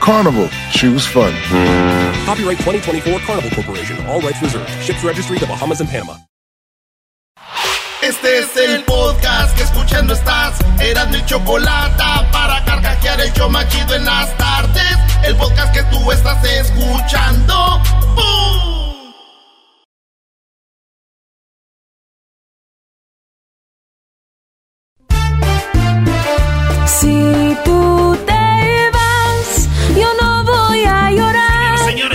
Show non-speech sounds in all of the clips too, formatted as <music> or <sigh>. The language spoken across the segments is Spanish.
Carnival, choose fun. Copyright 2024 Carnival Corporation, all rights reserved. Ships registry the Bahamas and Panama. Este es el podcast que escuchando estás. Eran mi chocolate para carcajear el yo machido en las tardes. El podcast que tú estás escuchando. ¡Bum! Si tú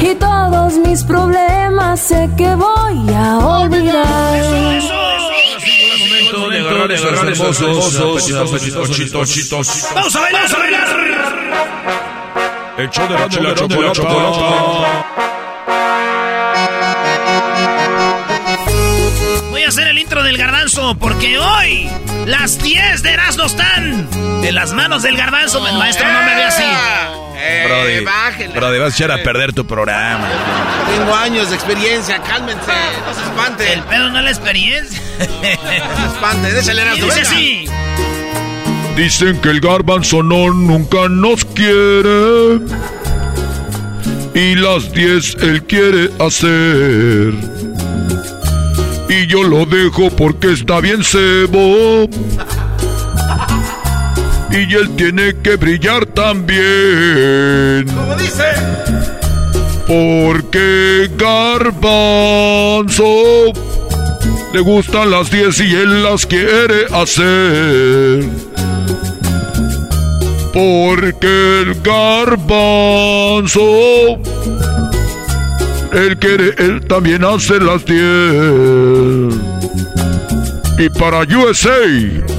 Y todos mis problemas sé que voy a olvidar. Momento de agarrar esos hermosos, Vamos a bailar, vamos a bailar. El show de la chocolata. Voy a hacer el intro del garbanzo porque hoy las 10 de Erasmo están en las manos del garbanzo. Maestro, no me ve así. Eh, Brody, bájele. Brody, vas a echar a perder tu programa. Tengo años de experiencia, cálmense, no se espante. El pedo no es la experiencia. No se espante, déjale Erasmo, dice así. Dicen que el garbanzo no nunca nos quiere. Y las 10 él quiere hacer. Y yo lo dejo porque está bien cebo. Y él tiene que brillar también. ¿Cómo dice? Porque Garbanzo le gustan las 10 y él las quiere hacer. Porque el Garbanzo él quiere, él también hace las 10. Y para USA,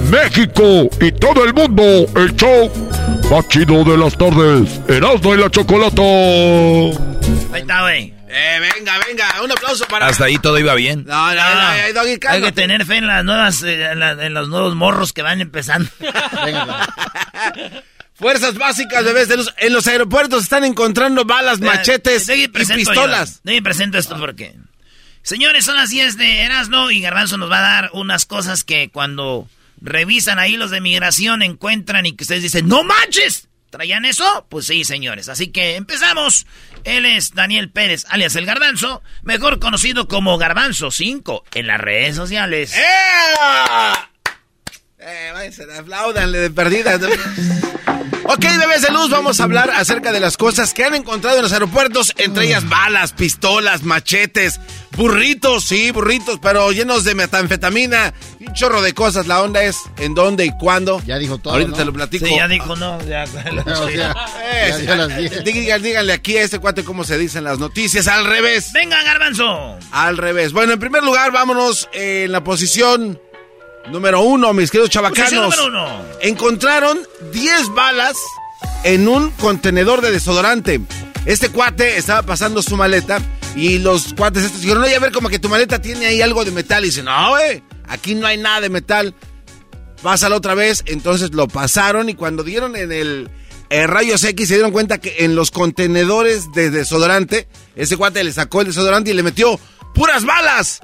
México y todo el mundo, el show más chido de las tardes, Erasmo y la Chocolata. Ahí está, güey. Eh, venga, venga, un aplauso para... Hasta ahí todo iba bien. No, no, no, eh, Doggy, Hay que tener fe en las nuevas, eh, en, la- en los nuevos morros que van empezando. <laughs> Fuerzas básicas, bebés de luz. En los aeropuertos están encontrando balas, machetes y pistolas. yo. Presento esto porque... Señores, son las 10 de Erasmo y Garbanzo nos va a dar unas cosas que cuando revisan ahí los de migración encuentran y que ustedes dicen, ¡No manches! ¿Traían eso? Pues sí, señores. Así que empezamos. Él es Daniel Pérez, alias El Garbanzo, mejor conocido como Garbanzo 5 en las redes sociales. ¡Ea! Eh, váyanse, aplaudanle de perdida. <laughs> ok, bebés de luz, vamos a hablar acerca de las cosas que han encontrado en los aeropuertos, entre ellas balas, pistolas, machetes, burritos, sí, burritos, pero llenos de metanfetamina y un chorro de cosas. La onda es en dónde y cuándo. Ya dijo todo. Ahorita ¿no? te lo platico. Sí, ya dijo no. Ya, <laughs> <laughs> O sea, Eh, ya dio las 10. <laughs> dígan- díganle aquí a este cuate cómo se dicen las noticias, al revés. Venga, Garbanzo. Al revés. Bueno, en primer lugar, vámonos en la posición número uno, mis queridos Posición chavacanos. número uno. Encontraron 10 balas en un contenedor de desodorante. Este cuate estaba pasando su maleta y los cuates estos dijeron, oye, a ver, como que tu maleta tiene ahí algo de metal. Y dice, no, güey, aquí no hay nada de metal. Pásalo otra vez. Entonces lo pasaron y cuando dieron en el eh, rayos X se dieron cuenta que en los contenedores de desodorante, ese cuate le sacó el desodorante y le metió puras balas.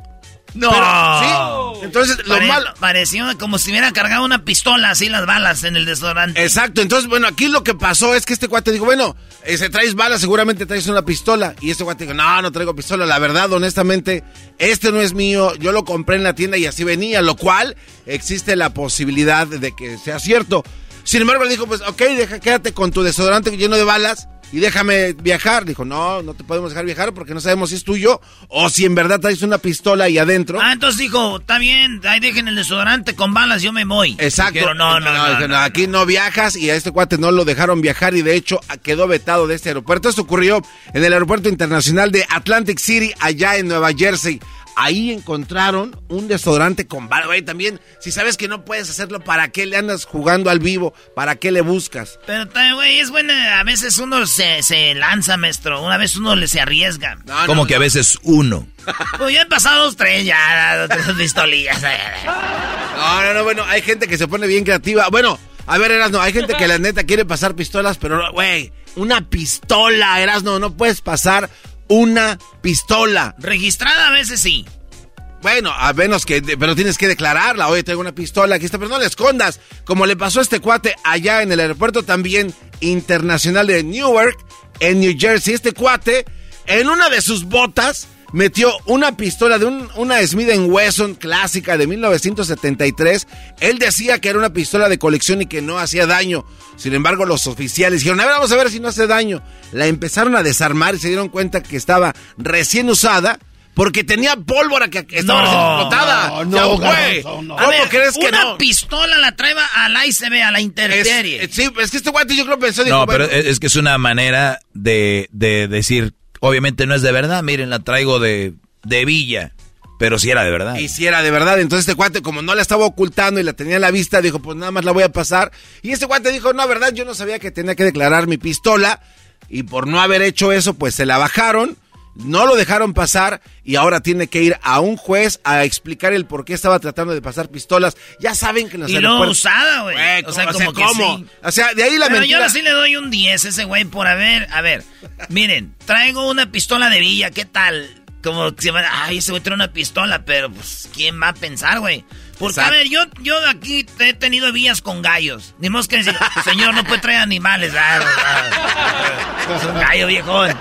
No. sí. Entonces, lo Pare- malo. Pareció como si hubiera cargado una pistola así las balas en el desodorante. Exacto, entonces, bueno, aquí lo que pasó es que este cuate dijo, bueno, eh, si traes balas, seguramente traes una pistola. Y este cuate dijo, no, no traigo pistola. La verdad, honestamente, este no es mío. Yo lo compré en la tienda y así venía, lo cual existe la posibilidad de que sea cierto. Sin embargo, le dijo, pues, ok, deja, quédate con tu desodorante lleno de balas y déjame viajar. Dijo, no, no te podemos dejar viajar porque no sabemos si es tuyo o si en verdad traes una pistola ahí adentro. Ah, entonces dijo, está bien, ahí dejen el desodorante con balas, yo me voy. Exacto. Dijeron, no, no, no. Aquí no viajas y a este cuate no lo dejaron viajar y de hecho quedó vetado de este aeropuerto. Esto ocurrió en el aeropuerto internacional de Atlantic City, allá en Nueva Jersey. Ahí encontraron un desodorante con barba. Y también, si sabes que no puedes hacerlo, ¿para qué le andas jugando al vivo? ¿Para qué le buscas? Pero, güey, es bueno, a veces uno se, se lanza, maestro, una vez uno le se arriesga. No, no, Como no. que a veces uno. <laughs> Pues ya han pasado dos, tres, ya, dos, tres pistolillas. No, no, no, bueno, hay gente que se pone bien creativa. Bueno, a ver, Erasno, hay gente que la neta quiere pasar pistolas, pero, güey, una pistola, Erasno, no puedes pasar una pistola. Registrada a veces sí. Bueno, a menos que, pero tienes que declararla. Oye, tengo una pistola, aquí está, pero no la escondas. Como le pasó a este cuate allá en el aeropuerto también internacional de Newark, en New Jersey. Este cuate, en una de sus botas, metió una pistola de un- una Smith Wesson clásica de 1973. Él decía que era una pistola de colección y que no hacía daño. Sin embargo, los oficiales dijeron, a ver, vamos a ver si no hace daño. La empezaron a desarmar y se dieron cuenta que estaba recién usada. Porque tenía pólvora que estaba No, recién explotada. no, no, güey. No. A ¿Cómo ver, crees que una no? pistola la trae al ICB, a la eh, sí, es que este guante yo creo pensó, dijo, No, pero bueno, es, es que es una manera de, de decir, obviamente no es de verdad, miren, la traigo de, de Villa, pero sí era de verdad. Y si era de verdad, entonces este cuate, como no la estaba ocultando y la tenía en la vista, dijo, pues nada más la voy a pasar. Y este cuate dijo, no, verdad, yo no sabía que tenía que declarar mi pistola. Y por no haber hecho eso, pues se la bajaron, no lo dejaron pasar y ahora tiene que ir a un juez a explicar el por qué estaba tratando de pasar pistolas. Ya saben que en los Y aeropuertos- usada, güey. O sea, como que ¿cómo? sí. O sea, de ahí la Pero mentira. yo sí le doy un 10 a ese güey por haber. A ver, miren, traigo una pistola de villa, ¿qué tal? Como que se van, ay, ese güey trae una pistola, pero pues, ¿quién va a pensar, güey? Porque, a Exacto. ver, yo, yo aquí he tenido villas con gallos. Ni modo que decir, señor, no puede traer animales. Ah, ah, es un gallo, viejón.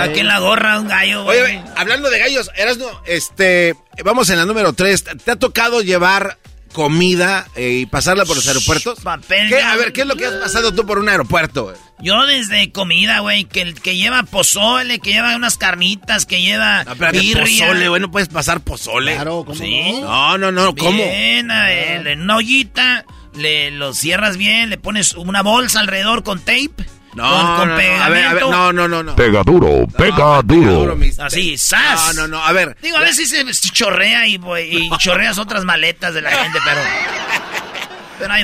Aquí en la gorra, un gallo, güey. Oye, hablando de gallos, Erasno, este, vamos en la número 3. ¿Te ha tocado llevar comida eh, y pasarla por los aeropuertos? papel ¿Qué? A ver, ¿qué es lo que has pasado tú por un aeropuerto? güey? Yo desde comida, güey, que, el que lleva pozole, que lleva unas carnitas, que lleva No, pozole, güey, no puedes pasar pozole. Claro, ¿cómo Sí. no? No, no, no, ¿cómo? Bien, a ver, en una ollita, le lo cierras bien, le pones una bolsa alrededor con tape. No, con, con no, no, a ver, a ver, no, no, no, no. Pega duro, pega duro. Así, ¡zas! No, no, no, a ver. Digo, a veces se se chorrea y, y <laughs> chorreas otras maletas de la gente, pero...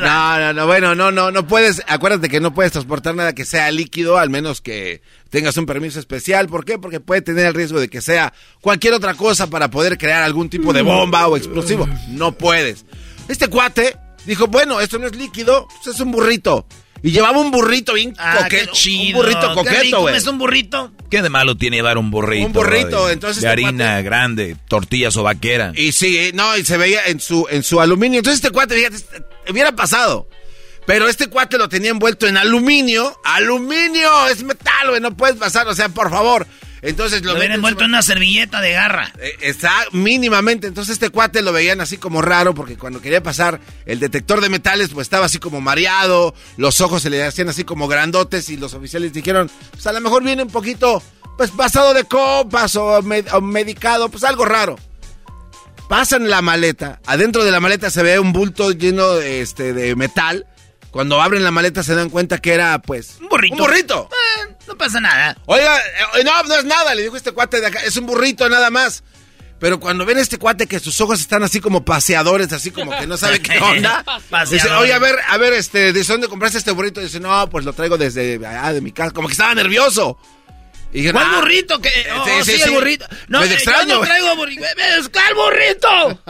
No, no, no, bueno, no, no, no puedes, acuérdate que no puedes transportar nada que sea líquido, al menos que tengas un permiso especial. ¿Por qué? Porque puede tener el riesgo de que sea cualquier otra cosa para poder crear algún tipo de bomba o explosivo. No puedes. Este cuate dijo, bueno, esto no es líquido, pues es un burrito. Y llevaba un burrito bien Ah, coqueto. qué chido. Un burrito coqueto, güey. ¿Es un burrito? ¿Qué de malo tiene dar un burrito? Un burrito, de, entonces De este harina cuate- grande, tortillas o vaquera. Y sí, eh, no, y se veía en su, en su aluminio. Entonces este cuate, fíjate, este- hubiera pasado. Pero este cuate lo tenía envuelto en aluminio. ¡Aluminio! Es metal, güey, no puedes pasar, o sea, por favor. Entonces lo viene envuelto en una servilleta de garra. eh, Está mínimamente. Entonces este cuate lo veían así como raro porque cuando quería pasar el detector de metales pues estaba así como mareado, los ojos se le hacían así como grandotes y los oficiales dijeron, pues a lo mejor viene un poquito pues pasado de copas o, med- o medicado, pues algo raro. Pasan la maleta, adentro de la maleta se ve un bulto lleno de, este, de metal. Cuando abren la maleta se dan cuenta que era pues Un burrito. Un burrito. Eh, no pasa nada. Oiga, eh, no, no es nada, le dijo este cuate de acá, es un burrito nada más. Pero cuando ven a este cuate que sus ojos están así como paseadores, así como que no sabe <laughs> qué onda. Dice, oye, a ver, a ver, este, ¿de dónde compraste este burrito? dice, no, pues lo traigo desde allá de mi casa. Como que estaba nervioso. Y dije, ¿Cuál "Ah". burrito? Que, oh, sí, oh, sí, sí, sí. el burrito. No, eh, extraño, yo no traigo burrito. ¿Cuál burrito?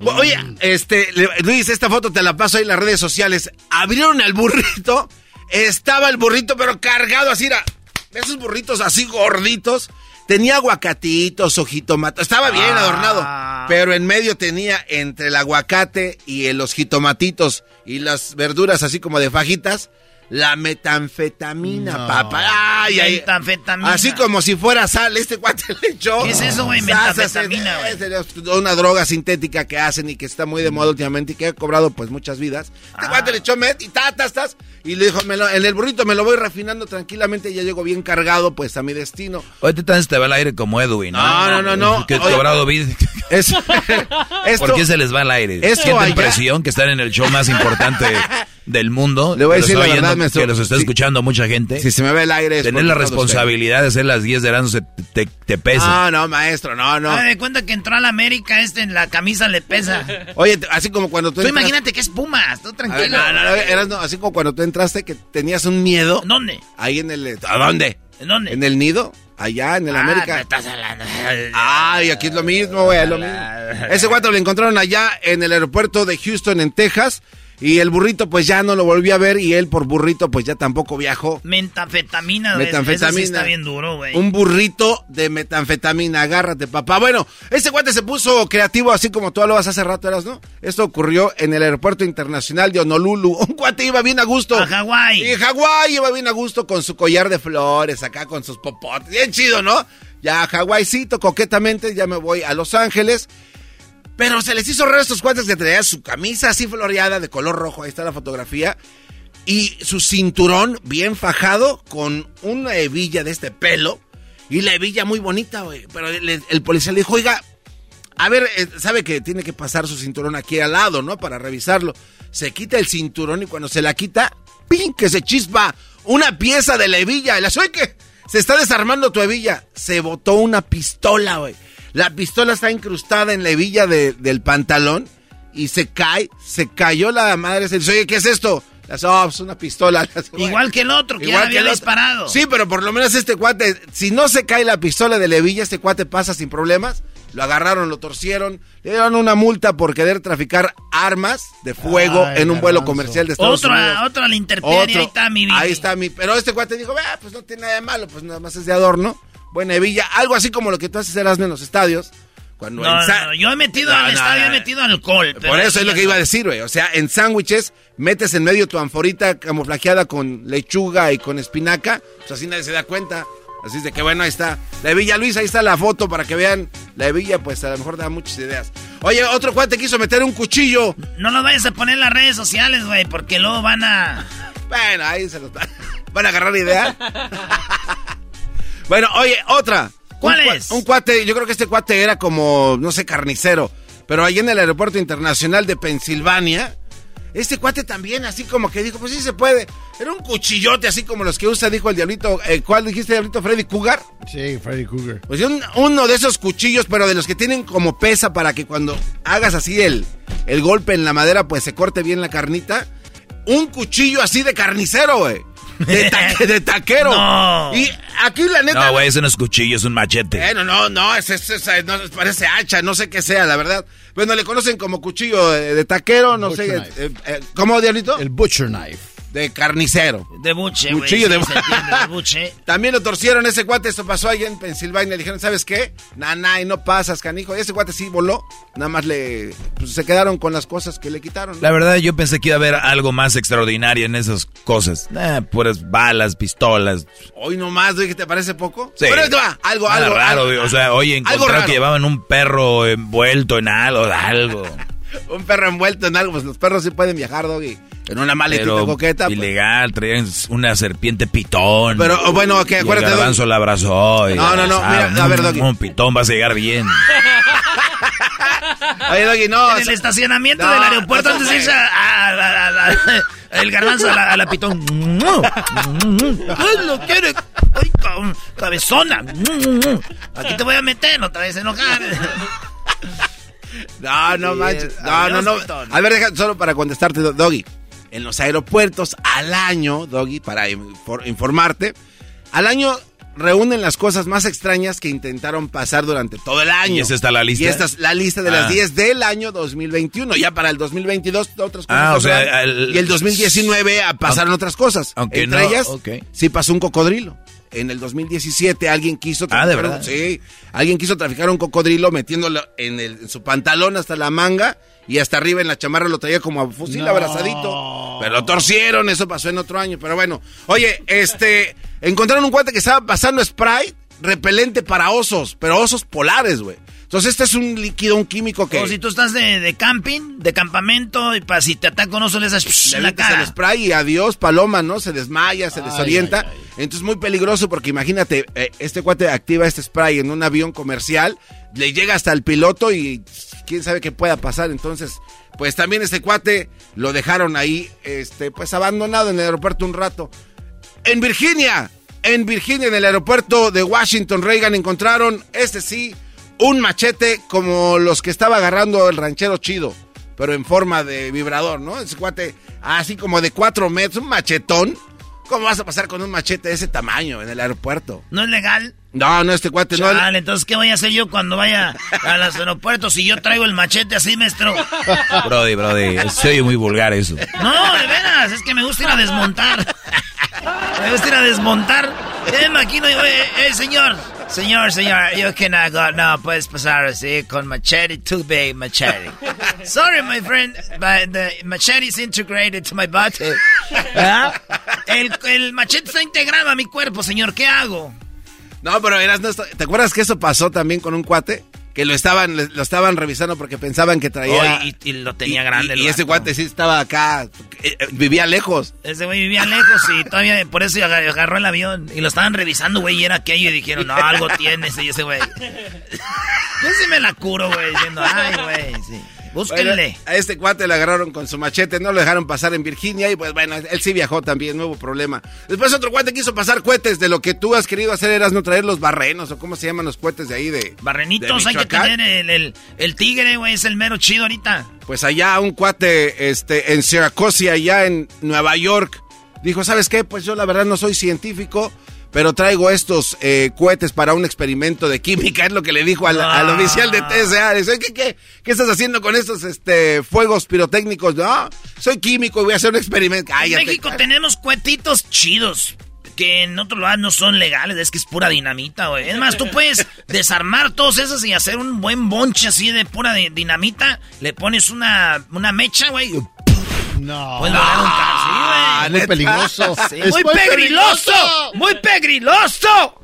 <laughs> Oye, este, Luis, esta foto te la paso ahí en las redes sociales. Abrieron el burrito, estaba el burrito, pero cargado así, era, esos burritos así gorditos, Tenía aguacatitos, ojitomatos. Estaba bien Ah. adornado. Pero en medio tenía entre el aguacate y los jitomatitos y las verduras así como de fajitas, la metanfetamina, No. papá. Ay, ay. Metanfetamina. Así como si fuera sal, este cuate le echó. ¿Qué es eso, güey? Metanfetamina, es- güey. es Una droga sintética que hacen y que está muy de moda últimamente y que ha cobrado pues muchas vidas. Este Ah. cuate le echó met y ta, ta, tas, y le dijo, me lo- en el burrito me lo voy refinando tranquilamente y ya llego bien cargado pues a mi destino. Hoy te te va al aire como Edwin, ¿no? No, no, no, no. <laughs> Que Oye. cobrado vida. <laughs> Es- ¿Por qué se les va al aire? esto ¿Sienten allá- presión que están en el show más importante del mundo? Le voy a decir la verdad, maestro. Que los está escuchando mucha gente. Si se me ve el aire. es Tener la responsabilidad de hacer las 10 de verano se te, te pesa. No, no, maestro, no, no. Ah, de cuenta que entró a la América, este en la camisa le pesa. Oye, así como cuando tú Tú entras- imagínate que es Pumas, tú A ver, tranquilo. no, no, no, eras, no, así como cuando tú entraste que tenías un miedo. ¿Dónde? Ahí en el... ¿A dónde? ¿En dónde? En el nido. Allá en el Ah, América. estás hablando. Ay, aquí es lo mismo, güey, es lo mismo. <laughs> Ese guato lo encontraron allá en el aeropuerto de Houston, en Texas. Y el burrito, pues ya no lo volví a ver. Y él, por burrito, pues ya tampoco viajó. Metanfetamina. Metanfetamina. Eso sí está bien duro, güey. Un burrito de metanfetamina. Agárrate, papá. Bueno, ese guate se puso creativo, así como tú lo vas hace rato, eras, ¿no? Esto ocurrió en el aeropuerto internacional de Honolulu. <laughs> Un guate iba bien a gusto. A Hawái. Y Hawái iba bien a gusto con su collar de flores, acá con sus popotes. Bien chido, ¿no? Ya a coquetamente, ya me voy a Los Ángeles. Pero se les hizo raro a estos cuates que traían su camisa así floreada de color rojo, ahí está la fotografía. Y su cinturón bien fajado con una hebilla de este pelo. Y la hebilla muy bonita, güey. Pero el, policía le dijo, oiga, a ver, eh, sabe que tiene que pasar su cinturón aquí al lado, ¿no? Para revisarlo. Se quita el cinturón y cuando se la quita, ¡pin! Que se chispa una pieza de la hebilla. Y la que se está desarmando tu hebilla. Se botó una pistola, güey. La pistola está incrustada en la hebilla de- del pantalón y se cae, se cayó la madre. Se dice, oye, ¿qué es esto? Hace, "Oh, es una pistola. <laughs> Igual que el otro, que ya había el otro. disparado. Sí, pero por lo menos este cuate, si no se cae la pistola de Levilla, este cuate pasa sin problemas. Lo agarraron, lo torcieron, le dieron una multa por querer traficar armas de fuego Ay, en un vuelo comercial de Estados Otra- Unidos. otra la interperie, Otro. ahí está mi Vivi. Ahí está mi. Pero este cuate dijo, "Ah, pues no tiene nada de malo, pues nada más es de adorno. Buena hebilla, algo así como lo que tú haces Erasmo en los estadios. Cuando No, en no, yo he metido No, al estadio, he metido alcohol. Por eso es lo que iba a decir, güey. O sea, en sándwiches metes en medio tu anforita camuflajeada con lechuga y con espinaca. Pues así nadie se da cuenta. Así es de que bueno, ahí está. La de Villa Luis, ahí está la foto para que vean. La de Villa, pues a lo mejor da muchas ideas. Oye, otro cuate quiso meter un cuchillo. No lo vayas a poner en las redes sociales, güey, porque luego van a... Bueno, ahí se los van, <laughs> van a agarrar idea. <laughs> bueno, oye, otra. ¿Cuál Un es? Un cuate, yo creo que este cuate era como, no sé, carnicero. Pero ahí en el aeropuerto internacional de Pensilvania, este cuate también, así como que dijo, pues sí se puede. Era un cuchillote, así como los que usa, dijo el diablito. eh, ¿Cuál dijiste, diablito? Freddy Cougar. Sí, Freddy Cougar. Pues un- uno de esos cuchillos, pero de los que tienen como pesa para que cuando hagas así el, el golpe en la madera, pues se corte bien la carnita. Un cuchillo así de carnicero, güey. <laughs> De, taque- de taquero. No. Y aquí la neta. No, güey, ese no es cuchillo, es un machete. Bueno, no, no, es, es- es- no, parece hacha, no sé qué sea, la verdad. Bueno, le conocen como cuchillo de, de taquero, no sé. Butcher eh, knife. eh, ¿Cómo, Diablito? El Butcher Knife. De carnicero. De buche, güey. Sí, de de buche. <laughs> También lo torcieron ese cuate, esto pasó allá en Pensilvania. Le dijeron, ¿sabes qué? Nah, y no pasas, canijo. Y ese cuate sí voló. Nada más le. pues, se quedaron con las cosas que le quitaron. La verdad, yo pensé que iba a haber algo más extraordinario en esas cosas. Eh, puras balas, pistolas. Hoy nomás, ¿qué te parece poco? Sí. Pero ahí te va, algo, Nada algo. raro, algo-. O sea, algo encontrar que llevaban un perro envuelto en algo, algo. Un perro envuelto en algo, pues los perros sí pueden viajar, Doggy. En una maletita Pero coqueta. pues. ilegal, traían una serpiente pitón. Pero, oh, bueno, ok, Y el acuérdate, garbanzo la abrazó. y- No, no, no, mira, a ver, Doggy. Un pitón vas a llegar bien. <laughs> Oye, Doggy, no. En el estacionamiento No, del aeropuerto no, antes de irse a, a- a- a- a- el garbanzo a la, a la pitón. <laughs> Ay, lo quiere. Ay, ca- cabezona. Aquí te voy a meter otra vez enojar. No, no manches. No, no, no. A ver, deja, solo para contestarte, Do- Doggy. En los aeropuertos al año, Doggy, para infor- informarte, al año reúnen las cosas más extrañas que intentaron pasar durante todo el año. ¿Y esa está la lista? Y esta es la lista de las Ah. 10 del año 2021. Ya para el 2022 otras cosas. Ah, o sea, el- y el 2019 ah, pasaron otras cosas. aunque Entre no, ellas, ok. sí pasó un cocodrilo. En el 2017 alguien quiso Ah, ¿de traficar un- verdad? sí, alguien quiso traficar un cocodrilo metiéndolo en, el- en su pantalón hasta la manga y hasta arriba en la chamarra lo traía como a fusil abrazadito. Pero lo torcieron, eso pasó en otro año. Pero bueno, oye, este, encontraron un cuate que estaba pasando spray repelente para osos, pero osos polares, güey. Entonces este es un líquido, un químico que... Si tú estás de, de camping, de campamento, y para si te ataca un oso le haces psh, la avientas el cara. spray y adiós, paloma, ¿no? Se desmaya, se desorienta. Entonces muy peligroso porque imagínate, eh, este cuate activa este spray en un avión comercial, le llega hasta el piloto y quién sabe qué pueda pasar. Entonces, pues también este cuate lo dejaron ahí, este, pues abandonado en el aeropuerto un rato. En Virginia, en Virginia, en el aeropuerto de Washington Reagan encontraron, este sí, un machete como los que estaba agarrando el ranchero chido, pero en forma de vibrador, ¿no? Ese cuate así como de cuatro metros, un machetón. ¿Cómo vas a pasar con un machete de ese tamaño en el aeropuerto? ¿No es legal? No, no, este cuate no. Chale, entonces, ¿qué voy a hacer yo cuando vaya a los aeropuertos si yo traigo el machete así, maestro? Brody, Brody, se oye muy vulgar eso. No, de veras, es que me gusta ir a desmontar. Me gusta ir a desmontar. Eh, maquino, oye, eh, señor, señor, señor, yo que no, no puedes pasar así con machete, too big machete. Sorry, my friend, but the machete is integrated to my body. ¿Ah? El, el machete está integrado a mi cuerpo, señor, ¿qué hago? No, pero eras, ¿te acuerdas que eso pasó también con un cuate? Que lo estaban, lo estaban revisando porque pensaban que traía... Oh, y, y lo tenía grande. Y, el y ese cuate sí estaba acá, eh, eh, vivía lejos. Ese güey vivía lejos y todavía por eso agar- agarró el avión. Y lo estaban revisando, güey, y era aquello. Y dijeron, no, algo tiene ese y ese güey. <laughs> Yo sí me la curo, güey, diciendo, ay, güey, sí. Búsquenle. Bueno, a este cuate le agarraron con su machete, no lo dejaron pasar en Virginia y pues bueno, él sí viajó también, hubo problema. Después otro cuate quiso pasar cohetes de lo que tú has querido hacer, eras no traer los barrenos o cómo se llaman los cohetes de ahí de... Barrenitos, de hay que tener el, el, el tigre, güey, es el mero chido ahorita. Pues allá un cuate este, en Syracuse, allá en Nueva York, dijo, ¿sabes qué? Pues yo la verdad no soy científico, pero traigo estos eh, cohetes para un experimento de química, es lo que le dijo al, al Ah. oficial de TSA. Dice, ¿qué, qué, qué estás haciendo con estos este, fuegos pirotécnicos? No, soy químico y voy a hacer un experimento. En. México tenemos cuetitos chidos. Que en otro lugar no son legales, es que es pura dinamita, güey. Es más, tú puedes <laughs> desarmar todos esos y hacer un buen bonche así de pura di- dinamita. Le pones una, una mecha, güey. No. Puedes un car- sí, güey. Ah, muy peligroso. <laughs> Sí, Es muy pegriloso. Muy pegriloso.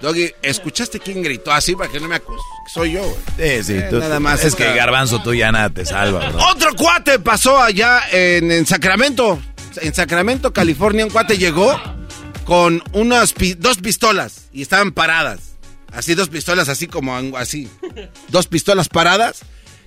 Doggy, ¿escuchaste quién gritó así para que no me acuse? Soy yo, güey. Sí, sí, Eh, tú- nada más Es que Garbanzo tú ya nada te salva, bro. Otro cuate pasó allá en, en Sacramento. En Sacramento, California, un cuate llegó con unas pi- dos pistolas y estaban paradas. Así dos pistolas, así como así. Dos pistolas paradas.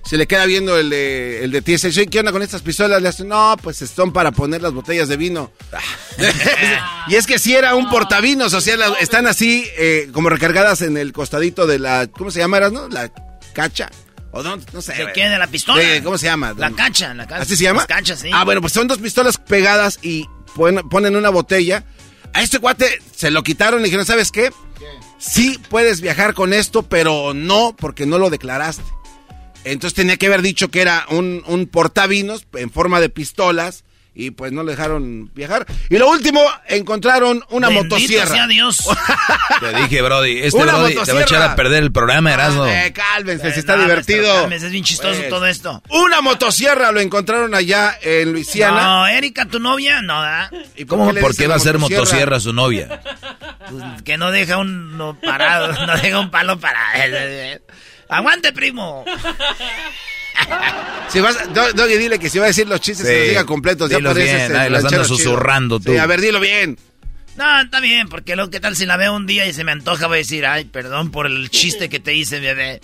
Se le queda viendo el de, el de TSA. Oye, ¿Qué onda con estas pistolas? Le hace, no, pues son para poner las botellas de vino. <laughs> y es que si era un portavinos, o sea, la- están así eh, como recargadas en el costadito de la, ¿cómo se llama? No? La cacha. O no, no sé. ¿De qué? ¿De la pistola? De- ¿Cómo se llama? La cacha, la cacha. ¿Así se llama? Las cachas, sí. Ah, bueno, pues son dos pistolas pegadas y pon- ponen una botella. A este cuate se lo quitaron y dijeron, ¿sabes qué? Sí puedes viajar con esto, pero no porque no lo declaraste. Entonces tenía que haber dicho que era un, un portavinos en forma de pistolas y pues no lo dejaron viajar. Y lo último, encontraron una Bendito motosierra. sea Dios. <laughs> Te dije, Brody, este Una Brody te va a echar a perder el programa, Erasmo. Eh, cálmense, si está No, divertido. maestro, cálmese, Es bien chistoso Pues, todo esto. Una motosierra lo encontraron allá en Luisiana. No, Erika, tu novia, no, ¿da? ¿Y ¿Cómo? le ¿Por qué va a ser motosierra su novia? Pues, que no deja un no parado, <laughs> no deja un palo parado. Aguante, primo. <laughs> Si vas, Do- Doggy, dile que si va a decir los chistes, Sí, que los diga completos. Ya dilos pareces bien, los chido. susurrando tú. Sí, a ver, dilo bien. No, está bien, porque lo que tal si la veo un día y se me antoja, voy a decir, ay, perdón por el chiste que te hice, bebé.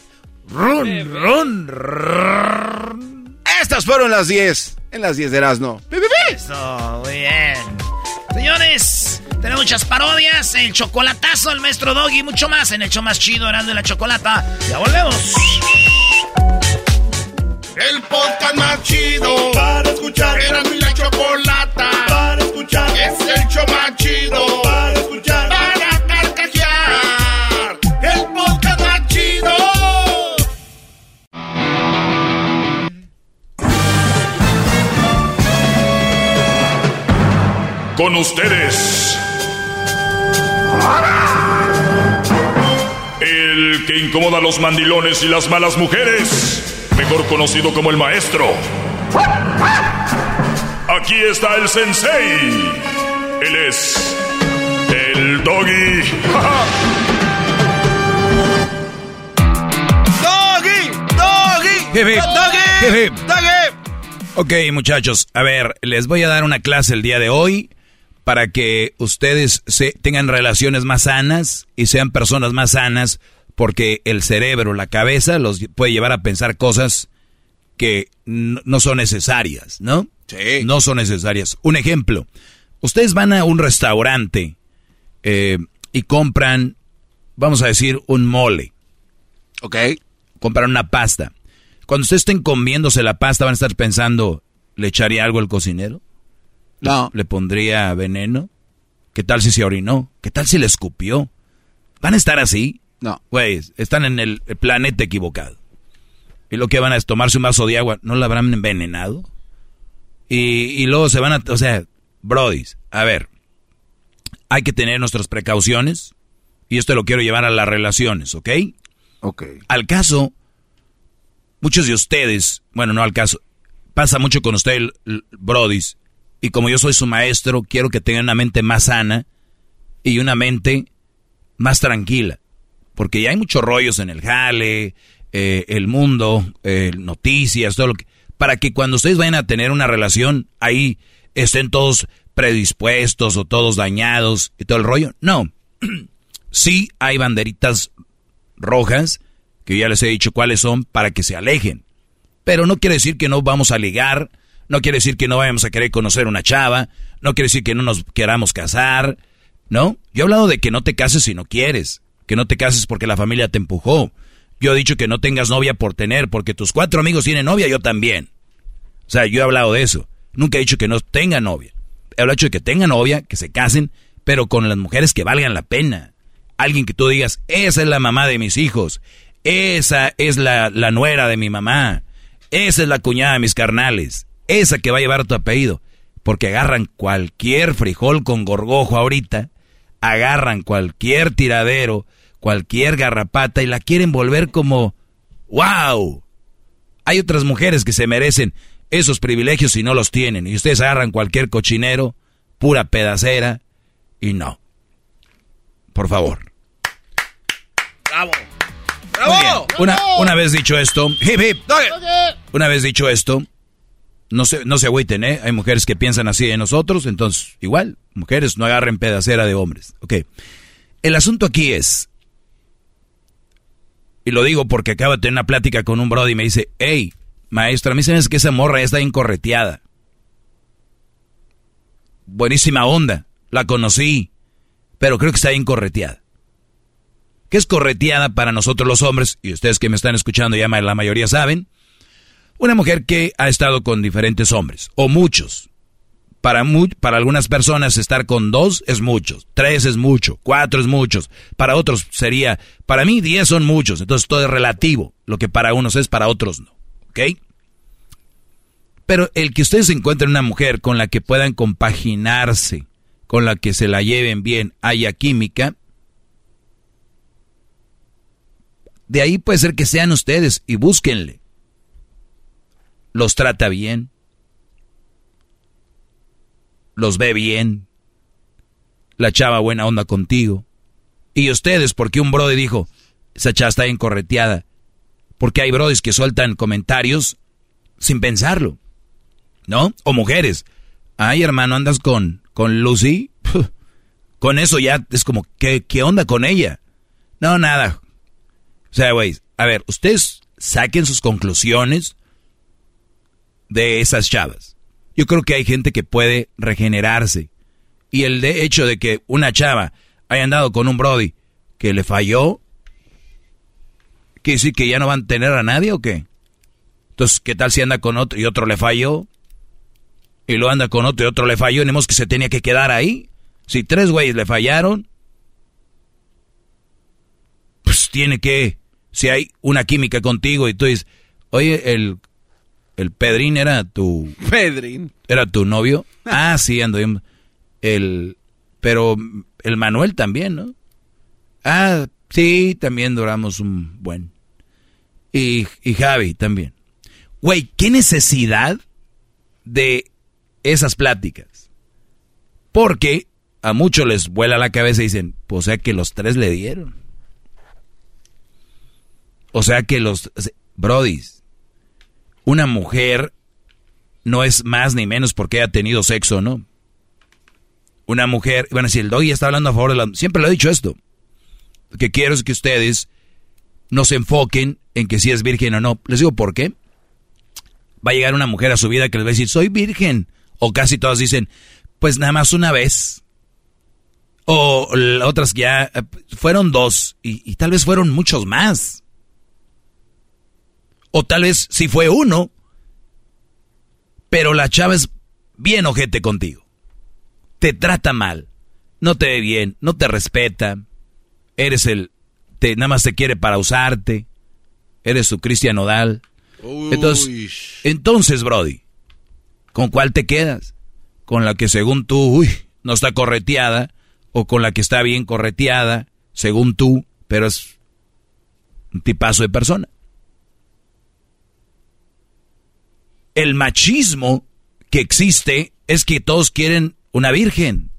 Run, run, run. Estas fueron las 10. En las 10 de Erasmo. Eso, muy bien. Señores, tenemos muchas parodias, el chocolatazo, el maestro Doggy y mucho más en el show más chido, Erasmo y la Chocolata. Ya volvemos. El podcast más chido para escuchar. Era mi la chocolata Con ustedes. El que incomoda a los mandilones y las malas mujeres, mejor conocido como el maestro. Aquí está el sensei. Él es el doggy. ¡Doggy! ¡Doggy! ¡Doggy! ¡Doggy! Ok, muchachos, a ver, les voy a dar una clase el día de hoy para que ustedes se, tengan relaciones más sanas y sean personas más sanas, porque el cerebro, la cabeza, los puede llevar a pensar cosas que no son necesarias, ¿no? Sí. No son necesarias. Un ejemplo, ustedes van a un restaurante eh, y compran, vamos a decir, un mole. Ok. Compran una pasta. Cuando ustedes estén comiéndose la pasta, van a estar pensando, ¿le echaría algo al cocinero? No. ¿Le pondría veneno? ¿Qué tal si se orinó? ¿Qué tal si le escupió? ¿Van a estar así? No. Güey, están en el planeta equivocado. Y lo que van a es tomarse un vaso de agua, ¿no lo habrán envenenado? Y, y luego se van a... O sea, brodis, a ver, hay que tener nuestras precauciones y esto lo quiero llevar a las relaciones, ¿ok? Ok. Al caso, muchos de ustedes, bueno, no al caso, pasa mucho con usted, el- el Brodis, y como yo soy su maestro, quiero que tengan una mente más sana y una mente más tranquila, porque ya hay muchos rollos en el jale, eh, el mundo, eh, noticias, todo lo que... Para que cuando ustedes vayan a tener una relación, ahí estén todos predispuestos o todos dañados y todo el rollo. No, <clears throat> sí hay banderitas rojas, que ya les he dicho cuáles son, para que se alejen. Pero no quiere decir que no vamos a ligar, no quiere decir que no vayamos a querer conocer una chava, no quiere decir que no nos queramos casar, ¿no? Yo he hablado de que no te cases si no quieres, que no te cases porque la familia te empujó. Yo he dicho que no tengas novia por tener, porque tus cuatro amigos tienen novia, yo también. O sea, yo he hablado de eso. Nunca he dicho que no tengan novia. He hablado de que tengan novia, que se casen, pero con las mujeres que valgan la pena. Alguien que tú digas, esa es la mamá de mis hijos, esa es la, la nuera de mi mamá, esa es la cuñada de mis carnales, esa que va a llevar tu apellido. Porque agarran cualquier frijol con gorgojo ahorita, agarran cualquier tiradero, cualquier garrapata y la quieren volver como, wow. Hay otras mujeres que se merecen esos privilegios y no los tienen. Y ustedes agarran cualquier cochinero, pura pedacera, y no. Por favor. ¡Bravo! Bien. Una, una vez dicho esto, hip, hip. una vez dicho esto, no se, no se agüiten, ¿eh? Hay mujeres que piensan así de nosotros, entonces, igual, mujeres no agarren pedacera de hombres. Ok. El asunto aquí es, y lo digo porque acabo de tener una plática con un brody y me dice, hey, maestra, a mí se me hace que esa morra ya está incorreteada. Buenísima onda, la conocí, pero creo que está incorreteada. ¿Qué es correteada para nosotros los hombres? Y ustedes que me están escuchando ya la mayoría saben. Una mujer que ha estado con diferentes hombres, o muchos. Para, mu para algunas personas estar con dos es muchos, tres es mucho, cuatro es muchos. Para otros sería, para mí diez son muchos, entonces todo es relativo. Lo que para unos es, para otros no. ¿Ok? Pero el que ustedes encuentren una mujer con la que puedan compaginarse, con la que se la lleven bien, haya química, de ahí puede ser que sean ustedes y búsquenle. Los trata bien. Los ve bien. La chava buena onda contigo. Y ustedes, porque un brody dijo, esa chava está bien correteada. Porque hay brodis que sueltan comentarios sin pensarlo. ¿No? O mujeres. Ay, hermano, andas con, con Lucy. <laughs> con eso ya es como, ¿qué, ¿qué onda con ella? No, nada. O sea, güey, a ver, ustedes saquen sus conclusiones de esas chavas. Yo creo que hay gente que puede regenerarse. Y el de hecho de que una chava haya andado con un Brody que le falló, ¿quiere decir que ya no van a tener a nadie o qué? Entonces, ¿qué tal si anda con otro y otro le falló? Y lo anda con otro y otro le falló, y que se tenía que quedar ahí. Si tres güeyes le fallaron, pues tiene que, si hay una química contigo y tú dices, oye, el, el Pedrín era tu... <laughs> Pedrín. ¿Era tu novio? Ah, sí, ando. El, pero el Manuel también, ¿no? Ah, sí, también duramos un buen. Y, y Javi también. Güey, ¿qué necesidad de esas pláticas? Porque a muchos les vuela la cabeza y dicen, o sea que los tres le dieron. O sea que los... Brodis, una mujer no es más ni menos porque haya tenido sexo, ¿no? Una mujer, bueno, si el doggy está hablando a favor de la... Siempre le he dicho esto. Lo que quiero es que ustedes no se enfoquen en que si es virgen o no. Les digo por qué. Va a llegar una mujer a su vida que les va a decir, soy virgen. O casi todas dicen, pues nada más una vez. O otras ya eh, fueron dos y tal vez fueron muchos más. O tal vez si fue uno, pero la chava es bien ojete contigo. Te trata mal, no te ve bien, no te respeta. Eres el, te, nada más te quiere para usarte. Eres su Cristian Nodal. Entonces, entonces, Brody, ¿con cuál te quedas? ¿Con la que según tú, uy, no está correteada? ¿O con la que está bien correteada, según tú, pero es un tipazo de persona? El machismo que existe es que todos quieren una virgen.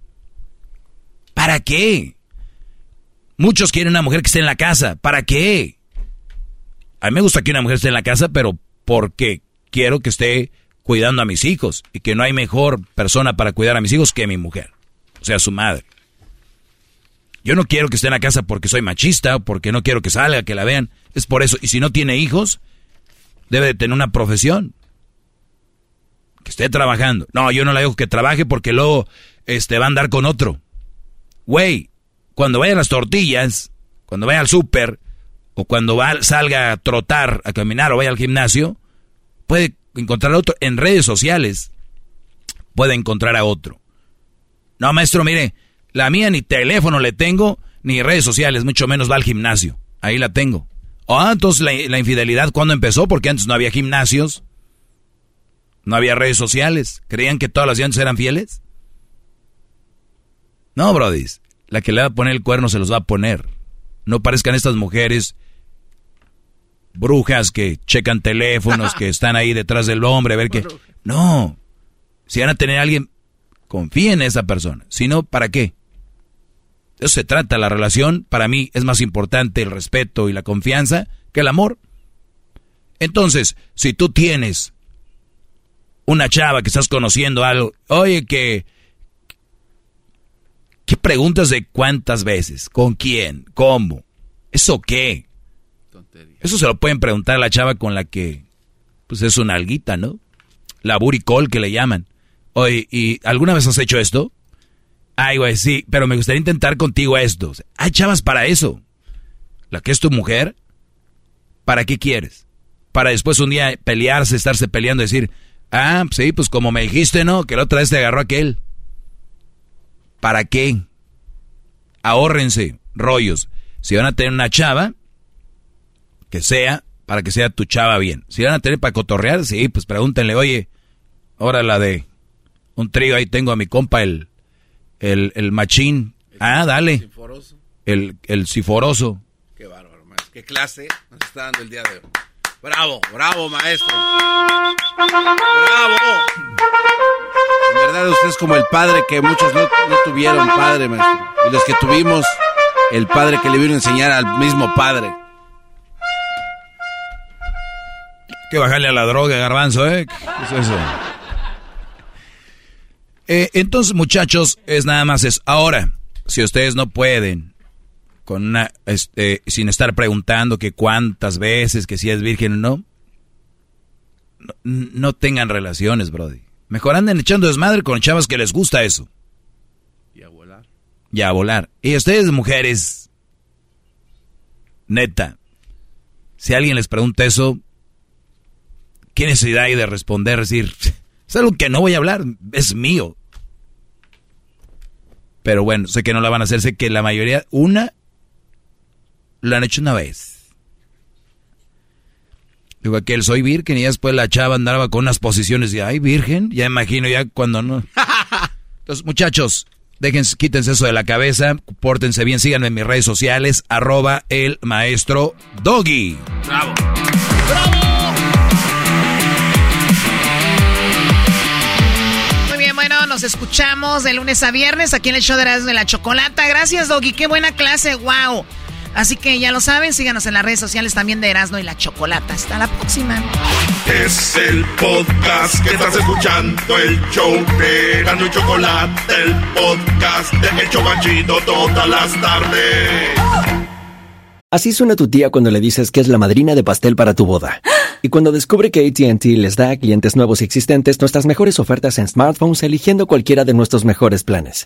¿Para qué? Muchos quieren una mujer que esté en la casa. ¿Para qué? A mí me gusta que una mujer esté en la casa, pero porque quiero que esté cuidando a mis hijos y que no hay mejor persona para cuidar a mis hijos que mi mujer, o sea, su madre. Yo no quiero que esté en la casa porque soy machista o porque no quiero que salga, que la vean. Es por eso. Y si no tiene hijos, debe de tener una profesión que esté trabajando. No, yo no le digo que trabaje porque luego este, va a andar con otro. Güey, cuando vaya a las tortillas, cuando vaya al súper, o cuando va, salga a trotar, a caminar, o vaya al gimnasio, puede encontrar a otro. En redes sociales puede encontrar a otro. No, maestro, mire, la mía ni teléfono le tengo, ni redes sociales, mucho menos va al gimnasio. Ahí la tengo. Ah, entonces la, la infidelidad, ¿cuándo empezó? Porque antes no había gimnasios. No había redes sociales. ¿Creían que todas las llantas eran fieles? No, Brody. La que le va a poner el cuerno se los va a poner. No parezcan estas mujeres brujas que checan teléfonos, que <laughs> están ahí detrás del hombre, a ver qué. No. Si van a tener a alguien, confíen en esa persona. Si no, ¿para qué? De eso se trata la relación. Para mí es más importante el respeto y la confianza que el amor. Entonces, si tú tienes una chava que estás conociendo algo, oye que... ¿Qué preguntas de cuántas veces? ¿Con quién? ¿Cómo? ¿Eso qué? Eso se lo pueden preguntar a la chava con la que, pues es una alguita, ¿no? La buricol que le llaman. Oye, ¿y alguna vez has hecho esto? Ay, güey, sí, pero me gustaría intentar contigo esto. Hay chavas para eso. La que es tu mujer, ¿para qué quieres? Para después un día pelearse, estarse peleando y decir, Ah, sí, pues como me dijiste, ¿no? Que la otra vez te agarró aquel. ¿Para qué? Ahórrense rollos. Si van a tener una chava, que sea, para que sea tu chava bien. Si van a tener para cotorrear, sí, pues pregúntenle, oye, ahora la de un trío, ahí tengo a mi compa el, el, el machín. Ah, dale. El, el siforoso. Qué bárbaro. Qué clase nos está dando el día de hoy. Bravo, bravo, maestro. Bravo. En verdad usted es como el padre que muchos no, tuvieron padre, maestro. Y los que tuvimos, el padre que le vino a enseñar al mismo padre. que bajarle a la droga, garbanzo, ¿eh? ¿Qué es eso? Eh, entonces, muchachos, es nada más es. Ahora, si ustedes no pueden, con una, este, sin estar preguntando que cuántas veces, que si es virgen o no, no, no tengan relaciones, Brody. Mejor anden echando desmadre con chavas que les gusta eso. Y a volar. Y a volar. Y ustedes, mujeres, neta, si alguien les pregunta eso, ¿qué necesidad hay de responder? Decir, es algo que no voy a hablar, es mío. Pero bueno, sé que no la van a hacer, sé que la mayoría, una, lo han hecho una vez. Digo, aquel soy virgen y ya después la chava andaba con unas posiciones de, ay, virgen, ya imagino ya cuando no. <laughs> Entonces, muchachos, Dejen, quítense eso de la cabeza, pórtense bien, síganme en mis redes sociales, arroba el maestro Doggy. Bravo. Muy bien, bueno, nos escuchamos de lunes a viernes aquí en el show de Erasmo de la Chocolata. Gracias, Doggy, qué buena clase, wow. Así que ya lo saben, síganos en las redes sociales también de Erasmo y la Chocolata. Hasta la próxima. Es el podcast que estás escuchando, el show de Erasmo y Chocolate, el podcast de El Chobachito todas las tardes. Así suena tu tía cuando le dices que es la madrina de pastel para tu boda. Y cuando descubre que ATT les da a clientes nuevos y existentes nuestras mejores ofertas en smartphones eligiendo cualquiera de nuestros mejores planes.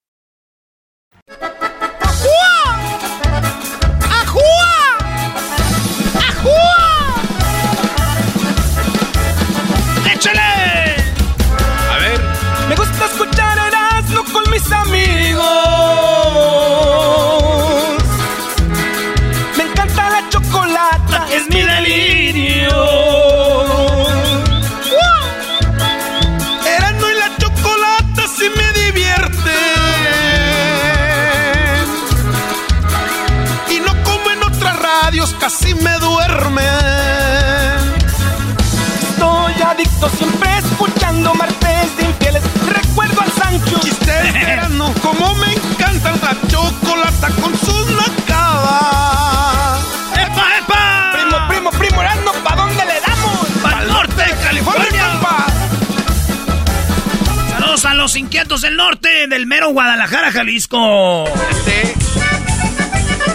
norte, del mero Guadalajara, Jalisco.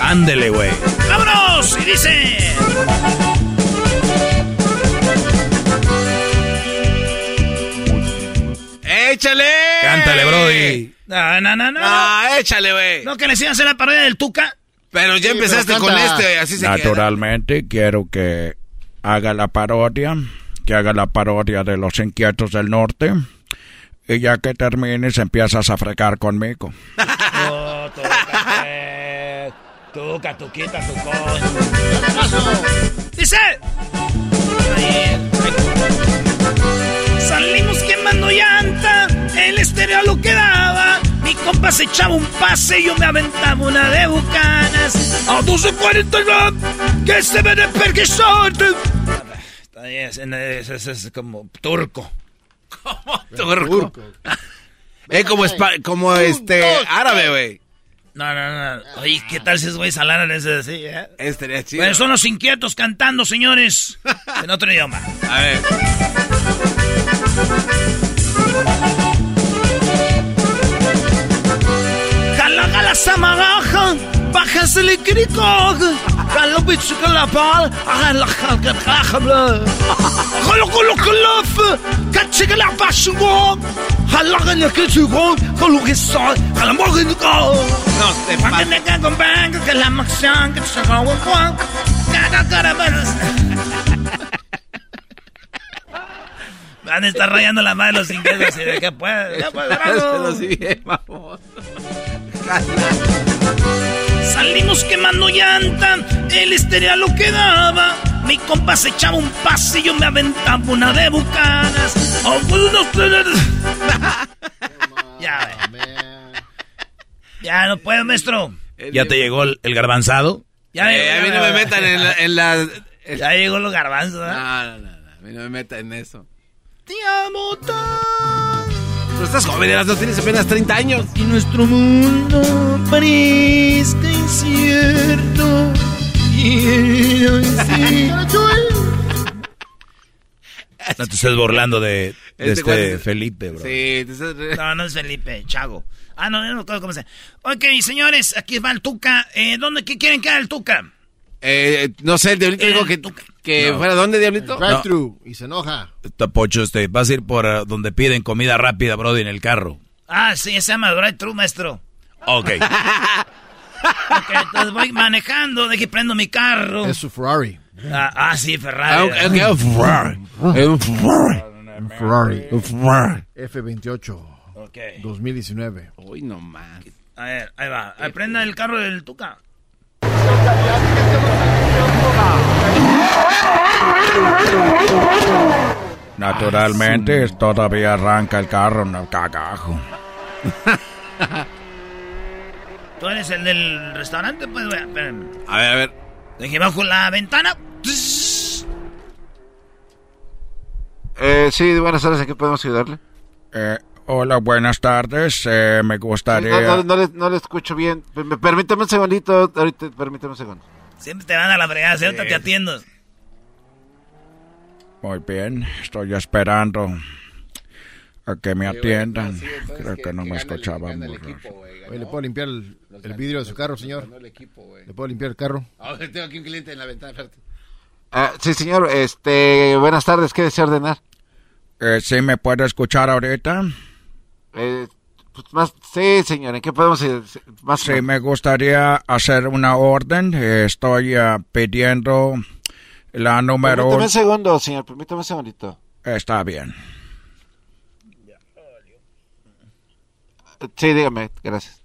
Ándele, güey. ¡Vámonos! Y dice... ¡Échale! Cántale, Brody. No, no, no, no. Ah, échale, güey. ¿No que les iban a hacer la parodia del Tuca? Pero ya Sí, empezaste pero con este, así se queda. Naturalmente quiero que haga la parodia, que haga la parodia de los inquietos del norte. Y ya que termines empiezas a fregar conmigo. Tuca, pues. Tuca, Tuquita, Tucón. Dice... Salimos quemando llanta, el estéreo lo quedaba. Mi compa se echaba un pase y yo me aventaba una de bucanas. A 12.49, que se ve de perquisante. Está bien, es, es- es como turco. Turco. <laughs> Es como, espa- como este árabe, güey. No, no, no. Oye, ¿qué tal si es güey salaran ese así, eh? Estaría chido. Pues son los inquietos cantando, señores, <laughs> en otro idioma. A ver. Jala, jala, samagaja, bájase el cricog. Jalo, bicho, que la pal, jala, jala, jala, jalo, jalo, jalo, caché que la pachugo. Jala, jala, que chugo, jalo, que soy, jala, mojo, que No, con banga, que la maxión, que se. Van a estar rayando la madre los ingleses de que puede. Ya puede. Salimos quemando llanta, el estéreo lo quedaba. Mi compa se echaba un pase y yo me aventaba una de bucanas. Oh, pues, no, <laughs> Ya, ve. Ya no puedo, maestro. ¿Ya te llegó el, el garbanzado? Ya, Eh, a mí no me metan en la... En la Ya llegó los garbanzos, ¿verdad? no, no, no, no, a mí no me metan en eso. Te amo tanto. Pero estás joven, Erasmo, tienes apenas 30 años. Y nuestro mundo parezca incierto. <laughs> No te estés burlando de, de Este este, Felipe, bro. Sí, te estás- No, no es Felipe, Chago. Ah, no, no me acuerdo cómo se Ok, señores, aquí va el Tuca. Eh, ¿Dónde, qué quieren que haga el Tuca? Eh, no sé, el Diablito Eh, dijo que, que No. fuera dónde, Diablito. Drive-thru. Y se enoja. Está Pocho, este, vas a ir por eh, donde piden comida rápida, Brody, en el carro. Ah, sí, se llama Drive True, maestro. Ok. <laughs> Ok, entonces voy manejando, de que prendo mi carro. Es su Ferrari. Ah, ah, sí, Ah, Ferrari. ok, ok, un Ferrari. Un Ferrari. Un Ferrari. Un Ferrari. F28. Ok. 2019. Uy, no más. A ver, ahí va. Prenda el carro del Tuca. Naturalmente, todavía arranca el carro, no cagajo. <laughs> ¿Tú eres el del restaurante? Pues, vea, espérame. A ver, a ver. Deje bajo la ventana. Eh, sí, buenas tardes, ¿en qué podemos ayudarle? Eh, hola, buenas tardes. Eh, me gustaría... no, no, no le, no le escucho bien. Per- me- Permítame un segundito, ahorita, permítame un segundo. Siempre te van a la fregada, ahorita te atiendo. Muy bien, estoy esperando a que me atiendan. Creo que no me escuchaban. muy bien. Oye, ¿le puedo limpiar el, el vidrio de su carro, señor? ¿Le puedo limpiar el carro? <laughs> tengo aquí un cliente en la ventana, Ah, sí, señor, este, buenas tardes, ¿qué desea ordenar? Eh, ¿Sí me puede escuchar ahorita? Eh, pues más, sí, señor, ¿en qué podemos ir? Más Sí, me gustaría hacer una orden. Eh, estoy ah, pidiendo la número... Permítame un segundo, señor, permítame un segundito. Está bien. Sí, dígame, gracias.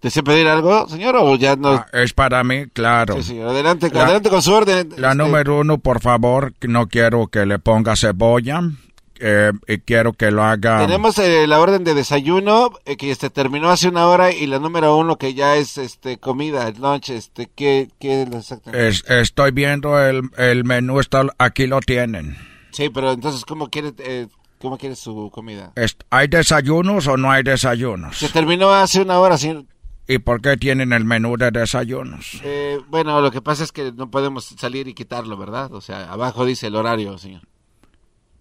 ¿Desea pedir algo, señor, o ya no? Ah, es para mí, claro. Sí, señor, adelante, La- adelante con su orden. La Este, número uno, por favor, no quiero que le ponga cebolla. Eh, y quiero que lo haga... Tenemos eh, la orden de desayuno eh, que este terminó hace una hora y la número uno que ya es este comida, el lunch, este, ¿qué, qué es exactamente? Es- estoy viendo el, el menú, está, aquí lo tienen. Sí, pero entonces, ¿cómo quiere, eh, cómo quiere su comida? ¿Hay desayunos o no hay desayunos? Se terminó hace una hora, señor. ¿Y por qué tienen el menú de desayunos? Eh, bueno, lo que pasa es que no podemos salir y quitarlo, ¿verdad? O sea, abajo dice el horario, señor.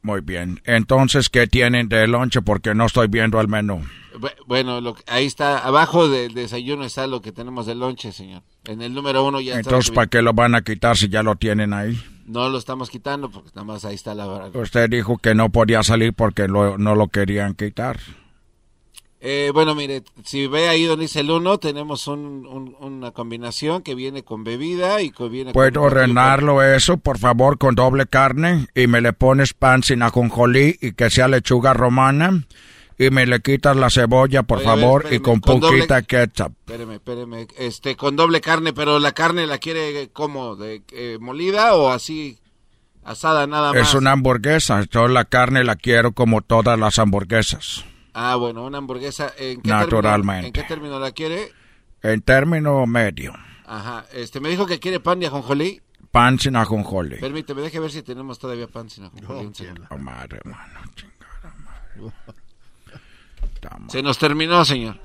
Muy bien. Entonces, ¿qué tienen de lonche? Porque no estoy viendo el menú. Bu- Bueno, lo que- ahí está, abajo del desayuno está lo que tenemos de lonche, señor. En el número uno ya Entonces, ¿para qué lo van a quitar si ya lo tienen ahí? No lo estamos quitando porque nada más ahí está la... Usted dijo que no podía salir porque lo- no lo querían quitar. Eh, bueno, mire, si ve ahí donde dice el uno, tenemos un- un- una combinación que viene con bebida y que viene ¿Puedo con... ordenarlo eso, por favor, con doble carne? Y me le pones pan sin ajonjolí y que sea lechuga romana. Y me le quitas la cebolla, por Oye, a ver, favor, y espéreme, con con doble- poquita ketchup. Espéreme, espéreme, este, con doble carne, pero la carne la quiere como, de eh, molida o así asada nada más. Es una hamburguesa. Yo la carne la quiero como todas las hamburguesas. Ah, bueno, una hamburguesa. ¿En qué Naturalmente. Término, ¿En qué término la quiere? En término medio. Ajá, este, me dijo que quiere pan de ajonjolí. Pan sin ajonjolí. Permíteme, deje ver si tenemos todavía pan sin ajonjolí. Oh, madre, mano, chingada madre. <laughs> Se nos terminó, señor.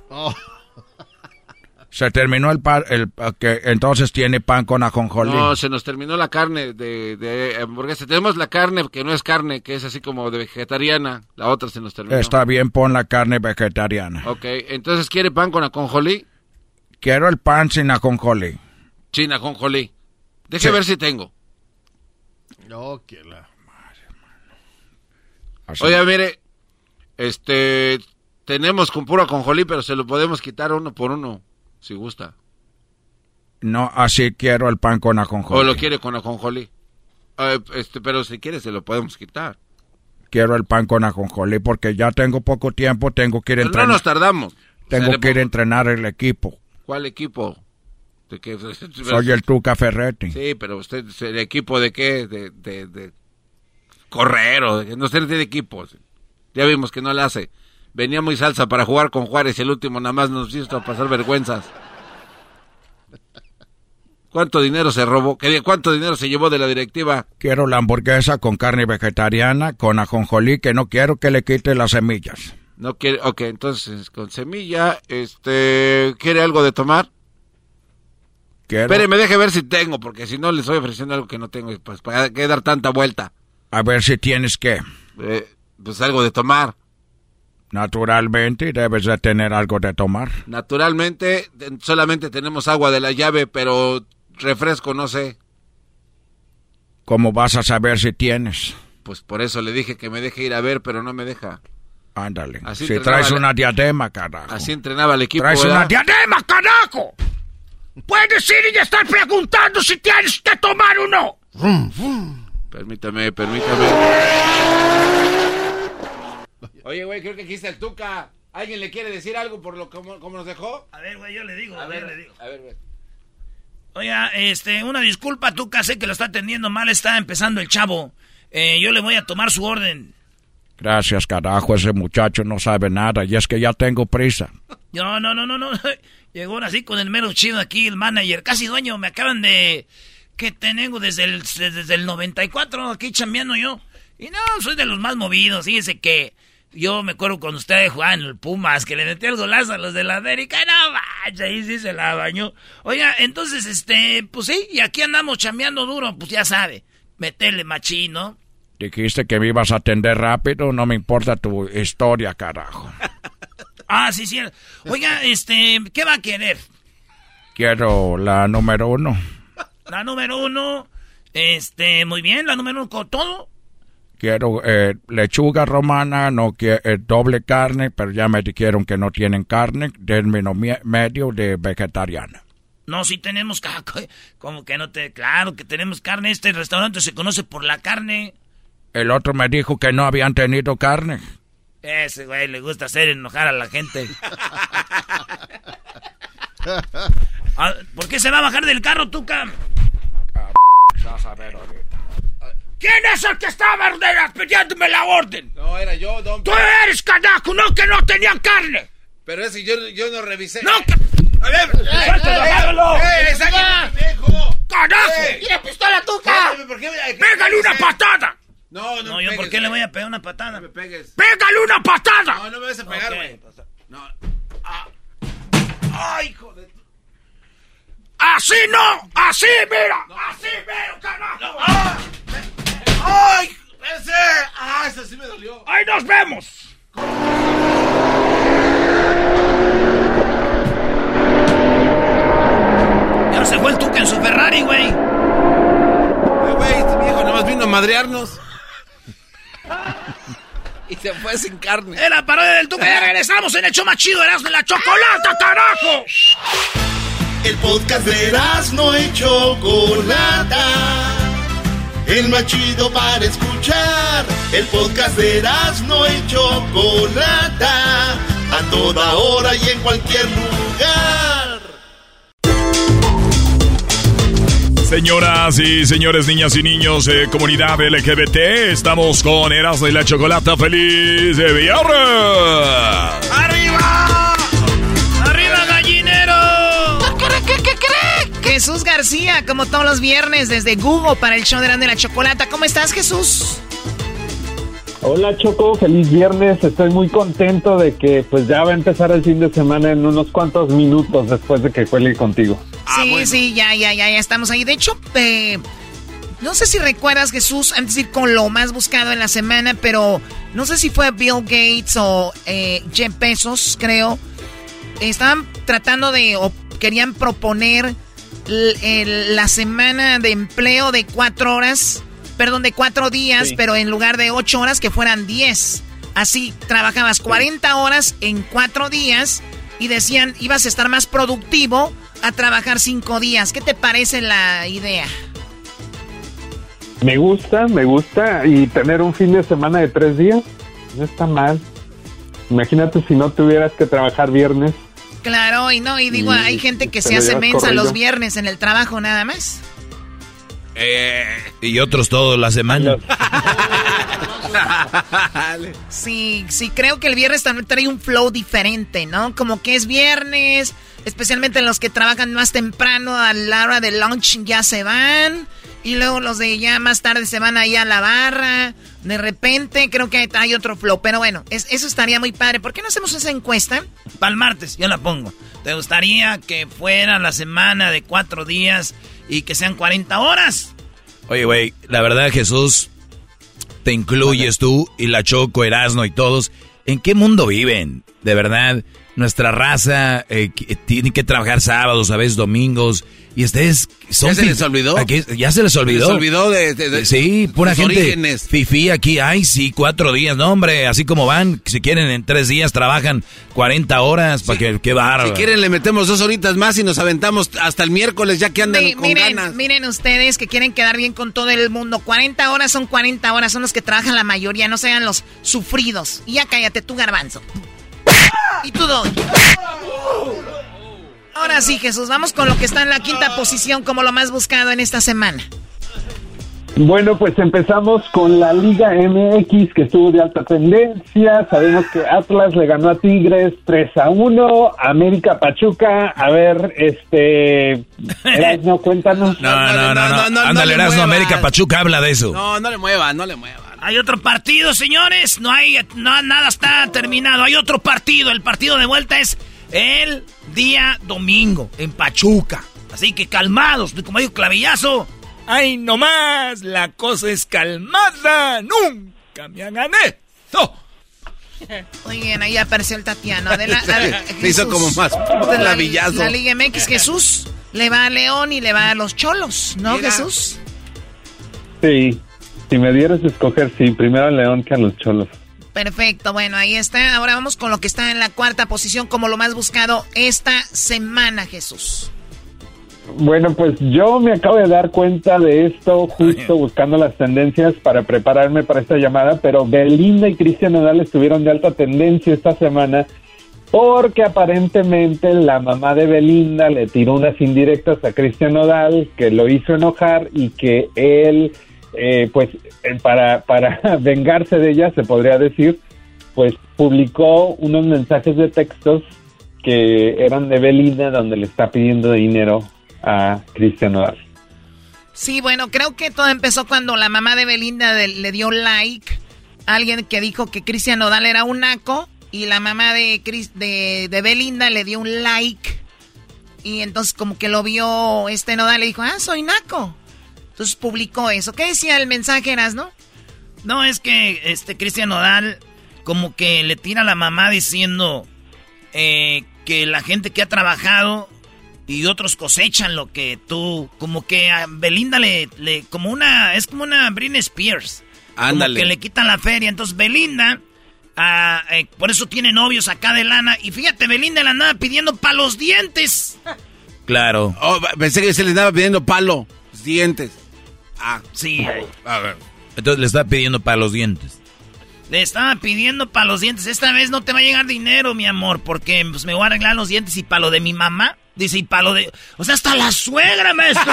Se terminó el pan, el, que entonces tiene pan con ajonjolí. No, se nos terminó la carne de, de hamburguesa. Tenemos la carne que no es carne, que es así como de vegetariana. La otra se nos terminó. Está bien, pon la carne vegetariana. Ok, entonces quiere pan con ajonjolí. Quiero el pan sin ajonjolí. China ajonjolí. Deje Sí. ver si tengo. No, que la... Así. Oiga, mire, este, tenemos con puro ajonjolí, pero se lo podemos quitar uno por uno, si gusta. No, así quiero el pan con ajonjolí. O lo quiere con ajonjolí. Eh, este, pero si quiere se lo podemos quitar. Quiero el pan con ajonjolí porque ya tengo poco tiempo, tengo que ir a Pero no entrenar. nos tardamos. tengo O sea, le que ir a entrenar el equipo. ¿Cuál equipo? ¿De qué? <laughs> Soy el Tuca Ferretti. Sí, pero usted, ¿el equipo de qué? De, de, de correr o de no no tiene equipo. Ya vimos que no le hace. Venía muy salsa para jugar con Juárez el último nada más nos hizo pasar vergüenzas. ¿Cuánto dinero se robó? ¿Qué- ¿Cuánto dinero se llevó de la directiva? Quiero la hamburguesa con carne vegetariana, con ajonjolí, que no quiero que le quite las semillas. No quiere, ok, entonces con semilla, este, ¿quiere algo de tomar? Quiero... Espéreme, deje ver si tengo, porque si no le estoy ofreciendo algo que no tengo, pues para qué dar tanta vuelta. A ver si tienes que. Eh, pues algo de tomar. Naturalmente debes de tener algo de tomar. Naturalmente, solamente tenemos agua de la llave, pero refresco no sé. ¿Cómo vas a saber si tienes? Pues por eso le dije que me deje ir a ver, pero no me deja. Ándale. Así si traes la- una diadema, carajo. Así entrenaba el equipo. Traes ¿verdad? una diadema, carajo. Puedes ir y estar preguntando si tienes que tomar o no. Permítame, permítame. Oye, güey, creo que aquí está el Tuca. ¿Alguien le quiere decir algo por lo como, como nos dejó? A ver, güey, yo le digo, A a ver, ver, le digo. a ver, güey. Oiga, este, una disculpa, tú sé que lo está atendiendo mal, está empezando el chavo. Eh, yo le voy a tomar su orden. Gracias, carajo. Ese muchacho no sabe nada y es que ya tengo prisa. No, no, no, no, no. <laughs> Llegó así con el mero chido aquí, el manager, casi dueño. Me acaban de... Que tengo desde el, desde el 94 aquí chambeando yo. Y no, soy de los más movidos. Fíjese que yo me acuerdo cuando ustedes jugaban en el Pumas, que le metí el golazo a los de la América. No, manches, ahí sí se la bañó. Oiga, entonces, este, pues sí, y aquí andamos chambeando duro, pues ya sabe. Meterle machino. Dijiste que me ibas a atender rápido. No me importa tu historia, carajo. <laughs> Ah, sí, sí. Oiga, este, ¿qué va a querer? Quiero la número uno. La número uno, este, muy bien, la número uno con todo. Quiero eh, lechuga romana, no quiero doble carne, pero ya me dijeron que no tienen carne. Denme no mie- medio de vegetariana. No, sí tenemos ca- <laughs> como que no te, claro que tenemos carne. Este restaurante se conoce por la carne. El otro me dijo que no habían tenido carne. Ese güey le gusta hacer enojar a la gente. <laughs> Ah, ¿Por qué se va a bajar del carro, Tuca? ¿Quién es el que estaba pidiéndome la orden? No, era yo, don. Tú eres carajo, no que no tenían carne. Pero ese yo, yo no revisé. No, que... A ver, suéltalo, agárralo. ¡Eh, esa pendejo! ¡Carajo! ¡Eh! ¡Mira, pistola, Tuca! Espérame, ¿por qué me- ¡Pégale una patada! No, no, No, yo por qué le voy a pegar una patada. No me pegues. ¡Pégale una patada! No, no me vas a pegar, güey. No. Ah. Ay, hijo de... ¡Así no! ¡Así, mira! ¡Así, mira, carajo! ¡Ay! ¡Ese! ¡Ah, ese sí me dolió! ¡Ahí nos vemos! Ya se fue el Tuca en su Ferrari, güey. Eh, Güey, este viejo nomás vino a madrearnos. <laughs> y se fue sin carne. Era la parodia del Tuca. Ya regresamos en el show más chido, Erasmo en la chocolata, carajo. El podcast de Erasmo y Chocolata. El más chido para escuchar. El podcast de Erasmo y Chocolata. A toda hora y en cualquier lugar. Señoras y señores, niñas y niños, eh, comunidad LGBT, estamos con Erasmo y la Chocolata. ¡Feliz de viernes! ¡Arriba! ¡Arriba, Jesús García, como todos los viernes, desde Google para el show de Grande la Chocolata. ¿Cómo estás, Jesús? Hola Choco, feliz viernes. Estoy muy contento de que pues ya va a empezar el fin de semana en unos cuantos minutos después de que cuelgue contigo. sí, sí, ya, ya, ya, ya estamos ahí. De hecho, eh, no sé si recuerdas, Jesús, antes de ir con lo más buscado en la semana, pero no sé si fue Bill Gates o eh, Jeff Bezos, creo. Estaban tratando de, o querían proponer la semana de empleo de cuatro horas, perdón, de cuatro días, Sí. pero en lugar de ocho horas que fueran diez. Así trabajabas 40 horas en cuatro días y decían ibas a estar más productivo a trabajar cinco días. ¿Qué te parece la idea? Me gusta, me gusta y tener un fin de semana de tres días no está mal. Imagínate si no tuvieras que trabajar viernes. Claro, y no, y digo, Y hay gente que se hace mensa corrido. los viernes en el trabajo nada más. Y otros todos la semana. <laughs> sí, sí, creo que el viernes también trae un flow diferente, ¿no? Como que es viernes, especialmente los que trabajan más temprano a la hora de lunch ya se van. Y luego los de ya más tarde se van ahí a la barra. De repente creo que hay otro flow. Pero bueno, eso estaría muy padre. ¿Por qué no hacemos esa encuesta? Para el martes, yo la pongo. ¿Te gustaría que fuera la semana de cuatro días y que sean 40 horas? Oye, güey, la verdad, Jesús, te incluyes tú y la Choco, Erasno y todos. ¿En qué mundo viven? De verdad, nuestra raza eh, tiene que trabajar sábados, a veces domingos y ustedes son ¿Ya se les olvidó? ya se les olvidó. Se les olvidó de, Sí, pura gente orígenes. fifí aquí. Ay, sí, cuatro días. No, hombre, así como van. Si quieren, en tres días trabajan 40 horas para que... ¡Qué bárbaro! Si quieren, le metemos dos horitas más y nos aventamos hasta el miércoles ya que andan con miren, ganas. Miren ustedes que quieren quedar bien con todo el mundo. 40 horas son 40 horas. Son los que trabajan la mayoría. No sean los sufridos. Y ya cállate tú, garbanzo. Y tú, dos. Ahora sí, Jesús, vamos con lo que está en la quinta posición como lo más buscado en esta semana. Bueno, pues empezamos con la Liga MX que estuvo de alta tendencia. Sabemos que Atlas le ganó a Tigres 3 a 1. América Pachuca, a ver, este. Erasno, cuéntanos. <laughs> No, no, no, no. no, Ándale, Erasno, América Pachuca habla de eso. No, no le mueva, no le mueva. Hay otro partido, señores. No hay, no, nada está terminado. Hay otro partido. El partido de vuelta es el día domingo en Pachuca. Así que calmados, como dijo Clavillazo. ¡Ay, no más! La cosa es calmada. ¡Nunca me hagan esto! <laughs> Muy bien, ahí apareció el Tatiano. <laughs> Se hizo como más clavillazo. La, Liga MX, Jesús le va a León y le va a los Cholos, ¿no, Jesús? Sí, si me dieras a escoger, sí, primero León que a los Cholos. Perfecto, bueno, ahí está. Ahora vamos con lo que está en la cuarta posición como lo más buscado esta semana, Jesús. Bueno, pues yo me acabo de dar cuenta de esto justo buscando las tendencias para prepararme para esta llamada, pero Belinda y Cristian Nodal estuvieron de alta tendencia esta semana porque aparentemente la mamá de Belinda le tiró unas indirectas a Cristian Nodal que lo hizo enojar y que él eh, pues eh, para, para <laughs> vengarse de ella, se podría decir, pues publicó unos mensajes de textos que eran de Belinda donde le está pidiendo dinero a Cristian Nodal. Sí, bueno, creo que todo empezó cuando la mamá de Belinda le dio like a alguien que dijo que Cristian Nodal era un naco y la mamá de, de, de Belinda le dio un like y entonces como que lo vio este Nodal le dijo, ah, soy naco. Entonces publicó eso. ¿Qué decía el mensaje, eras, no? No, es que este Cristian Nodal como que le tira a la mamá diciendo eh, que la gente que ha trabajado y otros cosechan lo que tú, como que a Belinda le, le como una, es como una Britney Spears. Ándale. Como que le quitan la feria. Entonces Belinda, ah, eh, por eso tiene novios acá de lana. Y fíjate, Belinda la andaba pidiendo para los dientes. Claro. Oh, pensé que se le andaba pidiendo palo, dientes. Ah, sí. A ver. Entonces le estaba pidiendo para los dientes. Le estaba pidiendo para los dientes. Esta vez no te va a llegar dinero, mi amor, porque pues, me voy a arreglar los dientes y para lo de mi mamá. Dice, y para lo de... O sea, hasta la suegra, maestro.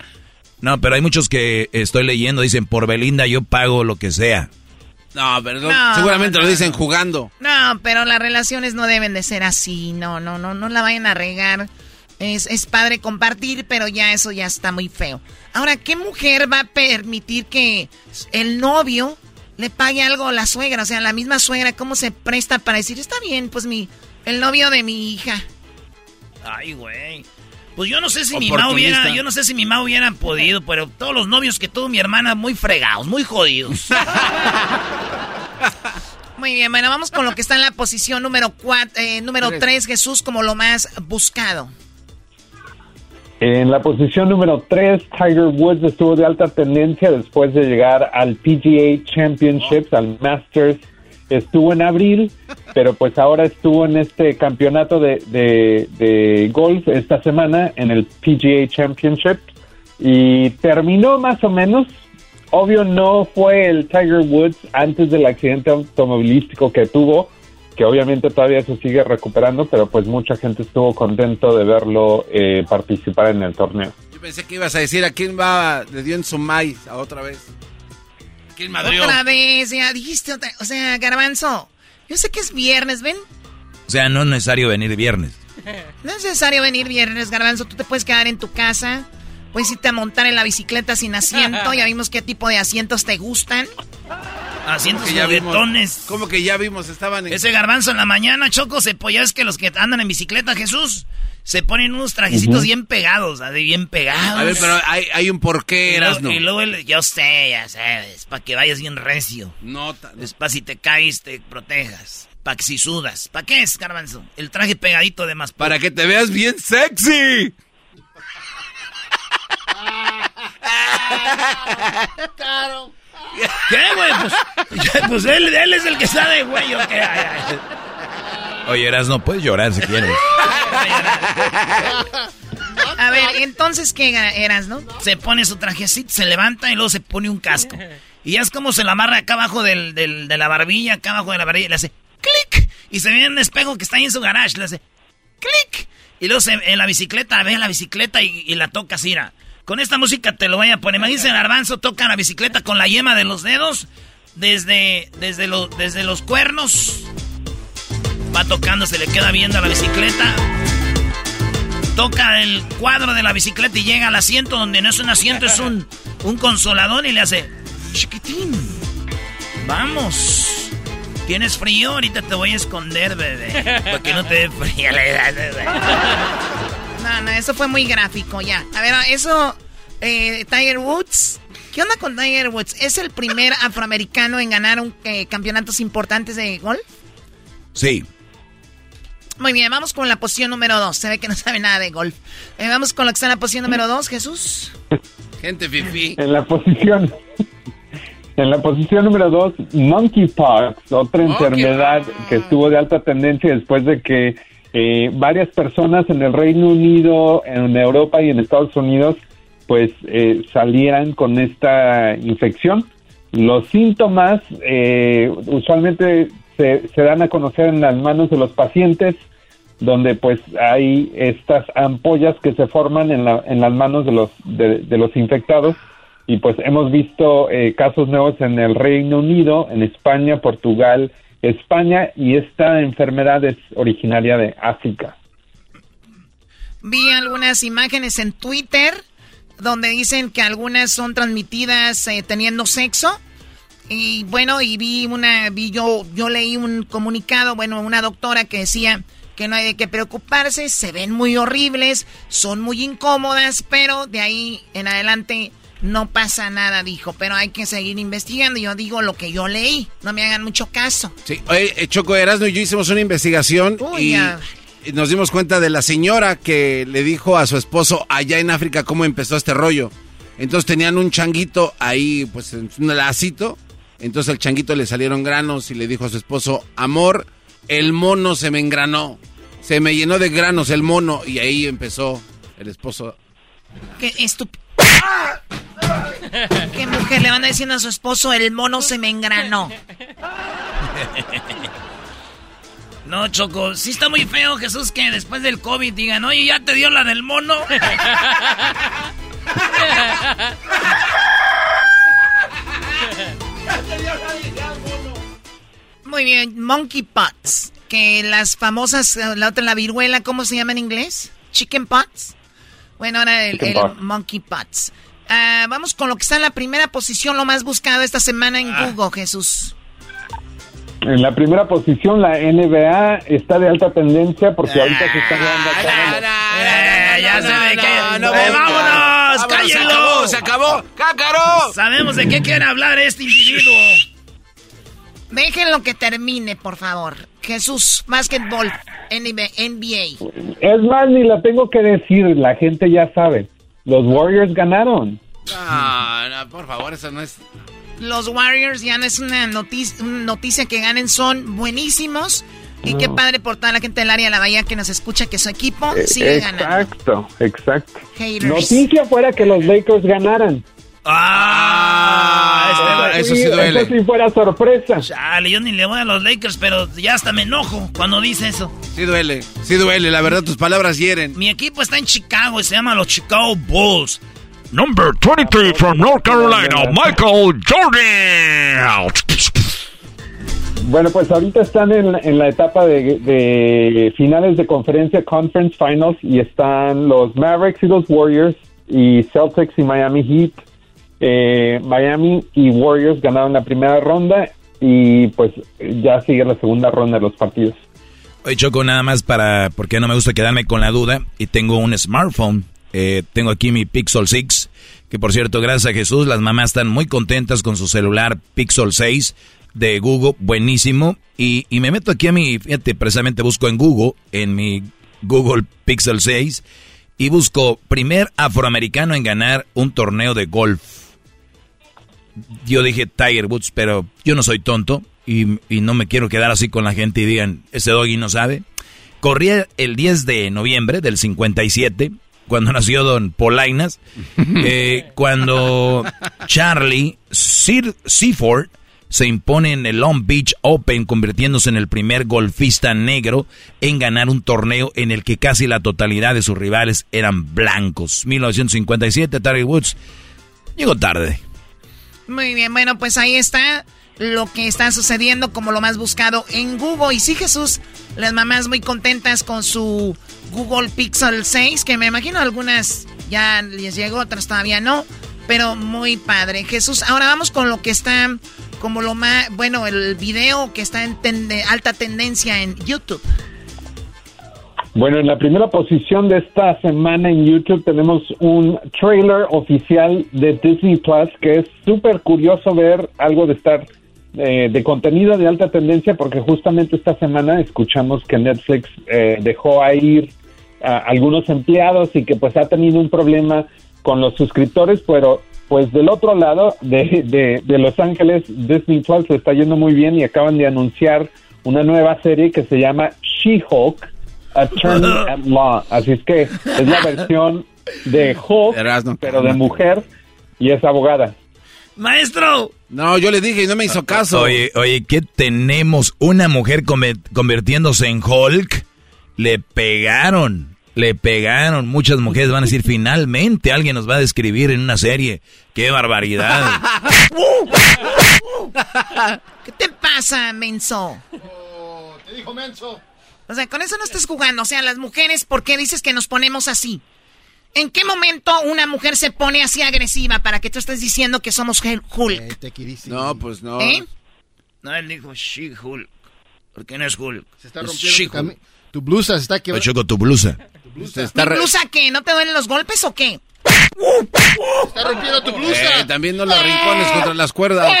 <laughs> no, pero hay muchos que estoy leyendo, dicen, por Belinda yo pago lo que sea. No, pero seguramente lo dicen jugando. No, pero las relaciones no deben de ser así. No, no, no, no la vayan a regar. Es, es padre compartir, pero ya eso ya está muy feo. Ahora, ¿qué mujer va a permitir que el novio le pague algo a la suegra? O sea, la misma suegra, ¿cómo se presta para decir, está bien, pues mi, el novio de mi hija? Ay, güey. Pues yo no sé si mi mamá hubiera, yo no sé si mi mamá hubiera podido, pero todos los novios que tuvo mi hermana muy fregados, muy jodidos. <laughs> Muy bien, bueno, vamos con lo que está en la posición número cuatro, eh, número 3, Jesús, como lo más buscado. En la posición número 3, Tiger Woods estuvo de alta tendencia después de llegar al PGA Championships, al Masters. Estuvo en abril, pero pues ahora estuvo en este campeonato de, de, golf esta semana en el PGA Championship y terminó más o menos. Obvio no fue el Tiger Woods antes del accidente automovilístico que tuvo, que obviamente todavía se sigue recuperando, pero pues mucha gente estuvo contento de verlo eh, participar en el torneo. Yo pensé que ibas a decir a quién va, le dio en su maíz a otra vez. ¿Quién madrió? Otra vez, ya dijiste otra. O sea, Garbanzo, yo sé que es viernes, ¿ven? O sea, no es necesario venir viernes. <laughs> No es necesario venir viernes, Garbanzo. Tú te puedes quedar en tu casa. Puedes irte a montar en la bicicleta sin asiento. Ya vimos qué tipo de asientos te gustan. Asientos juguetones. ¿Cómo que ya vimos? Estaban en... Ese garbanzo en la mañana, Choco, se ya es que los que andan en bicicleta, Jesús, se ponen unos trajecitos bien pegados, así bien pegados. A ver, pero hay, hay un porqué, Y luego- Erasno. Y luego, el- yo sé, ya sabes, para que vayas bien recio. No, Es para si te caes, te protejas. Para que si sudas. ¿Para qué es, garbanzo? El traje pegadito de más. Para que te veas bien sexy. Claro. ¿Qué, güey? Pues, pues él, él es el que sabe, güey. ¿o qué? Ay, ay. Oye, Eras, no puedes llorar si quieres. A ver, entonces, ¿qué eras, no? Se pone su trajecito, se levanta y luego se pone un casco. Y ya es como se la amarra acá abajo del, del- de la barbilla, acá abajo de la barbilla, y le hace clic. Y se ve en un espejo que está ahí en su garage, le hace clic. Y luego se, en la bicicleta, ve la bicicleta y, y la toca así. Con esta música te lo voy a poner. Imagínense, garbanzo toca la bicicleta con la yema de los dedos, desde, desde, desde los cuernos. Va tocando, se le queda viendo a la bicicleta. Toca el cuadro de la bicicleta y llega al asiento donde no es un asiento, es un, un consolador y le hace, chiquitín, vamos. ¿Tienes frío? Ahorita te voy a esconder, bebé. Para que no te dé frío. No, no, eso fue muy gráfico ya. A ver, eso, eh, Tiger Woods. ¿Qué onda con Tiger Woods? ¿Es el primer <laughs> afroamericano en ganar un, eh, campeonatos importantes de golf? Sí. Muy bien, vamos con la posición número dos. Se ve que no sabe nada de golf. Eh, vamos con lo que está en la posición número dos, Jesús. Gente fifi. En la posición. <laughs> En la posición número dos, monkeypox, otra enfermedad que estuvo de alta tendencia después de que eh, varias personas en el Reino Unido, en Europa y en Estados Unidos, pues eh, salieran con esta infección. Los síntomas eh, usualmente se, se dan a conocer en las manos de los pacientes, donde pues hay estas ampollas que se forman en, la- en las manos de los, de, los infectados y pues hemos visto eh, casos nuevos en el Reino Unido, en España, Portugal, España y esta enfermedad es originaria de África. Vi algunas imágenes en Twitter donde dicen que algunas son transmitidas eh, teniendo sexo. Y bueno, y vi una, vi yo, yo leí un comunicado, bueno, una doctora que decía que no hay de qué preocuparse, se ven muy horribles, son muy incómodas, pero de ahí en adelante no pasa nada, dijo. Pero hay que seguir investigando. Yo digo lo que yo leí, no me hagan mucho caso. Sí, oye, eh, Choco Erasmo y yo hicimos una investigación Uy, y, ya. nos dimos cuenta de la señora que le dijo a su esposo allá en África cómo empezó este rollo. Entonces tenían un changuito ahí, pues en un lacito. Entonces al changuito le salieron granos y le dijo a su esposo, amor, el mono se me engranó. Se me llenó de granos el mono. Y ahí empezó el esposo. Qué estúpido. ¿Qué mujer le van a decir a su esposo el mono se me engranó? No, Choco, sí está muy feo, Jesús, que después del COVID digan, oye, ¿ya te dio la del mono? Muy bien, monkeypox. Que las famosas, la otra, la viruela, ¿cómo se llama en inglés? Chickenpox. Bueno, ahora el, el Chickenpox. monkeypox. Ah, vamos con lo que está en la primera posición, lo más buscado esta semana en Google, Jesús. En la primera posición, la NBA está de alta tendencia porque ahorita se está llevando a cabo Eh, ya sé de qué. no, no, vámonos, vámonos, cállenlo. se acabó, se acabó. ¡Cácaro! Sabemos de qué quiere hablar este individuo. <laughs> Déjenlo que termine, por favor. Jesús, básquetbol, NBA. NBA. Es más, ni la tengo que decir, la gente ya sabe. Los Warriors ganaron. No, no, por favor, eso no es... Los Warriors ya no es una noticia, una noticia que ganen, son buenísimos. Y qué padre por toda la gente del área de la bahía que nos escucha que su equipo sigue ganando. Exacto, exacto. Noticia fuera que los Lakers ganaran. Ah, este- eso sí duele. Eso sí fuera sorpresa. Chale, yo ni le voy a los Lakers, pero ya hasta me enojo cuando dice eso. Sí duele, sí duele, la verdad tus palabras hieren. Mi equipo está en Chicago y se llama los Chicago Bulls. Number 23 from North Carolina, Michael Jordan. Bueno, pues ahorita están en, la- en la etapa de, de finales de conferencia, Conference Finals, y están los Mavericks y los Warriors, y Celtics y Miami Heat. Eh, Miami y Warriors ganaron la primera ronda, y pues ya sigue la segunda ronda de los partidos. Oye, Choco, nada más para, porque no me gusta quedarme con la duda, y tengo un smartphone, eh, tengo aquí mi Pixel 6, que por cierto, gracias a Jesús, las mamás están muy contentas con su celular Pixel 6 de Google, buenísimo, y, y me meto aquí a mi, fíjate, precisamente busco en Google, en mi Google Pixel 6, y busco primer afroamericano en ganar un torneo de golf. Yo dije Tiger Woods, pero yo no soy tonto y, no me quiero quedar así con la gente y digan, ese doggy no sabe. Corría el 10 de noviembre del 57, cuando nació Don Polainas, eh, cuando Charlie Sir Seaford se impone en el Long Beach Open, convirtiéndose en el primer golfista negro en ganar un torneo en el que casi la totalidad de sus rivales eran blancos. 1957, Tiger Woods llegó tarde. Muy bien, bueno, pues ahí está lo que está sucediendo como lo más buscado en Google. Y sí, Jesús, las mamás muy contentas con su Google Pixel 6, que me imagino algunas ya les llegó, otras todavía no, pero muy padre. Jesús, ahora vamos con lo que está como lo más, bueno, el video que está en alta tendencia en YouTube. Bueno, en la primera posición de esta semana en YouTube tenemos un trailer oficial de Disney Plus que es súper curioso ver algo de estar eh, de contenido de alta tendencia porque justamente esta semana escuchamos que Netflix eh, dejó a ir a algunos empleados y que pues ha tenido un problema con los suscriptores, pero pues del otro lado de, de, Los Ángeles, Disney Plus le está yendo muy bien y acaban de anunciar una nueva serie que se llama She-Hulk, Attorney <laughs> at Law. Así es que es la versión de Hulk, pero de mujer y es abogada. Maestro. No, yo le dije y no me hizo caso. Oye, oye, ¿qué tenemos? Una mujer convirtiéndose en Hulk. Le pegaron, le pegaron. Muchas mujeres van a decir, finalmente alguien nos va a describir en una serie. ¡Qué barbaridad! <laughs> ¿Qué te pasa, menso? Te dijo menso. O sea, con eso no estés jugando. O sea, las mujeres, ¿por qué dices que nos ponemos así? ¿En qué momento una mujer se pone así agresiva para que tú estés diciendo que somos Hulk? No, pues no. ¿Eh? No, él dijo She-Hulk. ¿Por qué no es Hulk? Se está Es rompiendo tu, cami- tu blusa, se está quebrando. Choco, tu blusa. Se ¿Mi blusa qué? ¿No te duelen los golpes o qué? Está rompiendo tu blusa. Eh, también no los rincones contra las cuerdas.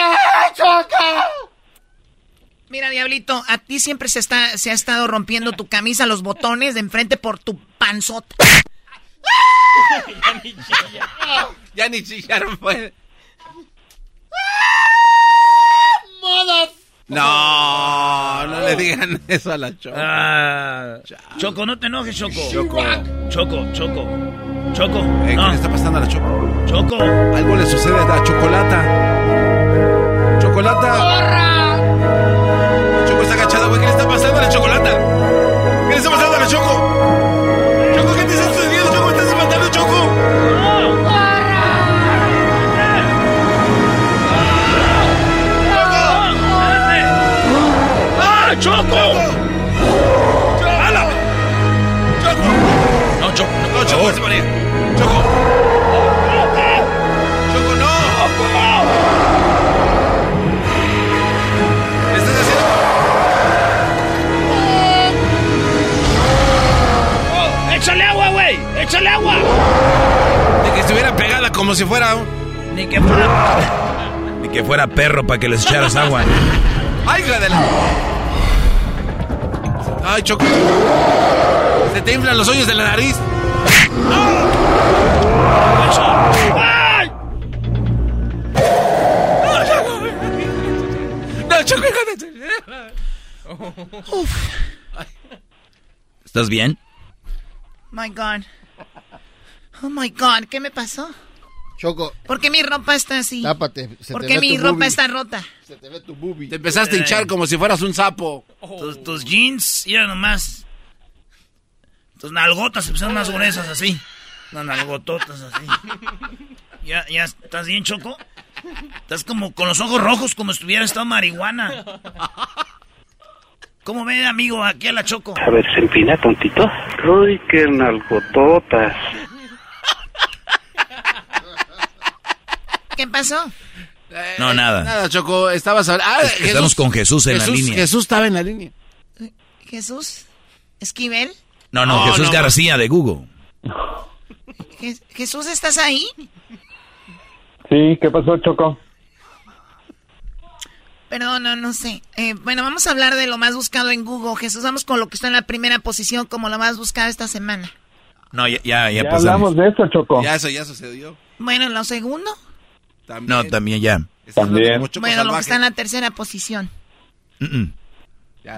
Mira, Diablito, a ti siempre se, está, se ha estado rompiendo tu camisa, los botones de enfrente por tu panzota. Ya ni chillaron fue. No, no le digan eso a la Choco. Ah, Choco, no te enojes, Choco. Choco. Choco, Choco. Choco. Eh, ¿Qué no. le está pasando a la Choco? Choco. Algo le sucede a la Chocolata. ¡Chocolata! Choco está agachada, güey. ¿Qué le está pasando a la Chocolata? ¿Qué le está pasando a la Choco? Choco, ¿qué te está sucediendo? Choco, ¿me estás matando, Choco? ¡Ah, Choco! ¡Hala! ¡Choco! No, Choco, no, Choco, se María. ¡Échale agua! De que estuviera pegada como si fuera... un- Ni que fuera... Ni que fuera perro para que les echaras agua. ¡Ay, de la... ¡Ay, Choco! Se te inflan los hoyos de la nariz. ¡Ay! No, Choco, hija de... ¿Estás bien? My God. Oh my God, ¿qué me pasó? Choco, ¿Por qué mi ropa está así? tápate. Se ¿Por te qué ve mi tu ropa boobie. está rota? Se te ve tu boobie. Te empezaste a hinchar como si fueras un sapo. Tus, tus jeans, ya nomás. Tus nalgotas se pusieron más gruesas así. Las nalgototas así. ¿Ya, ya estás bien, Choco? Estás como con los ojos rojos como si estuviera estado marihuana. ¿Cómo ve, amigo, aquí a la Choco? A ver, se empina tontito. Uy, qué nalgototas. ¿Qué pasó? No, nada. Nada, Choco, estabas hablando. Ah, Es que estamos con Jesús en la línea. Jesús estaba en la línea. ¿Jesús? ¿Esquivel? No, no, No, Jesús no, García de Google. Je- ¿Jesús, estás ahí? Sí, ¿qué pasó, Choco? Pero no, no sé. Eh, bueno, vamos a hablar de lo más buscado en Google. Jesús, vamos con lo que está en la primera posición como lo más buscado esta semana. No, ya, ya, ya Ya pasamos. hablamos de eso, Choco. Ya eso ya sucedió. Bueno, lo segundo. No, también ya. También. Bueno, lo que está en la tercera posición. Mm, mm.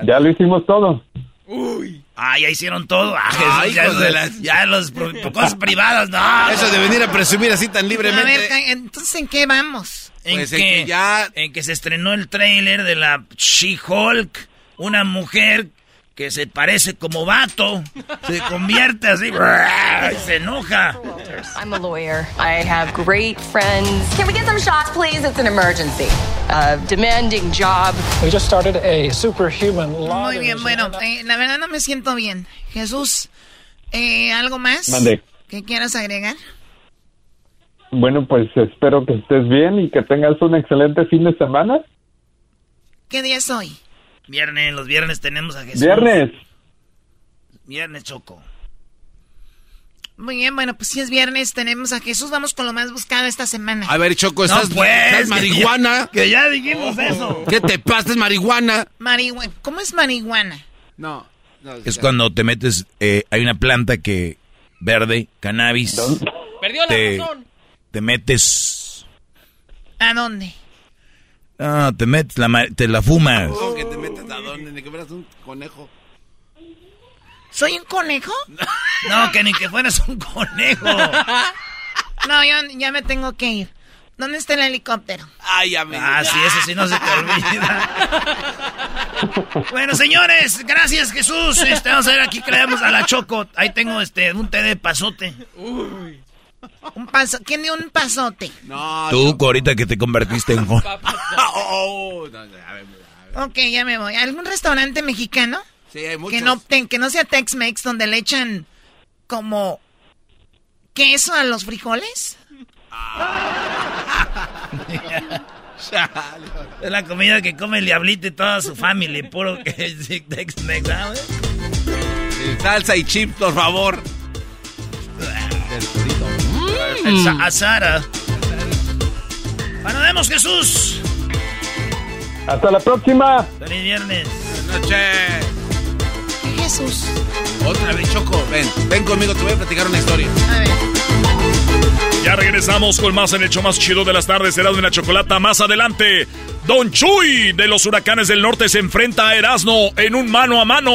Ya lo hicimos todo. Uy. Ah, ya hicieron todo. Ah, Ay, ya, de las- ya los cosas privadas, no. Eso de venir a presumir así tan A libremente. ver, ca- entonces, ¿en qué vamos? En, Pues en que, que ya- en que se estrenó el tráiler de la She-Hulk, una mujer que se parece como vato, se convierte así, y se enoja. I'm a lawyer. I have great friends. Can we get some shots, please? It's an emergency. A demanding job. We just started a superhuman law. Muy bien, bueno, eh, la verdad no me siento bien. Jesús, eh, ¿algo más? Mande. ¿Que quieras agregar? Bueno, pues espero que estés bien y que tengas un excelente fin de semana. ¿Qué día es hoy? Viernes, los viernes tenemos a Jesús. Viernes. Viernes, Choco. Muy bien, bueno, pues si es viernes, tenemos a Jesús. Vamos con lo más buscado esta semana. A ver, Choco, No, estás, pues, estás que marihuana. Que ya dijimos eso. ¿Qué te pasa? ¿Es marihuana? Marihuana. ¿Cómo es marihuana? No. no, Es cuando te metes, eh, hay una planta que verde, cannabis. Perdió la te, razón. te metes, ¿A dónde? Ah, te metes, la, te la fumas. No, que te metes a dónde, ni que fueras un conejo. ¿Soy un conejo? No, que ni que fueras un conejo. No, yo ya me tengo que ir. ¿Dónde está el helicóptero? Ay, amigo. Ah, sí, eso sí no se te olvida. bueno, señores, gracias Jesús. Este, vamos a ver aquí creamos a la Choco. Ahí tengo este un té de pasote. Un paso. ¿Quién dio un pasote? No, Tú, ahorita que te convertiste en... <laughs> Oh, no, a ver, a ver. Ok, ya me voy. ¿Algún restaurante mexicano? Sí, hay muchos. Que no, ten- que no sea Tex-Mex, donde le echan como queso a los frijoles. <laughs> Es la comida que come el diablito y toda su familia. Puro que <laughs> Tex-Mex, ¿sabes? Salsa y chips, por favor. El sa- asara. Bueno, vemos Jesús. Hasta la próxima. Feliz viernes. Buenas noches. Jesús. Otra vez, Choco. Ven, ven conmigo, te voy a platicar una historia. A ver. Ya regresamos con más en el show más chido de las tardes. Será de la chocolata más adelante. Don Chuy de los Huracanes del Norte se enfrenta a Erasno en un mano a mano,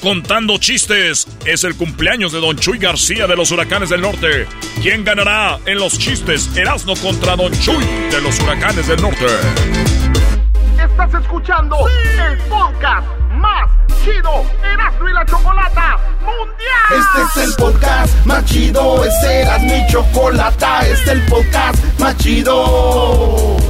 contando chistes. Es el cumpleaños de Don Chuy García de los Huracanes del Norte. ¿Quién ganará en los chistes? Erasno contra Don Chuy de los Huracanes del Norte. Estás escuchando el podcast más chido Erasmo y la Chocolata Mundial. Este es el podcast más chido, este era mi chocolata, este es el podcast más chido.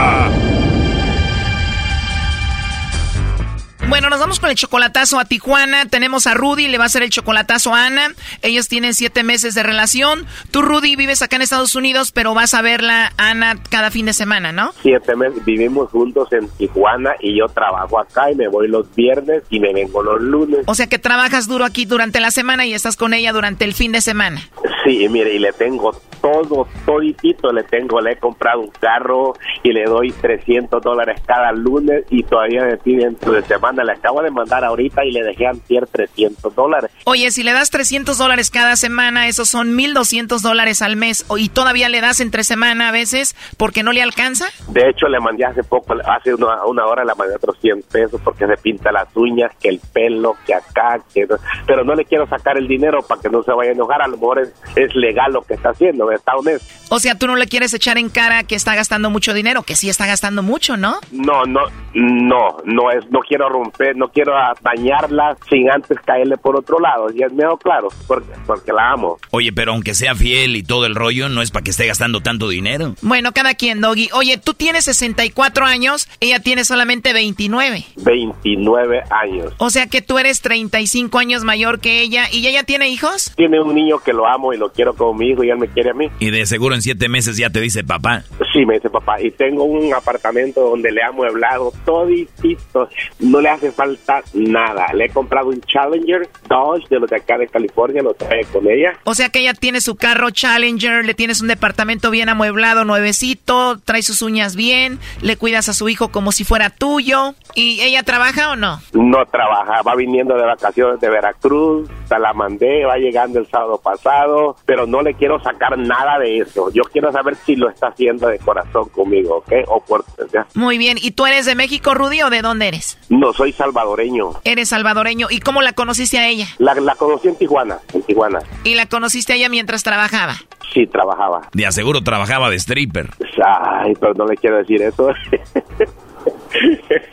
Bueno, nos vamos con el chocolatazo a Tijuana. Tenemos a Rudy, le va a hacer el chocolatazo a Ana. Ellos tienen siete meses de relación. Tú, Rudy, vives acá en Estados Unidos, pero vas a verla, Ana, cada fin de semana, ¿no? Siete meses, vivimos juntos en Tijuana y yo trabajo acá y me voy los viernes y me vengo los lunes. O sea que trabajas duro aquí durante la semana y estás con ella durante el fin de semana. Sí, mire, y le tengo todo, toditito le tengo, le he comprado un carro y le doy 300 dólares cada lunes y todavía me piden de semana, le acabo de mandar ahorita y le dejé antier 300 dólares. Oye, si le das 300 dólares cada semana, esos son 1200 dólares al mes y todavía le das entre semana a veces porque no le alcanza. De hecho, le mandé hace poco, hace una, una hora le mandé otros 100 pesos porque se pinta las uñas, que el pelo, que acá, que pero no le quiero sacar el dinero para que no se vaya a enojar, a lo mejor es, es legal lo que está haciendo, está honesto. O sea, tú no le quieres echar en cara que está gastando mucho dinero, que sí está gastando mucho, ¿no? No, no, no, no es, no quiero romper, no quiero dañarla sin antes caerle por otro lado. Y es medio claro, porque, porque la amo. Oye, pero aunque sea fiel y todo el rollo, no es para que esté gastando tanto dinero. Bueno, cada quien, Doggy. Oye, tú tienes 64 años, ella tiene solamente 29. 29 años. O sea que tú eres 35 años mayor que ella. ¿Y ella tiene hijos? Tiene un niño que lo amo y lo quiero como mi hijo y él me quiere a mí. Y de seguro en siete meses ya te dice papá. Sí, me dice papá. Y tengo un apartamento donde le ha amueblado toditito. No le hace falta nada. Le he comprado un Challenger Dodge de los de acá de California, lo trae con ella. O sea que ella tiene su carro Challenger, le tienes un departamento bien amueblado, nuevecito, trae sus uñas bien, le cuidas a su hijo como si fuera tuyo. ¿Y ella trabaja o no? No trabaja, va viniendo de vacaciones de Veracruz, se la mandé, va llegando el sábado pasado, pero no le quiero sacar nada de eso. Yo quiero saber si lo está haciendo de corazón conmigo, ¿ok? O por... ¿ya? Muy bien. ¿Y tú eres de México, Rudy, o de dónde eres? No, soy salvadoreño. Eres salvadoreño. ¿Y cómo la conociste a ella? La, la conocí en Tijuana, en Tijuana. ¿Y la conociste a ella mientras trabajaba? Sí, trabajaba. De aseguro trabajaba de stripper. Ay, pero no le quiero decir eso. <laughs>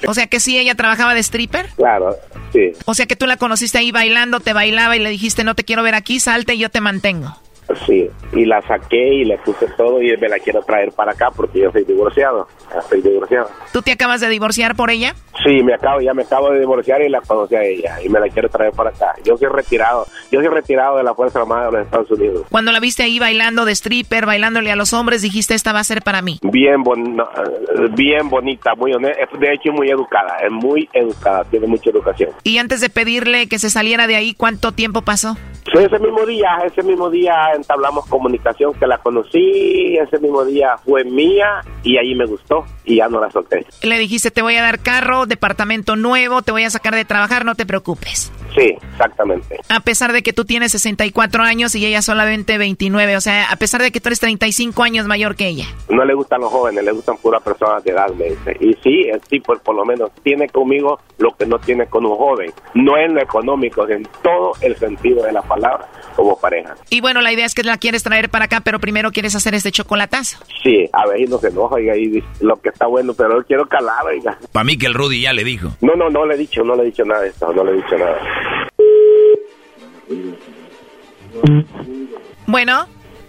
O sea que sí, ella trabajaba de stripper. Claro, sí. O sea que tú la conociste ahí bailando, te bailaba y le dijiste, no te quiero ver aquí, salte y yo te mantengo. Sí, y la saqué y le puse todo y me la quiero traer para acá porque yo soy divorciado. Estoy divorciado. ¿Tú te acabas de divorciar por ella? Sí, me acabo, ya me acabo de divorciar y la conocí a ella y me la quiero traer para acá. Yo soy retirado, yo soy retirado de la Fuerza Armada de los Estados Unidos. Cuando la viste ahí bailando de stripper, bailándole a los hombres, dijiste, esta va a ser para mí. Bien, bon bien bonita, muy honesta, de hecho muy educada, es muy educada, tiene mucha educación. Y antes de pedirle que se saliera de ahí, ¿cuánto tiempo pasó? Sí, ese mismo día, ese mismo día entablamos comunicación que la conocí, ese mismo día fue mía y ahí me gustó y ya no la solté. Le dijiste, te voy a dar carro, departamento nuevo, te voy a sacar de trabajar, no te preocupes. Sí, exactamente. A pesar de que tú tienes 64 años y ella solamente 29, o sea, a pesar de que tú eres 35 años mayor que ella. No le gustan los jóvenes, le gustan puras personas de edad, me dice. Y sí, el tipo por lo menos tiene conmigo lo que no tiene con un joven. No en lo económico, en todo el sentido de la palabra, como pareja. Y bueno, la idea es que la quieres traer para acá, pero primero quieres hacer este chocolatazo. Sí, a ver, y no se enoja, oiga, y lo que está bueno, pero yo quiero calar, oiga. Para mí que el Rudy ya le dijo. No, no, no le he dicho, no le he dicho nada de esto, no le he dicho nada. Bueno.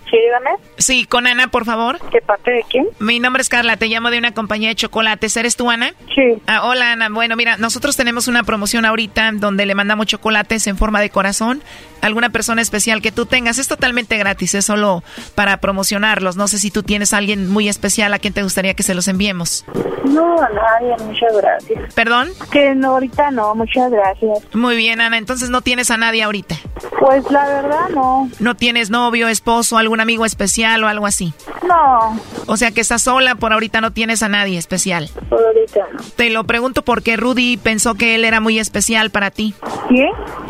Sí, dígame. Sí, con Ana, por favor. ¿De parte de quién? Mi nombre es Carla, te llamo de una compañía de chocolates. ¿Eres tú, Ana? Sí. Ah, hola, Ana. Bueno, mira, nosotros tenemos una promoción ahorita donde le mandamos chocolates en forma de corazón a alguna persona especial que tú tengas. Es totalmente gratis, es solo para promocionarlos. No sé si tú tienes a alguien muy especial a quien te gustaría que se los enviemos. No, a nadie, muchas gracias. ¿Perdón? Que no, ahorita no, muchas gracias. Muy bien, Ana, entonces no tienes a nadie ahorita. Pues la verdad no. ¿No tienes novio, esposo, algún amigo especial o algo así? No. O sea que estás sola, por ahorita no tienes a nadie especial. Por ahorita no. Te lo pregunto porque Rudy pensó que él era muy especial para ti. ¿Qué?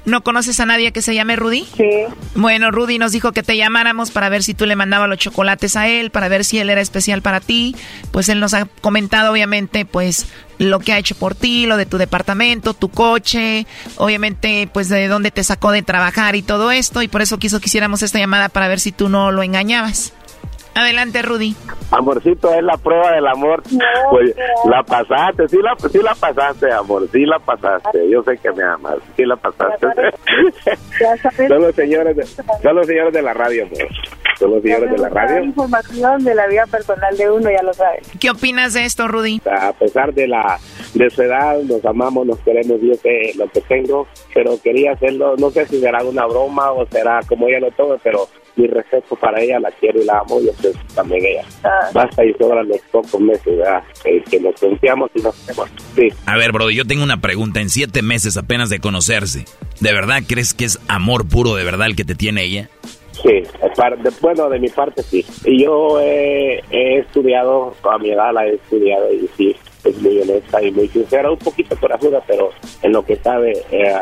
¿No conoces a nadie que se llame Rudy? Sí. Bueno, Rudy nos dijo que te llamáramos para ver si tú le mandabas los chocolates a él, para ver si él era especial para ti. Pues él nos ha comentado, obviamente, pues lo que ha hecho por ti, lo de tu departamento, tu coche, obviamente, pues de dónde te sacó de trabajar y todo esto. Y por eso quiso que hiciéramos esta llamada para ver si tú no lo engañabas. Adelante, Rudy. Amorcito, es la prueba del amor. pues la pasaste, sí la, sí la pasaste, amor, sí la pasaste. Yo sé que me amas, sí la pasaste. <laughs> son los señores de, son los señores de la radio, amor. Son los señores de la radio. información de la vida personal de uno, ya lo sabes. ¿Qué opinas de esto, Rudy? A pesar de la de su edad, nos amamos, nos queremos, yo sé lo que tengo, pero quería hacerlo, no sé si será una broma o será como ella lo tome, pero mi respeto para ella, la quiero y la amo, y eso también ella. Basta y sobran los pocos meses ¿verdad? Eh, que nos confiamos y nos hacemos. Sí. A ver, bro, yo tengo una pregunta. En siete meses apenas de conocerse, ¿de verdad crees que es amor puro de verdad el que te tiene ella? Sí, de, bueno, de mi parte sí. Y yo he, he estudiado, a mi edad la he estudiado y sí, es muy honesta y muy sincera, un poquito corajuda, pero en lo que sabe eh,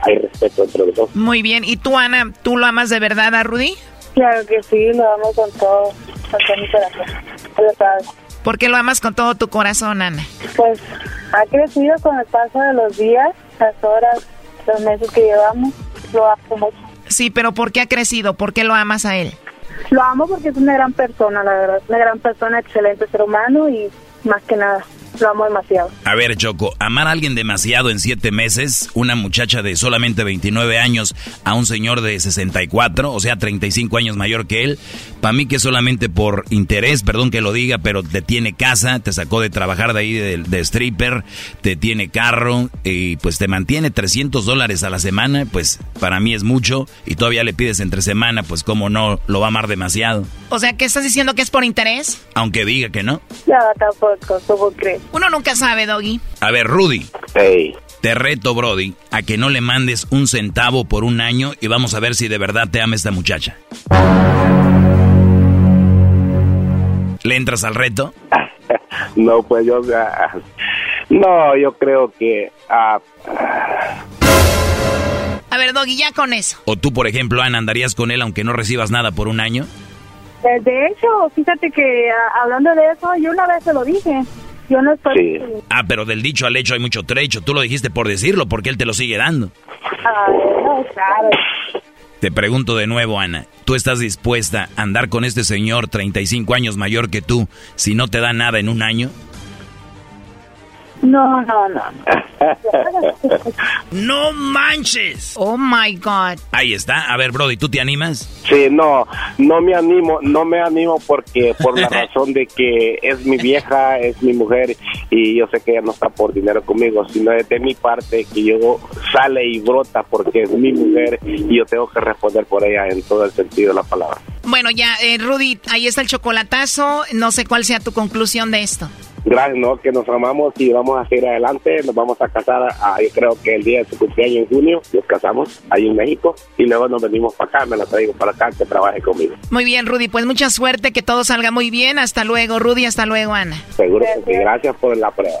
hay respeto entre los dos. Muy bien, ¿y tú, Ana, tú lo amas de verdad a Rudy? Claro que sí, lo amo con todo, con todo mi corazón, lo sabes. ¿Por qué lo amas con todo tu corazón, Ana? Pues ha crecido con el paso de los días, las horas, los meses que llevamos, lo amo mucho. Sí, pero ¿por qué ha crecido? ¿Por qué lo amas a él? Lo amo porque es una gran persona, la verdad, una gran persona, excelente ser humano y más que nada. Lo amo demasiado. A ver, Choco, amar a alguien demasiado en siete meses, una muchacha de solamente 29 años a un señor de 64, o sea, 35 años mayor que él, para mí que solamente por interés, perdón que lo diga, pero te tiene casa, te sacó de trabajar de ahí de, de stripper, te tiene carro y pues te mantiene 300 dólares a la semana, pues para mí es mucho y todavía le pides entre semana, pues cómo no, lo va a amar demasiado. O sea, ¿qué estás diciendo que es por interés? Aunque diga que no. Ya, tampoco, ¿cómo crees? Uno nunca sabe, Doggy. A ver, Rudy. Hey. Te reto, Brody, a que no le mandes un centavo por un año y vamos a ver si de verdad te ama esta muchacha. ¿Le entras al reto? <laughs> no, pues yo... no, yo creo que... ah, A ver, Doggy, ya con eso. ¿O tú, por ejemplo, Ana, andarías con él aunque no recibas nada por un año? Eh, De hecho, fíjate que ah, hablando de eso, yo una vez se lo dije. Yo no estoy... Ah, pero del dicho al hecho hay mucho trecho. Tú lo dijiste por decirlo, porque él te lo sigue dando. Ah, no, claro. Te pregunto de nuevo, Ana, ¿tú estás dispuesta a andar con este señor 35 años mayor que tú si no te da nada en un año? No, no, no. <laughs> ¡No manches! Oh my God. Ahí está. A ver, Brody, ¿tú te animas? Sí, no, no me animo, no me animo porque por la <laughs> razón de que es mi vieja, es mi mujer y yo sé que ella no está por dinero conmigo, sino es de mi parte que yo sale y brota porque es mi mujer y yo tengo que responder por ella en todo el sentido de la palabra. Bueno, ya, eh, Rudy, ahí está el chocolatazo. No sé cuál sea tu conclusión de esto. Gracias, ¿no? Que nos amamos y vamos a seguir adelante. Nos vamos a casar, ah, yo creo que el día de su cumpleaños en junio, nos casamos ahí en México y luego nos venimos para acá, me la traigo para acá, que trabaje conmigo. Muy bien, Rudy, pues mucha suerte, que todo salga muy bien. Hasta luego, Rudy, hasta luego, Ana. Seguro que sí. Gracias por la prueba.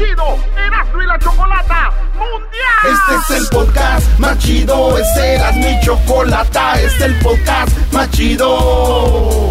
chido Erasmo y la Chocolata Mundial. Este es el podcast más chido, este era mi chocolata, este es el podcast más chido.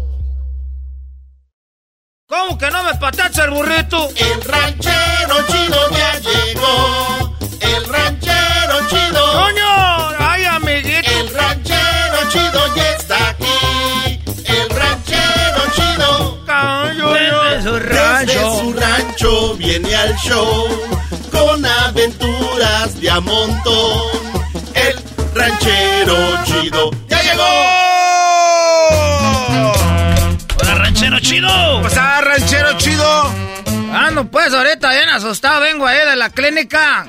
¿Cómo que no me patacha el burrito? El ranchero chido ya llegó. El ranchero chido. ¡Coño! ¡Ay, amiguito! El ranchero chido ya está aquí. El ranchero chido. Desde su rancho. Desde su rancho viene al show con aventuras de a montón. El ranchero chido ya llegó. Chido! ¿Cómo está, ranchero chido? Ah, no, pues ahorita bien asustado, vengo ahí de la clínica.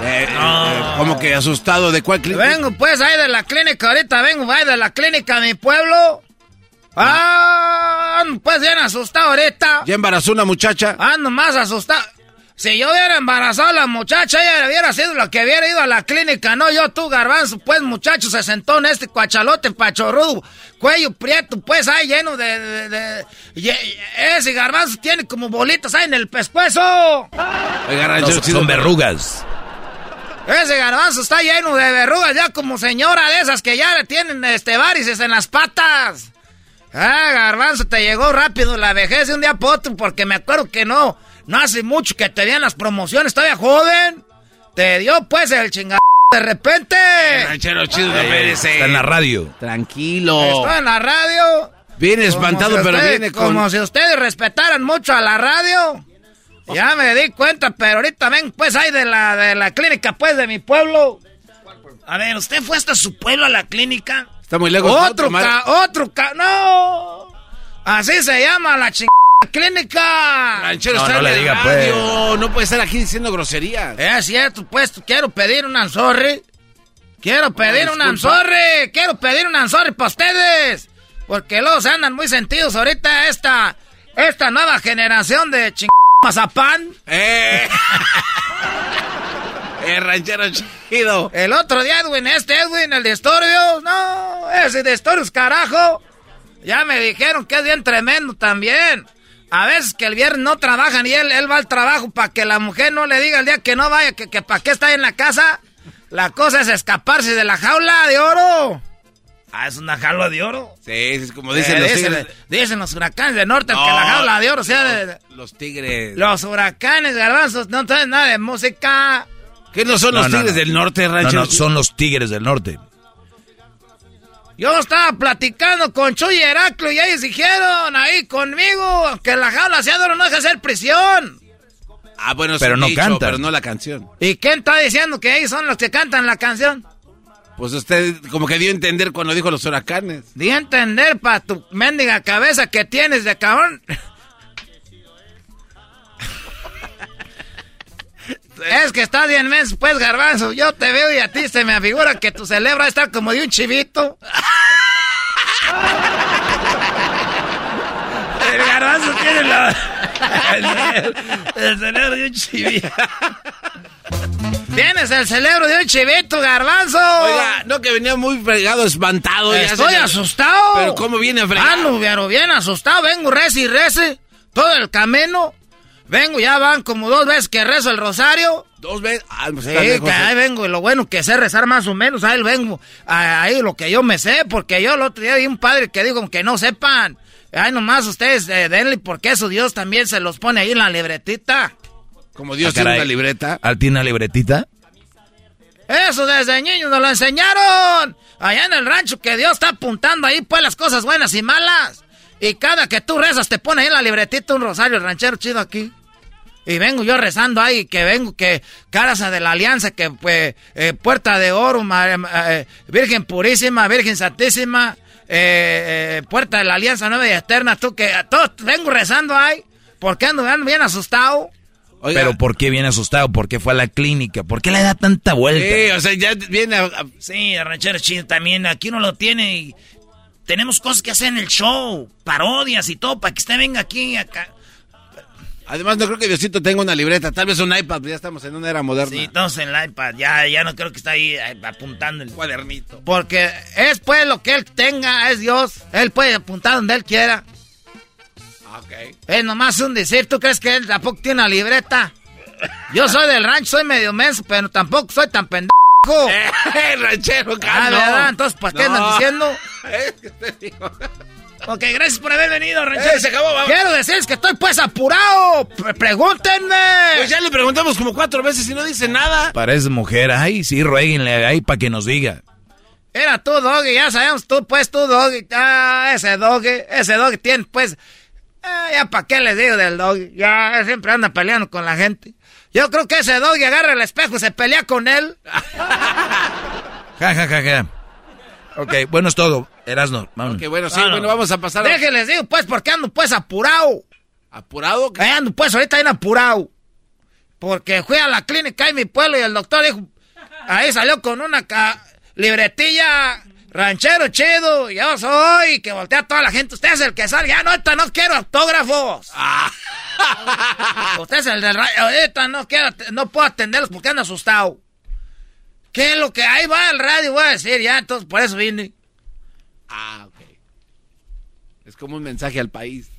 Eh, eh, ¿Cómo que asustado? ¿De cuál clínica? Vengo pues ahí de la clínica, ahorita vengo ahí de la clínica de mi pueblo. Ah, ando, pues bien asustado ahorita. ¿Ya embarazó una muchacha? Ando más asustado. Si yo hubiera embarazado a la muchacha, ella hubiera sido la que hubiera ido a la clínica, no yo, tú, garbanzo. Pues, muchacho, se sentó en este cuachalote pachorrudo, cuello prieto, pues, ahí lleno de... de- ese garbanzo tiene como bolitas ahí en el pescuezo. Oiga, No, son, verrugas. Ese garbanzo está lleno de verrugas, ya como señora de esas que ya le tienen este varices en las patas. Ah, garbanzo, te llegó rápido la vejez de un día para otro, porque me acuerdo que no, no hace mucho que te dieron las promociones, todavía joven. Te dio pues el chingado de repente. Ranchero chido, no merece. está en la radio. Tranquilo. Estoy en la radio. Viene espantado, si pero ustedes- viene con... Como si ustedes respetaran mucho a la radio. Ya me di cuenta, pero ahorita ven, pues, ahí de la, de la clínica, pues, de mi pueblo. A ver, ¿usted fue hasta su pueblo a la clínica? Está muy lejos. Otro Otro ca, otro ca, no. Así se llama la chingada clínica. Ranchero No, está no en le la diga, radio. No puede estar aquí diciendo groserías. Es cierto, pues, quiero pedir un anzorri. Quiero pedir un disculpa. anzorri. Quiero pedir un anzorri para ustedes. Porque luego se andan muy sentidos ahorita esta, esta nueva generación de ching... mazapán. ¡Eh! <laughs> ¡Eh, ranchero chido! El otro día, Edwin, este Edwin, el de Estorios. No, ese de Estorios, carajo. Ya me dijeron que es bien tremendo también. A veces que el viernes no trabajan y él, él va al trabajo para que la mujer no le diga el día que no vaya, que, que para qué está ahí en la casa. La cosa es escaparse de la jaula de oro. Ah, es una jaula de oro. Sí, es como dicen Eh, los dicen, tigres. dicen los huracanes del norte que la jaula de oro sea de... Los tigres. Los huracanes, garbanzos, no traen nada de música. ¿Qué no son No, los no, tigres no. del norte, No, ranchero? no, son los tigres del norte. Yo estaba platicando con Chuy y Heraclio y ellos dijeron ahí conmigo que la jaula oro no deja de ser prisión. Ah, bueno, Pero no dicho, cantan. pero no la canción. ¿Y quién está diciendo que ellos son los que cantan la canción? Pues usted como que dio a entender cuando dijo los huracanes. Di a entender pa' tu mendiga cabeza que tienes de cabrón. Es que estás bien menso, pues, garbanzo. Yo te veo y a ti se me afigura que tu cerebro está como de un chivito. El garbanzo tiene la... el, el cerebro de un chivito. Tienes el cerebro de un chivito, garbanzo. Oiga, no que venía muy fregado, espantado. Estoy asustado. Pero ¿cómo viene fregado? Ando, pero bien asustado. Vengo y rece. Todo el camino. Vengo, ya van como dos veces que rezo el rosario. Dos veces. Ah, pues Sí, está lejos, que ¿eh? ahí vengo. Y lo bueno que sé rezar más o menos. Ahí vengo. Ahí lo que yo me sé. Porque yo el otro día vi un padre que dijo que no sepan. Ay, nomás ustedes eh, denle porque eso Dios también se los pone ahí en la libretita. Como Dios Ah, tiene una libreta. ¿Al tiene una libretita? Eso desde niños nos lo enseñaron. Allá en el rancho que Dios está apuntando ahí pues las cosas buenas y malas. Y cada que tú rezas te pone ahí en la libretita un rosario el ranchero chido aquí. Y vengo yo rezando ahí, que vengo, que Casa de la Alianza, que pues, eh, Puerta de Oro, ma- eh, Virgen Purísima, Virgen Santísima, eh, eh, Puerta de la Alianza Nueva y Eterna, tú que todo vengo rezando ahí, porque ando, ando bien asustado. Oiga. Pero ¿por qué viene asustado? ¿Por qué fue a la clínica? ¿Por qué le da tanta vuelta? Sí, o sea, ya viene a... a- Sí, ranchero chido también, aquí uno lo tiene y tenemos cosas que hacer en el show, parodias y todo, para que usted venga aquí acá. Además, no creo que Diosito tenga una libreta. Tal vez un iPad, ya estamos en una era moderna. Sí, todos en el iPad, ya, ya no creo que está ahí eh, apuntando el cuadernito. Porque es pues lo que él tenga, es Dios. Él puede apuntar donde él quiera. Ok. Es nomás un decir, ¿tú crees que él tampoco tiene una libreta? Yo soy del rancho, soy medio menso, pero tampoco soy tan pendejo. <laughs> Eh, ranchero, Ah, calma. ¿verdad? Entonces, ¿para qué No. andan diciendo? <laughs> Es que te digo. Ok, gracias por haber venido, ranchero. Eh, se acabó, vamos. Quiero decirles que estoy pues apurado. Pre- Pregúntenme. Pues ya le preguntamos como cuatro veces y no dice nada. Parece mujer. Ay, sí, rueguenle ahí para que nos diga. Era tú, Doggy, ya sabemos tú, pues tú, Doggy. Ah, ese Doggy, ese Doggy tiene, pues. ah, ya para qué les digo del Doggy. Ya siempre anda peleando con la gente. Yo creo que ese Doggy agarra el espejo y se pelea con él. Ja, ja, ja, ja. Ok, bueno, es todo. Erasno, vamos. Que bueno, sí, Ah, no. bueno, vamos a pasar. a- Déjenles digo, pues, porque ando pues apurado. ¿Apurado? Ahí ando pues ahorita bien apurado. Porque fui a la clínica en mi pueblo y el doctor dijo, ahí salió con una ca- libretilla ranchero chido, yo soy, que voltea a toda la gente, usted es el que sale, ya no, ahorita no quiero autógrafos. usted es el del radio, ahorita no quiero, no puedo atenderlos porque ando asustado. ¿Qué es lo que ahí va el radio? Voy a decir ya, entonces por eso vine. Ah, ok. Es como un mensaje al país.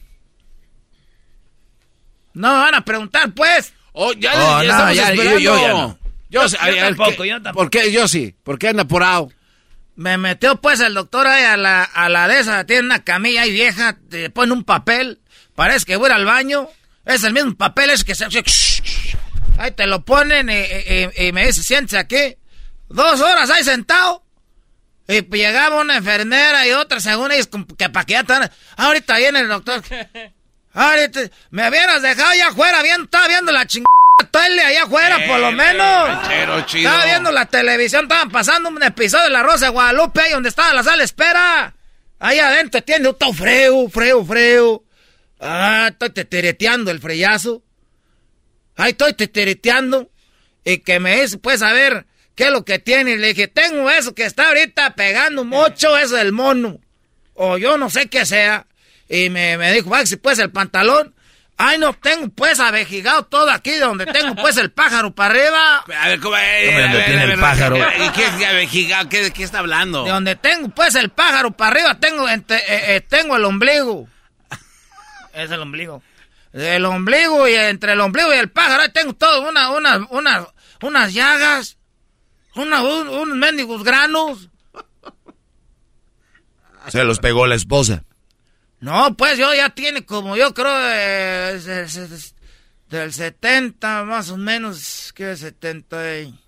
No me van a preguntar, pues. Oh, ya, Oh, ya no, estamos ya, yo- esperando. yo ya no. Yo, Yo- tampoco, ¿qué- yo tampoco. ¿Por qué? Yo sí. ¿Por qué anda apurado? Me metió pues el doctor ahí a la, a la de esa, tiene una camilla ahí vieja, te pone un papel, parece que voy a ir al baño, es el mismo papel, es que se... Ahí te lo ponen y, y- y me dice, siéntese aquí, dos horas ahí sentado, y pues llegaba una enfermera y otra según ellos, que para que ya están, ahorita viene el doctor, <laughs> ahorita, me hubieras dejado allá afuera, viendo, estaba viendo la chingada tele allá afuera, por lo menos. ranchero chido. Estaba viendo la televisión, estaban pasando un episodio de La Rosa de Guadalupe, ahí donde estaba la sala de espera. Ahí adentro tiene un todo freo, freo, freo. Ah, estoy tetereteando el freyazo. Ahí estoy tetereteando. Y que me dice, pues, a ver, ¿qué es lo que tiene? Y le dije, tengo eso que está ahorita pegando mucho, eso del mono. O yo no sé qué sea. Y me, me dijo, si pues el pantalón. Ay, no, tengo pues avejigado todo aquí, donde tengo pues el pájaro para arriba. A ver, ¿cómo eh, ¿Cómo donde tiene el pájaro? ¿Y qué es avejigado? ¿Qué, ¿De qué está hablando? De donde tengo pues el pájaro para arriba, tengo, eh, eh, tengo el ombligo. Es el ombligo. El ombligo y entre el ombligo y el pájaro, ahí tengo todo, una, una, una, unas llagas, una, un- unos mendigos granos. Se los pegó la esposa. No, pues yo ya tiene como yo creo eh, se- se- se- del 70 más o menos, ¿qué 70? y-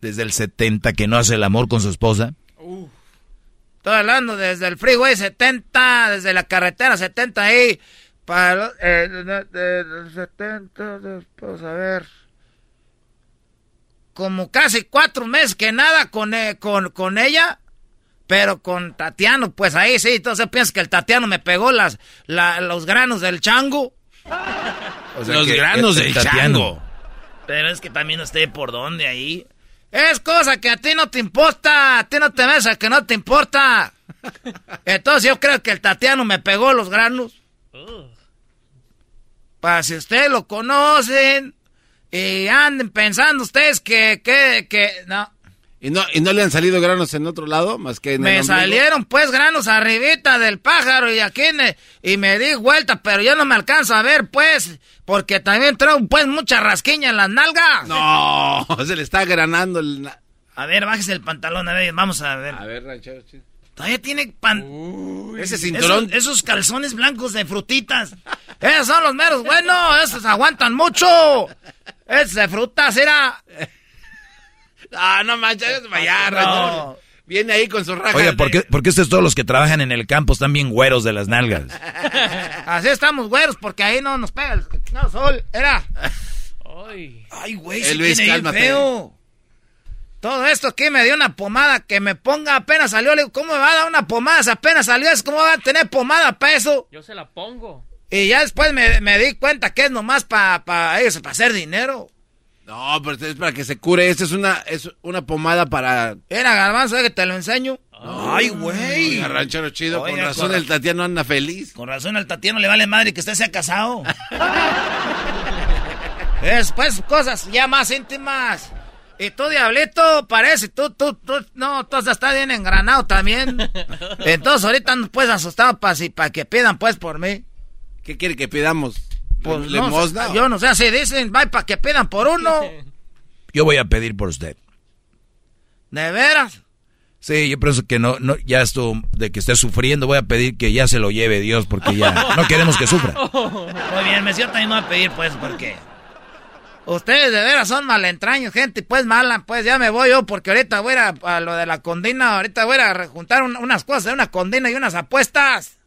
Desde el 70 que no hace el amor con su esposa. Estoy hablando desde el freeway 70, desde la carretera 70 ahí, para eh, de- de- del 70, después a ver, como casi cuatro meses que nada con, eh, con, con ella, pero con Tatiano, pues ahí sí, entonces piensas que el Tatiano me pegó las, la- los granos del chango. <laughs> O sea Los que granos el del Tatiano. chango. Pero es que también usted por dónde ahí. Es cosa que a ti no te importa, a ti no te ves a que no te importa. <laughs> Entonces yo creo que el Tatiano me pegó los granos. Para si ustedes lo conocen y anden pensando ustedes que, que, que, no. ¿Y no, ¿Y no le han salido granos en otro lado? Más que en Me salieron pues granos arribita del pájaro y aquí me- y me di vuelta, pero yo no me alcanzo a ver pues, porque también traigo pues mucha rasquiña en las nalgas. No, <laughs> se le está granando el... A ver, bájese el pantalón, a ver, vamos a ver. A ver, ranchero, chido. Todavía tiene pan... Ese cinturón... Esos, esos calzones blancos de frutitas. <laughs> Esos son los meros buenos, esos aguantan mucho. Esos de frutas, era. <laughs> Ah, no manches, vaya, No. Viene ahí con su raja. Oiga, ¿por qué, por qué ustedes todos los que trabajan en el campo están bien güeros de las nalgas? <laughs> Así estamos güeros, porque ahí no nos pega el no, sol. Era. Ay, güey, Eh, sí Luis, cálmate. feo. Todo esto aquí me dio una pomada que me ponga apenas salió. Le digo, ¿cómo me va a dar una pomada? Si apenas salió, es como va a tener pomada para eso. Yo se la pongo. Y ya después me, me di cuenta que es nomás para pa, ellos, para hacer dinero. No, pero es para que se cure. Esta es una, es una pomada para... Era garbanzo, que te lo enseño. Ay, güey. Ranchero chido. Oiga, con razón con- el Tatiano anda feliz. Con razón al Tatiano le vale madre que usted sea casado. <laughs> Después cosas ya más íntimas. Y tú, diablito, parece, tú, tú, tú, no, tú estás bien engranado también. <laughs> Entonces ahorita no puedes asustado para si, para que pidan pues por mí. ¿Qué quiere que pidamos? Pues ¿Le no, yo no sé, así dicen, va para que pidan por uno. <laughs> Yo voy a pedir por usted. ¿De veras? Sí, yo pienso que no, no, ya esto de que esté sufriendo, voy a pedir que ya se lo lleve Dios, porque ya <laughs> no queremos que sufra. Muy bien, me también voy a pedir, pues, porque... Ustedes de veras son malentraños, gente, pues mala, pues ya me voy yo, porque ahorita voy a, ir a, lo de la condina, ahorita voy a juntar un- unas cosas de una condina y unas apuestas.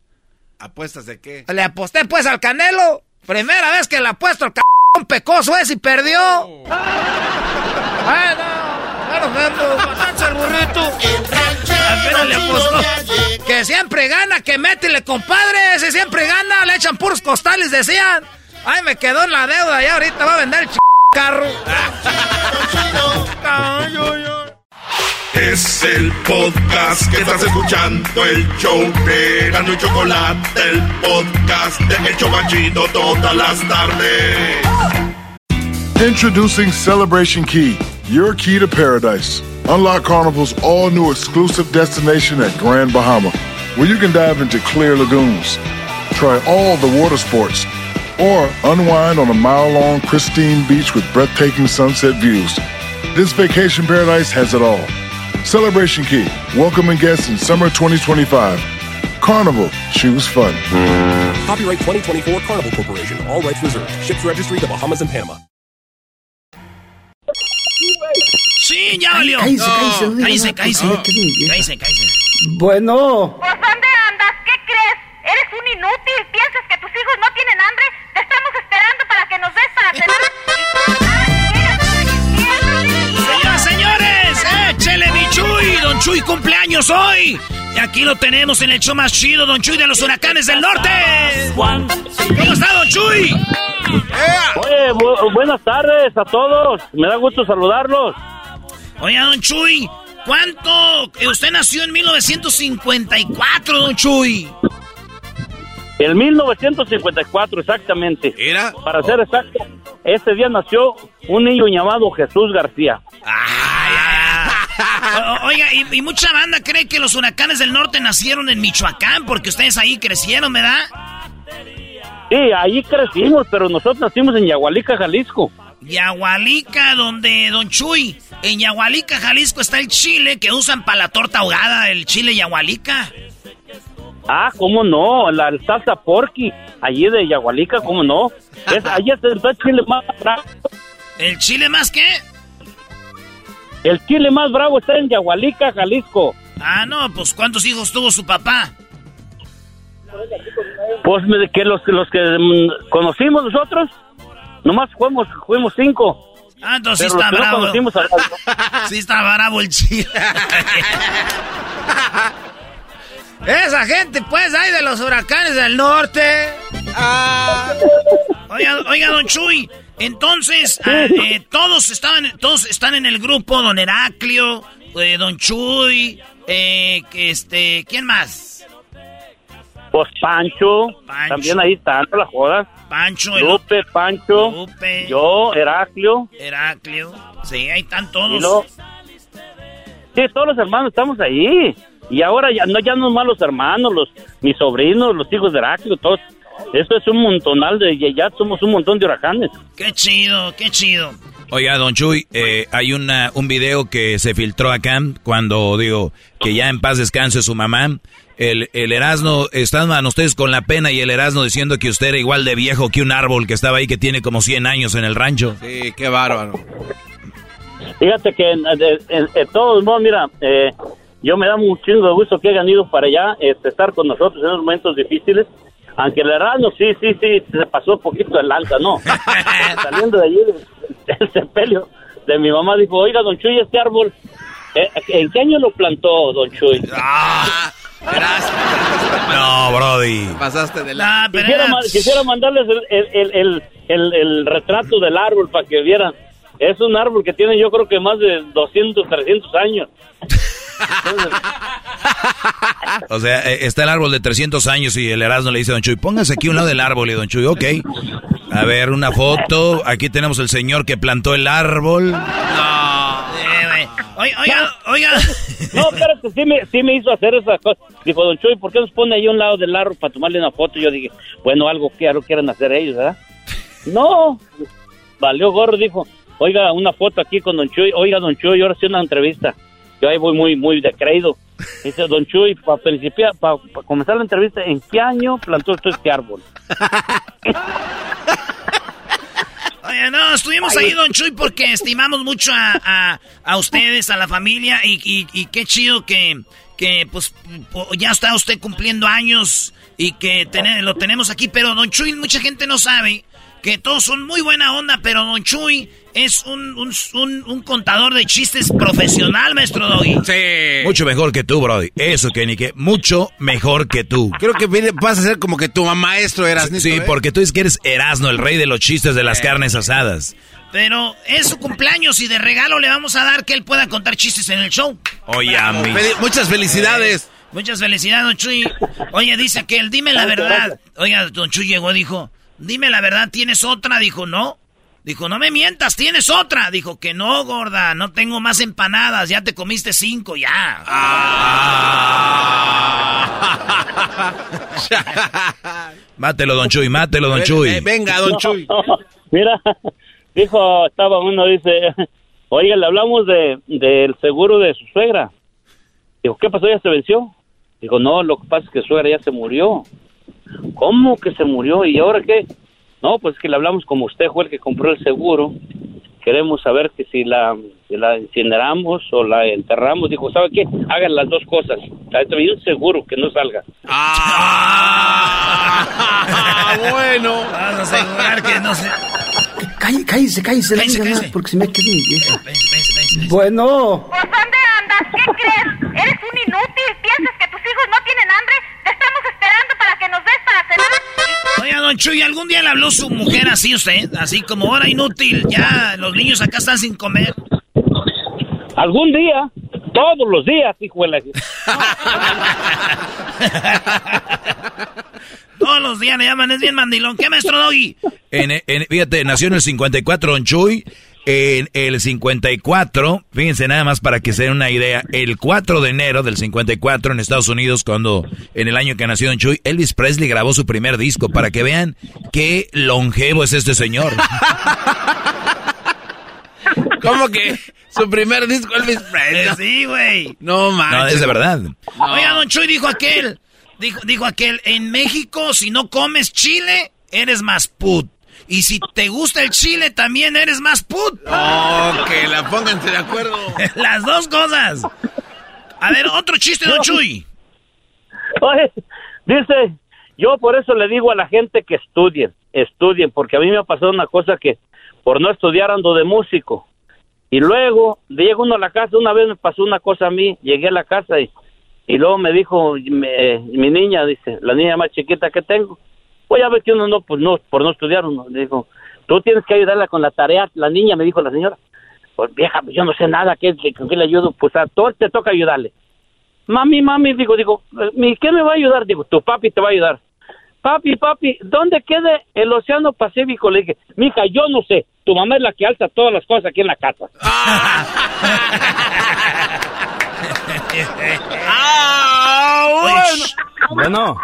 ¿Apuestas de qué? Le aposté pues al Canelo. Primera vez que le apuesto al c pecoso ese y perdió. Bueno, bueno, vemos. Bastante el burrito. Apenas le apostó. Que siempre gana, que métele, compadre. Si siempre gana, le echan puros costales, decían. Ay, me quedó en la deuda y ahorita va a vender el ch carro. Es el podcast que estás escuchando, el show de Gano y Chocolate, el podcast de El Chobachito todas las tardes. Introducing Celebration Key, your key to paradise. Unlock Carnival's all new exclusive destination at Grand Bahama, where you can dive into clear lagoons, try all the water sports, or unwind on a mile long, pristine beach with breathtaking sunset views. This vacation paradise has it all. Celebration Key, welcoming guests in summer 2025. Carnival, choose fun. Copyright 2024 Carnival Corporation. All rights reserved. Ships registry the Bahamas and Panama. Sí, ya valió. Cállese, No. cállese, no diga cállese, nada, cállese. por favor, que es mi vieja. Cállese, cállese. Bueno, ¿Pues dónde andas? ¿Qué crees? ¿Eres un inútil? ¿Piensas que tus hijos no tienen hambre? Estamos esperando para que nos des para cenar. Señoras, señores, échele mi Chuy. Don Chuy cumpleaños hoy. Y aquí lo tenemos en el show más chido, Don Chuy de los huracanes del norte. ¿Cómo está, Don Chuy? Oye, bu- buenas tardes a todos. Me da gusto saludarlos. Oiga, Don Chuy, ¿cuánto? eh, Usted nació en 1954, Don Chuy. En 1954, exactamente. ¿Era? Para ser exacto, ese día nació un niño llamado Jesús García. O- Oiga, y, y mucha banda cree que los huracanes del norte nacieron en Michoacán porque ustedes ahí crecieron, ¿verdad? Sí, ahí crecimos, pero nosotros nacimos en Yagualica, Jalisco. Yahualica, donde Don Chuy, en Yahualica, Jalisco está el chile que usan para la torta ahogada, el chile Yahualica. Ah, ¿cómo no? La salsa porky, allí de Yagualica, ¿cómo no? Es, <laughs> allí está el chile más bravo. ¿El chile más qué? El chile más bravo está en Yagualica, Jalisco. Ah, no, pues ¿cuántos hijos tuvo su papá? Pues me- que los, los que mm, conocimos nosotros, nomás fuimos, fuimos cinco. Ah, entonces sí está no bravo. conocimos a- <laughs> sí está bravo el chile. <laughs> Esa gente, pues, ahí de los huracanes del norte. Oiga, oiga, don Chuy, entonces ah, eh, todos estaban, todos están en el grupo, don Heraclio, eh, don Chuy, eh, este, ¿quién más? Pues Pancho, Pancho. también ahí están no la jodas. Pancho, el Lupe, Pancho, Lupe. yo, Heraclio. Heraclio, sí, ahí están todos. sí, todos los hermanos estamos ahí. Y ahora ya no ya no más los hermanos, los mis sobrinos, los hijos de Heraclio, todos. Esto es un montonal de ya, somos un montón de huracanes. Qué chido, qué chido. Oiga, don Chuy, eh, hay una, un video que se filtró acá cuando digo que ya en paz descanse su mamá. El, el Erasno, estaban ustedes con la pena y el Erasno diciendo que usted era igual de viejo que un árbol que estaba ahí que tiene como 100 años en el rancho. Sí, qué bárbaro. Fíjate que en, en- en- en todos modos, mira, eh, yo me da de gusto que hayan ido para allá, este, estar con nosotros en unos momentos difíciles. Aunque el Erasmo sí, sí, sí, se pasó un poquito el lanza, ¿no? <laughs> Saliendo de allí del, del sepelio de mi mamá, dijo, oiga, don Chuy, este árbol, eh, ¿en qué año lo plantó, don Chuy? No, Brody. Pasaste de la... Quisiera, ma- quisiera mandarles el, el, el, el, el- el retrato del árbol para que vieran. Es un árbol que tiene yo creo que más de 200, 300 años. O sea, eh, está el árbol de 300 años y el Erasmo le dice a don Chuy, póngase aquí a un lado del árbol y don Chuy, ok. A ver, una foto. Aquí tenemos el señor que plantó el árbol. Güey. Oiga, oiga, oiga. No, espérate, sí me, sí me hizo hacer esa cosa. Dijo, don Chuy, ¿por qué nos pone ahí a un lado del larro para tomarle una foto? Y yo dije, bueno, algo que algo quieren hacer ellos, ¿verdad? No, valió gorro, dijo, oiga, una foto aquí con don Chuy. Oiga, don Chuy, ahora sí una entrevista. Yo ahí voy muy, muy de creído. Dice, don Chuy, para principiar, para comenzar la entrevista, ¿en qué año plantó usted este árbol? <laughs> Oye, no, estuvimos ahí, don Chuy, porque estimamos mucho a, a, a ustedes, a la familia, y, y, y, qué chido que, que, pues, ya está usted cumpliendo años y que ten, lo tenemos aquí, pero don Chuy, mucha gente no sabe que todos son muy buena onda, pero Don Chuy es un, un, un, contador de chistes profesional, maestro Doggy. Sí. Mucho mejor que tú, Brody. Eso, Kenny, que mucho mejor que tú. Creo que vas a ser como que tu maestro eras. Sí, ¿eh? porque tú dices que eres Erasno, el rey de los chistes de las carnes asadas. Pero es su cumpleaños y de regalo le vamos a dar que él pueda contar chistes en el show. Oye, Muchas felicidades. muchas felicidades, Don Chuy. Oye, dice que él, dime la verdad. Oiga, Don Chuy llegó y dijo, Dime la verdad, ¿tienes otra? Dijo, no. Dijo, no me mientas, ¿tienes otra? Dijo, que no, gorda, no tengo más empanadas, ya te comiste cinco, ya. Ah. <laughs> mátelo, don Chuy, mátelo, don Chuy. venga, don Chuy. Mira, dijo, estaba uno, dice, oiga, le hablamos de, del seguro de su suegra. Dijo, ¿qué pasó? ¿Ya se venció? Dijo, no, lo que pasa es que su suegra ya se murió. ¿Cómo que se murió? ¿Y ahora qué? No, pues que le hablamos como usted fue el que compró el seguro. Queremos saber que si la, la incineramos o la enterramos. Dijo, ¿sabe qué? Hagan las dos cosas. Hay un seguro que no salga. ¡Ah! <laughs> bueno. Vamos a asegurar que no se... Cállese, cállese, cállese, cállese, cállese. porque se me queda mi vieja. Bueno. ¿Por dónde andas? ¿Qué crees? Don Chuy, ¿algún día le habló su mujer así usted? Así como hora inútil, ya los niños acá están sin comer. ¿Algún día? Todos los días, hijo de la... <laughs> Todos los días le llaman, es bien mandilón. ¿Qué, maestro Doggy? En, en, fíjate, nació en el 54 Don Chuy. En el 54, fíjense nada más para que se den una idea, el 4 de enero del 54 en Estados Unidos, cuando en el año que nació Don Chuy, Elvis Presley grabó su primer disco, para que vean qué longevo es este señor. <laughs> ¿Cómo que su primer disco Elvis Presley? Sí, güey. No, manches. No, es de verdad. No. Oiga, Don Chuy dijo aquel, dijo, dijo aquel, en México si no comes chile, eres más put. Y si te gusta el chile, también eres más put. Oh, que la pónganse de acuerdo. <laughs> Las dos cosas. A ver, otro chiste, Don Chuy. Oye, dice, yo por eso le digo a la gente que estudien, estudien, porque a mí me ha pasado una cosa que por no estudiar ando de músico. Y luego llega uno a la casa, una vez me pasó una cosa a mí, llegué a la casa y, y luego me dijo me, mi niña, dice, la niña más chiquita que tengo, pues ya ves que uno no, pues no, por no estudiar, uno le dijo, tú tienes que ayudarla con la tarea, la niña me dijo la señora, pues vieja, yo no sé nada, ¿qué, qué, qué le ayudo? Pues a todo te toca ayudarle. Mami, mami, digo, digo, ¿qué me va a ayudar? Digo, tu papi te va a ayudar. Papi, papi, ¿dónde queda el Océano Pacífico? Le dije, mija, yo no sé. Tu mamá es la que alza todas las cosas aquí en la casa. <laughs> ¡Ah! Bueno. Bueno.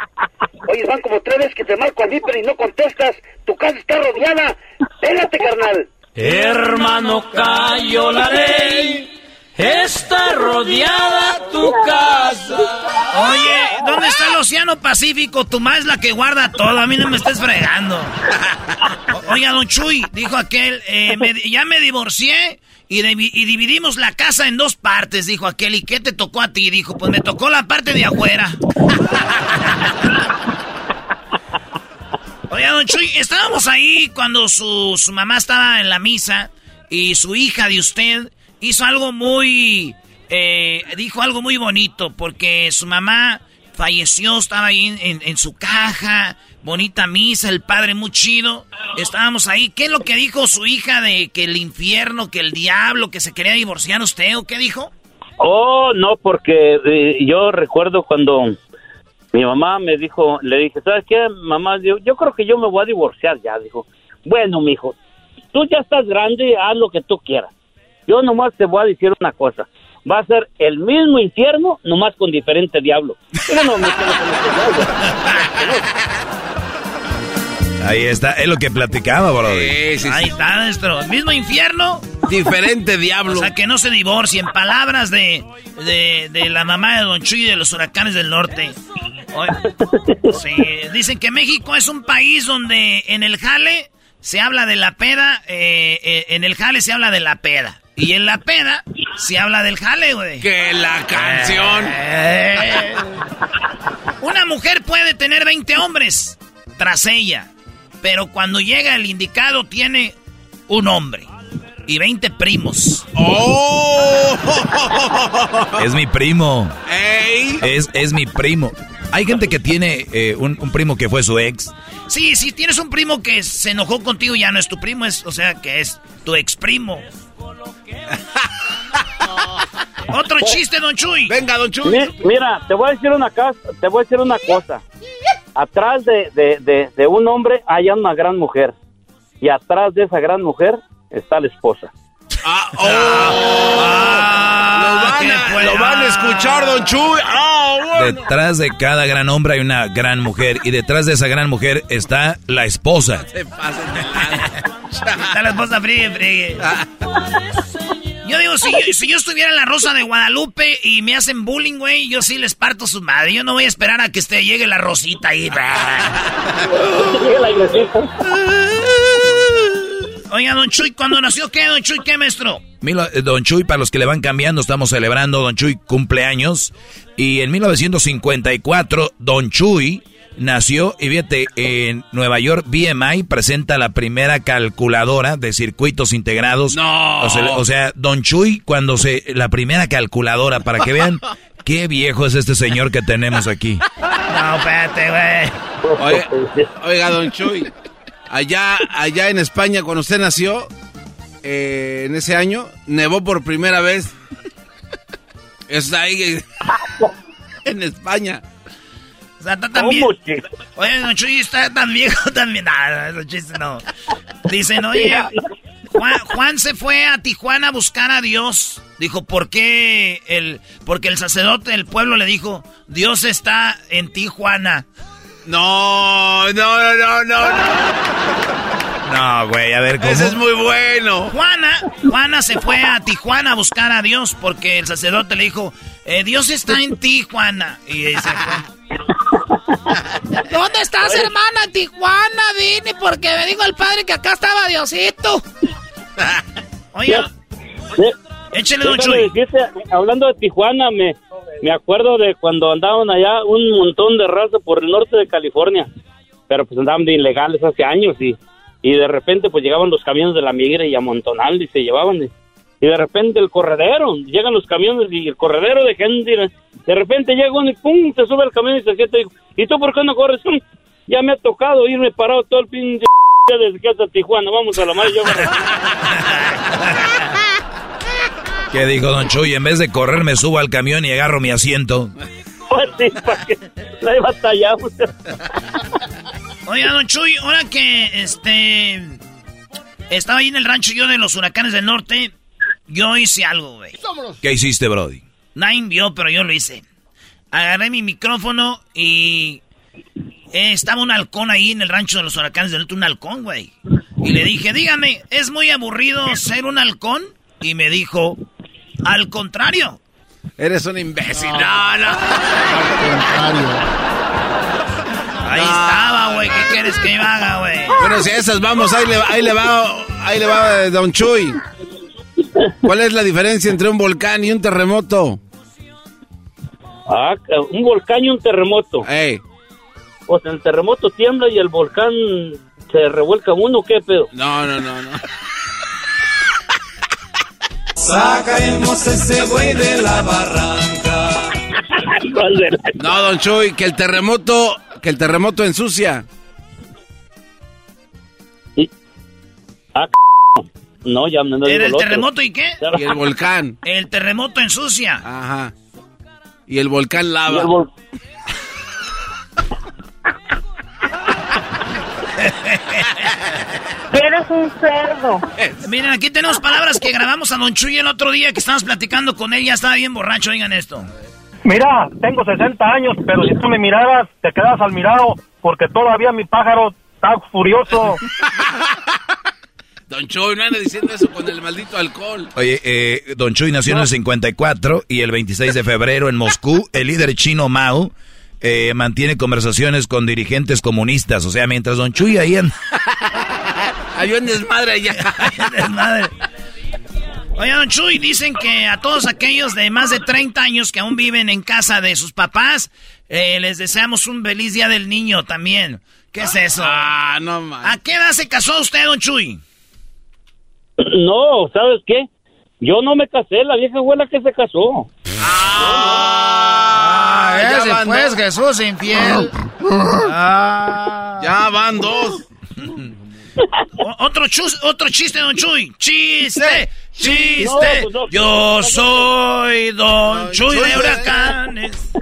Oye, van como tres veces que te marco al viper y no contestas. Tu casa está rodeada. Pégate, carnal. Hermano, cayó la ley. Está rodeada tu casa. Oye, ¿dónde está el Océano Pacífico? Tu mamá es la que guarda todo. A mí no me estés fregando. Oiga, don Chuy, dijo aquel, eh, me- ya me divorcié y, divi- y dividimos la casa en dos partes, dijo aquel. ¿Y qué te tocó a ti? Dijo, pues me tocó la parte de afuera. <laughs> Oiga, don Chuy, estábamos ahí cuando su, su mamá estaba en la misa y su hija de usted hizo algo muy... eh, dijo algo muy bonito porque su mamá falleció, estaba ahí en su caja, bonita misa, el padre muy chido. Estábamos ahí. ¿Qué es lo que dijo su hija de que el infierno, que el diablo, que se quería divorciar usted o qué dijo? Oh, no, porque eh, yo recuerdo cuando mi mamá me dijo, le dije, ¿sabes qué, mamá? Yo, yo creo que yo me voy a divorciar ya. Dijo, bueno, mijo, tú ya estás grande, haz lo que tú quieras. Yo nomás te voy a decir una cosa. va a ser el mismo infierno, nomás con diferente diablo. <laughs> Yo no me quedo con este diablo. Ahí está, es lo que platicaba, bro. Ahí está, nuestro mismo infierno. Diferente diablo. O sea, que no se divorcien. Palabras de, de, de la mamá de Don Chuy de los huracanes del norte. Sí, dicen que México es un país donde en el jale se habla de la peda, eh, eh, en el jale se habla de la peda. Y en la peda se habla del jale, güey. Que la canción. Eh. Una mujer puede tener 20 hombres tras ella, pero cuando llega el indicado tiene un hombre y 20 primos. ¡Oh! Es mi primo. ¡Ey! Es, es mi primo. Hay gente que tiene eh, un, un primo que fue su ex. Sí, si tienes un primo que se enojó contigo, ya no es tu primo, es, o sea, que es tu ex primo. <laughs> Otro chiste, don Chuy. Venga, don Chuy. Mi- Mira, te voy a decir una cosa, te voy a decir una cosa. Atrás de, de, de, de un hombre hay una gran mujer. Y atrás de esa gran mujer está la esposa. Ah, oh. lo, van a, lo van a escuchar, don Chuy. Ah, bueno. Detrás de cada gran hombre hay una gran mujer. Y detrás de esa gran mujer está la esposa. Se pasan de. <laughs> Está la esposa friegue, friegue. Yo digo, si yo, si yo estuviera en la Rosa de Guadalupe y me hacen bullying, güey, yo sí les parto su madre. Yo no voy a esperar a que este, llegue la Rosita ahí. <laughs> Oiga, don Chuy, ¿cuándo nació qué, don Chuy? ¿Qué, maestro? Eh, Don Chuy, para los que le van cambiando, estamos celebrando Don Chuy cumpleaños. Y en 1954, Don Chuy nació, y fíjate, en Nueva York, BMI presenta la primera calculadora de circuitos integrados. No. O sea, o sea, Don Chuy, cuando se. La primera calculadora, para que vean <laughs> qué viejo es este señor que tenemos aquí. No, espérate, güey. Oiga, oiga, don Chuy. Allá, allá en España, cuando usted nació, eh, en ese año, nevó por primera vez. Está ahí <laughs> en España. O sea, está tan viejo. Oye, don Chuy está tan viejo <laughs> también. Nada, esos chistes no. Dicen, oye, Juan, Juan se fue a Tijuana a buscar a Dios. Dijo, ¿por qué? El, porque el sacerdote del pueblo le dijo, Dios está en Tijuana. No, no, no, no, no. No, güey, a ver cómo. Ese es muy bueno. Juana, Juana se fue a Tijuana a buscar a Dios porque el sacerdote le dijo, eh, Dios está en Tijuana. Y dice, ¿Dónde estás, hermana? En Tijuana, vine porque me dijo el padre que acá estaba Diosito. <laughs> Oye, échale, don Déjame Chuy. hablando de Tijuana, me, me acuerdo de cuando andaban allá un montón de raza por el norte de California, pero pues andaban de ilegales hace años y, y de repente pues llegaban los camiones de la migra y amontonal y se llevaban y, de repente el corredero, llegan los camiones y el corredero de gente, de repente llega uno y pum, se sube al camión y se sienta y ¿y tú por qué no corres? "Mm, Ya me ha tocado irme parado todo el pinche desde que hasta Tijuana, vamos a la madre, yo <laughs> ¿Qué dijo Don Chuy? En vez de correr, me subo al camión y agarro mi asiento. <laughs> Pues sí, para que la allá. <laughs> Oiga, don Chuy, ahora que este estaba ahí en el rancho yo de los huracanes del norte, yo hice algo, güey. ¿Qué hiciste, Brody? Nadie vio, pero yo lo hice. Agarré mi micrófono y eh, estaba un halcón ahí en el rancho de los huracanes del norte, un halcón, güey. Y le dije, dígame, ¿es muy aburrido ser un halcón? Y me dijo, al contrario. Eres un imbécil. No, no. Ahí estaba, güey. ¿Qué quieres que yo haga, güey? Bueno, si a esas vamos, ahí le, ahí le va, ahí le va eh, Don Chuy. ¿Cuál es la diferencia entre un volcán y un terremoto? Ah, un volcán y un terremoto. O sea, el terremoto tiembla y el volcán se revuelca uno, ¿qué pedo? No, no, no, no. Sacaremos ese güey de la barranca. <laughs> No, Don Chuy, que el terremoto, que el terremoto ensucia. Ah, no, ya no ¿Era el terremoto y qué? Y el volcán. El terremoto ensucia. Ajá. Y el volcán lava. Eres un cerdo. Miren, aquí tenemos palabras que grabamos a Don Chuy el otro día que estábamos platicando con él. Ya estaba bien borracho, oigan esto. Mira, tengo 60 años, pero si tú me miraras, te quedas al mirado, porque todavía mi pájaro está furioso. <laughs> Don Choy, no anda diciendo eso con el maldito alcohol. Oye, eh, Don Chuy nació en el 54 y el 26 de febrero en Moscú, el líder chino Mao eh, mantiene conversaciones con dirigentes comunistas. O sea, mientras Don Chuy ahí en... <laughs> Había un desmadre allá. <laughs> desmadre. Oye, Don Chuy, dicen que a todos aquellos de más de 30 años que aún viven en casa de sus papás, eh, les deseamos un feliz día del niño también. ¿Qué es eso? Ah, no más. ¿A qué edad se casó usted, Don Chuy? <clears throat> No, ¿sabes qué? Yo no me casé, la vieja fue la que se casó. Ah, ese van pues. Jesús infiel. Ah. Ya van dos. <laughs> Otro, chus- otro chiste, Don Chuy. Chiste, chiste. No, pues no. Yo soy Don Chuy de huracanes. <laughs>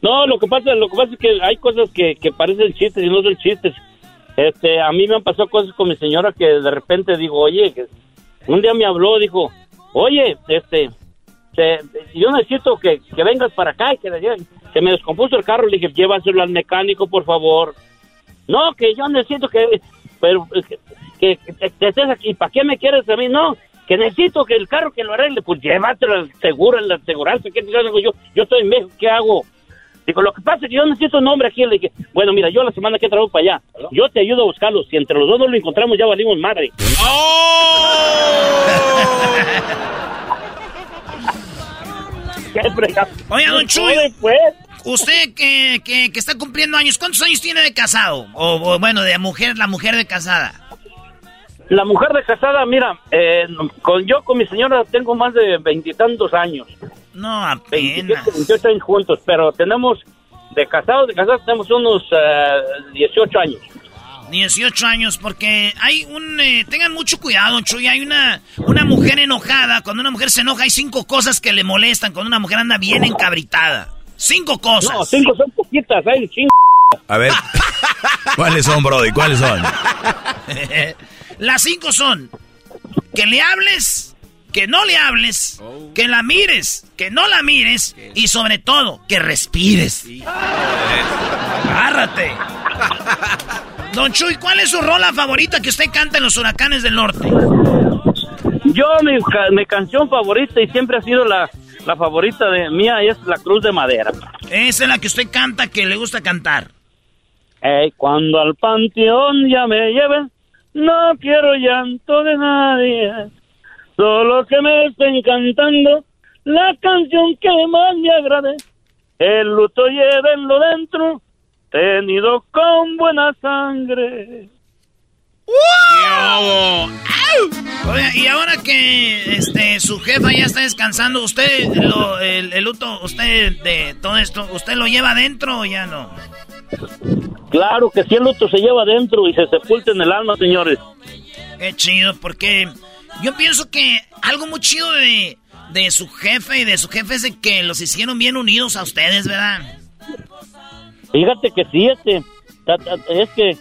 No, lo que pasa, lo que pasa es que hay cosas que, que parecen chistes y no son chistes. Este, a mí me han pasado cosas con mi señora que de repente digo, oye, que un día me habló, dijo, oye, este, te- yo necesito que, que vengas para acá y que le. Se me descompuso el carro, le dije, llévaselo al mecánico, por favor. No, que yo necesito que, pero que, que, estés aquí. ¿Para qué me quieres a mí? No, que necesito que el carro que lo arregle, pues llévatelo al seguro, en la aseguranza. ¿Qué te digo yo? Yo estoy en México, ¿qué hago? Digo, lo que pasa es que yo necesito un nombre aquí. Le dije, bueno, mira, yo la semana que traigo para allá, yo te ayudo a buscarlo. Si entre los dos no lo encontramos, ya valimos madre. <laughs> ¿Qué fregado? Oye, Don Chuy. Oye, pues. Usted que, que, que está cumpliendo años, ¿cuántos años tiene de casado? O, o, bueno, de mujer, la mujer de casada. La mujer de casada, mira, eh, con yo con mi señora tengo más de veintitantos años. No, 27, apenas. 28 años juntos, pero tenemos, de casados, de casados tenemos unos eh, 18 años. 18 años, porque hay un... eh, tengan mucho cuidado, Chuy. Hay una, una mujer enojada. Cuando una mujer se enoja, hay cinco cosas que le molestan. Cuando una mujer anda bien encabritada. Cinco cosas. No, cinco son poquitas, hay cinco. A ver, <laughs> ¿cuáles son, Brody? ¿Cuáles son? <laughs> Las cinco son que le hables, que no le hables, que la mires, que no la mires y sobre todo que respires. Agárrate. Don Chuy, ¿cuál es su rola favorita que usted canta en los huracanes del norte? Yo, mi, mi canción favorita y siempre ha sido la, la favorita de mía es La Cruz de Madera. Esa es la que usted canta, que le gusta cantar. Ey, cuando al panteón ya me lleven, no quiero llanto de nadie. Solo que me estén cantando la canción que más me agrade. El luto llévenlo dentro, tenido con buena sangre. Oiga, y ahora que este su jefa ya está descansando, usted lo, el, el luto, usted de todo esto, ¿usted lo lleva adentro o ya no? Claro que si el luto se lleva dentro y se sepulta en el alma, señores. Qué chido, porque yo pienso que algo muy chido de, de su jefe y de su jefe es de que los hicieron bien unidos a ustedes, ¿verdad? Fíjate que sí, este, es que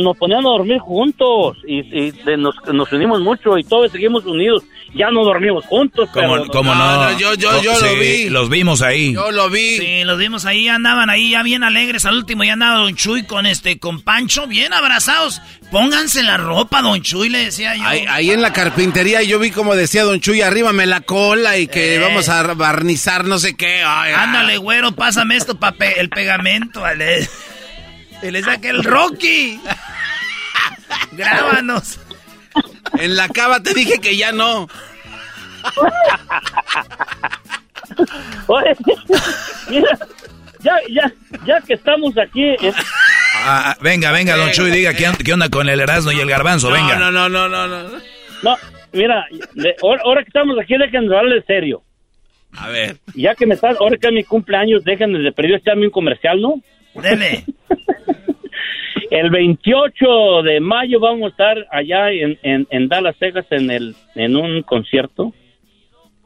nos ponían a dormir juntos y, y de- nos, nos unimos mucho y todos seguimos unidos. Ya no dormimos juntos, ¿Cómo, pero... cómo no? yo- yo- yo Sí, lo vi. Los vimos ahí. Yo lo vi. Sí, los vimos ahí, andaban ahí ya bien alegres. Al último ya andaba Don Chuy con este, con Pancho, bien abrazados. Pónganse la ropa, Don Chuy, le decía yo. Ahí, ahí en la carpintería yo vi como decía Don Chuy, arríbame la cola y que Eh. vamos a barnizar no sé qué. Ay. Ándale, güero, pásame esto, pape, el pegamento. Y le saqué el Rocky. <laughs> Grábanos. En la cava te dije que ya no. Oye, mira, ya, ya, ya que estamos aquí... eh, Ah, venga, venga, don Chuy, diga qué, on- qué onda con el Erasmo y el Garbanzo, venga. No, no, no, no, no. No, mira, de- ahora, ahora que estamos aquí, déjenme hablarle serio. A ver. Ya que me están, ahora que es mi cumpleaños, déjenme de perdido echarme un comercial, ¿no? Dele. <laughs> El 28 de mayo vamos a estar allá en, en, en Dallas, Texas, en, el, en un concierto.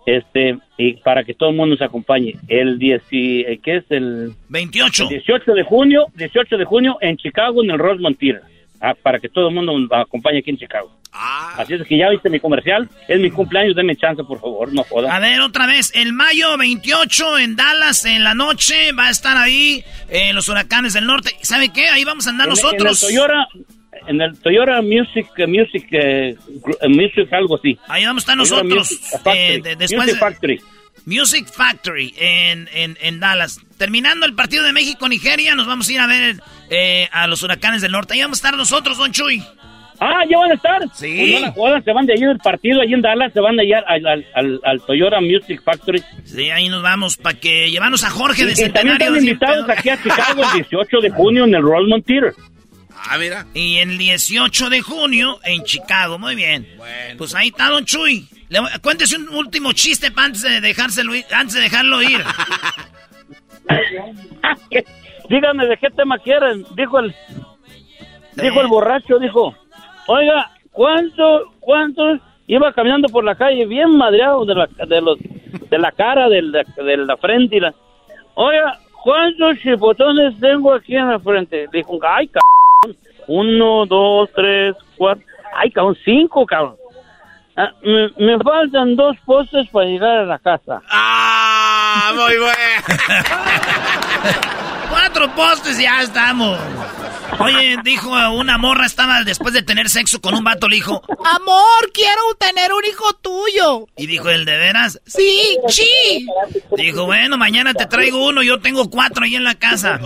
este, y para que todo el mundo nos acompañe. El 10, y- eh, ¿qué es el? 28. El 18 de junio, 18 de junio en Chicago, en el Rosemont Theater. Ah, para que todo el mundo nos acompañe aquí en Chicago. Así es que ya viste mi comercial. Es mi cumpleaños, denme chance, por favor, no jodas. A ver, otra vez, el mayo 28 en Dallas, en la noche, va a estar ahí eh, los huracanes del norte. ¿Sabe qué? Ahí vamos a andar En- nosotros. En el Toyota, en el Toyota Music, eh, Music, eh, eh, Music, algo así. Ahí vamos a estar Toyota nosotros. Music Factory. eh, de- después Music Factory. Music Factory en, en, en Dallas. Terminando el partido de México-Nigeria, nos vamos a ir a ver eh, a los huracanes del norte. Ahí vamos a estar nosotros, Don Chuy. Ah, ¿ya van a estar? Sí. Pues no la jodan, se van de ahí del partido, allí en Dallas, se van de allá al, al, al- al Toyota Music Factory. Sí, ahí nos vamos para que llevarnos a Jorge de Y, y también Centenario. están invitados aquí a Chicago el <laughs> 18 de junio en el Rosemont Theater. Ah, mira. Y el 18 de junio en Chicago. Muy bien. Pues ahí está Don Chuy. Le cuéntese un último chiste antes de dejárselo antes de dejarlo ir. <laughs> Díganme de qué tema quieren, dijo el dijo el borracho, dijo, oiga, ¿cuánto, cuántos iba caminando por la calle bien madreado de la, de los, de la cara, de la, de la frente y la, oiga, ¿cuántos chipotones tengo aquí en la frente? Dijo, ay, cabrón, uno, dos, tres, cuatro, ay, cabrón, cinco, cabrón. Ah, me, me faltan dos postes para llegar a la casa. Ah, muy <laughs> bueno. Cuatro postes y ya estamos. Oye, dijo una morra, estaba después de tener sexo con un vato, le dijo, Amor, quiero tener un hijo tuyo. y dijo, ¿el de veras? Sí, sí. Dijo, bueno, mañana te traigo uno, yo tengo cuatro ahí en la casa.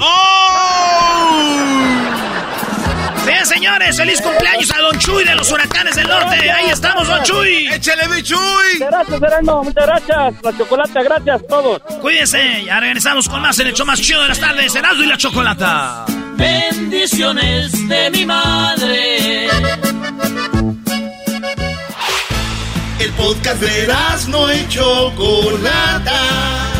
Bien, señores, feliz cumpleaños a Don Chuy de los huracanes del norte. Ahí estamos, Don Chuy. ¡Échale, mi Chuy! Muchas gracias, Sereno, muchas gracias. La chocolate, gracias a todos. Cuídense, ya regresamos con más en el show más chido de las tardes, Erasmo y la Chocolata. Bendiciones de mi madre. El podcast de no y Chocolata.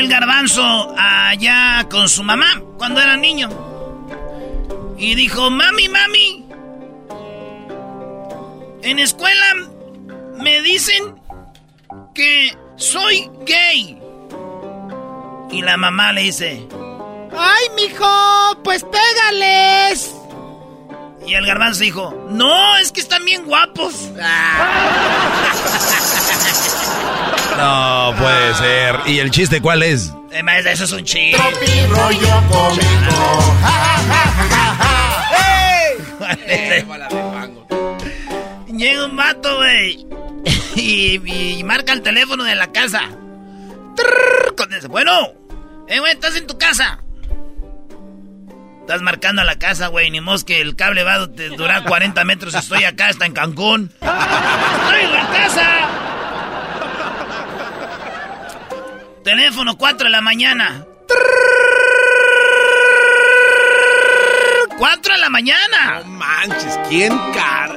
el garbanzo allá con su mamá cuando era niño. Y dijo, mami, mami, en escuela me dicen que soy gay. Y la mamá le dice, Ay, mijo, pues pégales. Y el garbanzo dijo, no, es que están bien guapos. <laughs> No puede ser. ¿Y el chiste cuál es? Eh, maestra, eso es un chiste. Tropi rollo cómico. Ja. Llega un vato, güey. Y, y marca el teléfono de la casa. Trrr, con ese, Bueno, eh, güey, estás en tu casa. Estás marcando a la casa, güey. Ni mos que el cable va a durar <laughs> 40 metros. Estoy acá, está en Cancún. ¡Estoy en la casa! Teléfono 4 de la mañana. 4 de la mañana. No manches, ¿quién cara?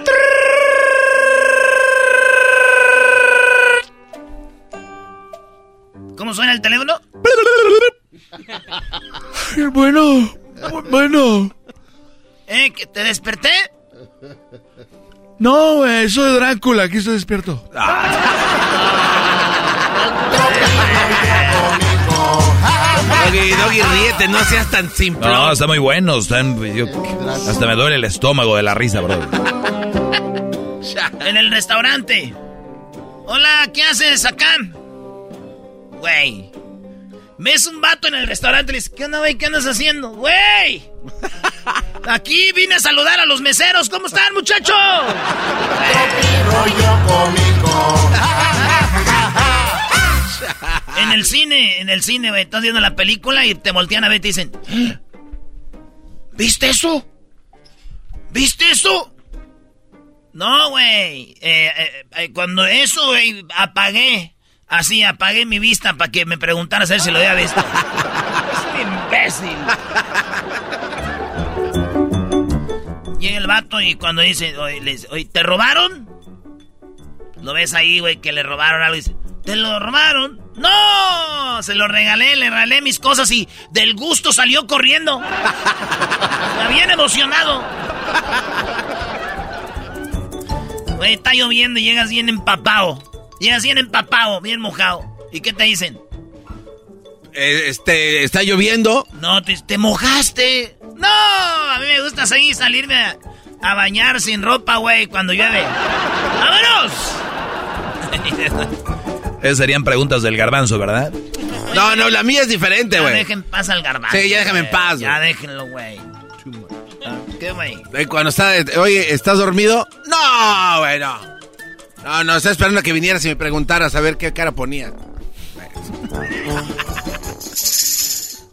¿Cómo suena el teléfono? <laughs> Bueno, bueno. ¿Eh? ¿Que te desperté? No, güey, soy Drácula, aquí estoy despierto. Doggy, Doggy, ríete, no seas tan simple. No, está muy bueno. están- yo- hasta me duele el estómago de la risa, bro. En el restaurante. Hola, ¿qué haces acá? Güey. Ves un vato en el restaurante y le dices, ¿qué onda, güey? ¿Qué andas haciendo? ¡Güey! Aquí vine a saludar a los meseros. ¿Cómo están, muchachos? <laughs> En el cine, en el cine, güey. Estás viendo la película y te voltean a ver y te dicen, ¿viste eso? ¿Viste eso? No, güey. Eh, eh, eh, cuando eso, güey, apagué. Así, apagué mi vista para que me preguntaras a ver si lo había visto. <laughs> es un imbécil. Llega el vato y cuando dice, oye, le dice, oye, ¿te robaron? Lo ves ahí, güey, que le robaron algo y dice, ¿te lo robaron? ¡No! Se lo regalé, le regalé mis cosas y del gusto salió corriendo. Está bien emocionado. Güey, está lloviendo y llegas bien empapado. Llegas bien empapado, bien mojado. ¿Y qué te dicen? Eh, este, ¿está lloviendo? No, te, te mojaste. No, a mí me gusta seguir salirme a, a bañar sin ropa, güey, cuando llueve. ¡Vámonos! <laughs> Esas serían preguntas del garbanzo, ¿verdad? No, no, la mía es diferente, Ya güey. dejen paz al garbanzo. Sí, ya déjame en güey. paz, Ya güey. déjenlo, güey. ¿Qué, güey? Eh, Cuando está, oye, ¿estás dormido? No, güey, no. No, no, estaba esperando a que vinieras y me preguntaras a ver qué cara ponía.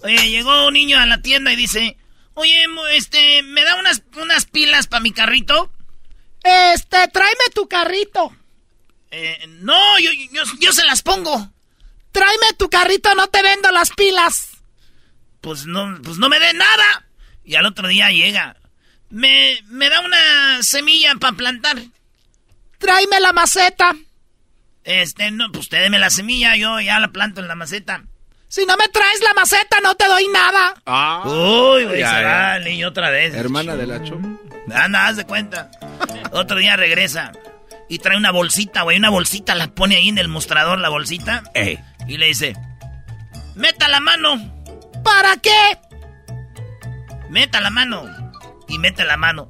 Oye, llegó un niño a la tienda y dice, oye, este, ¿me da unas, unas pilas para mi carrito? Este, tráeme tu carrito. Eh, no, yo, yo, yo se las pongo. Tráeme tu carrito, no te vendo las pilas. Pues no, pues no me dé nada. Y al otro día llega. Me, me da una semilla para plantar. Tráeme la maceta. Este, no, pues usted deme la semilla, yo ya la planto en la maceta. Si no me traes la maceta, no te doy nada. Ah. Uy, güey, Ya, se ya. va el niño otra vez. Hermana de la Choma. Anda, haz de cuenta. Otro día regresa y trae una bolsita, güey, una bolsita, la pone ahí en el mostrador, la bolsita. Ey. Y le dice, meta la mano, ¿Para qué? meta la mano. Y mete la mano.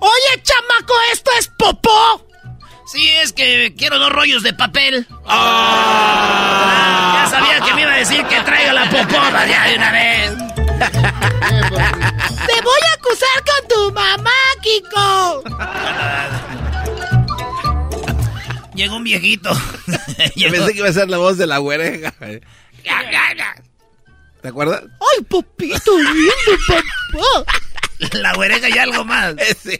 Oye, chamaco, esto es popó. Sí, es que quiero dos rollos de papel. Ah, ya sabía que me iba a decir que traiga la popona ya de una vez. Te voy a acusar con tu mamá, Kiko. Llegó un viejito. <laughs> Yo pensé que iba a ser la voz de la güereja. ¿Te acuerdas? Ay, popito lindo, papá. <laughs> La güereja y algo más. <laughs> Sí.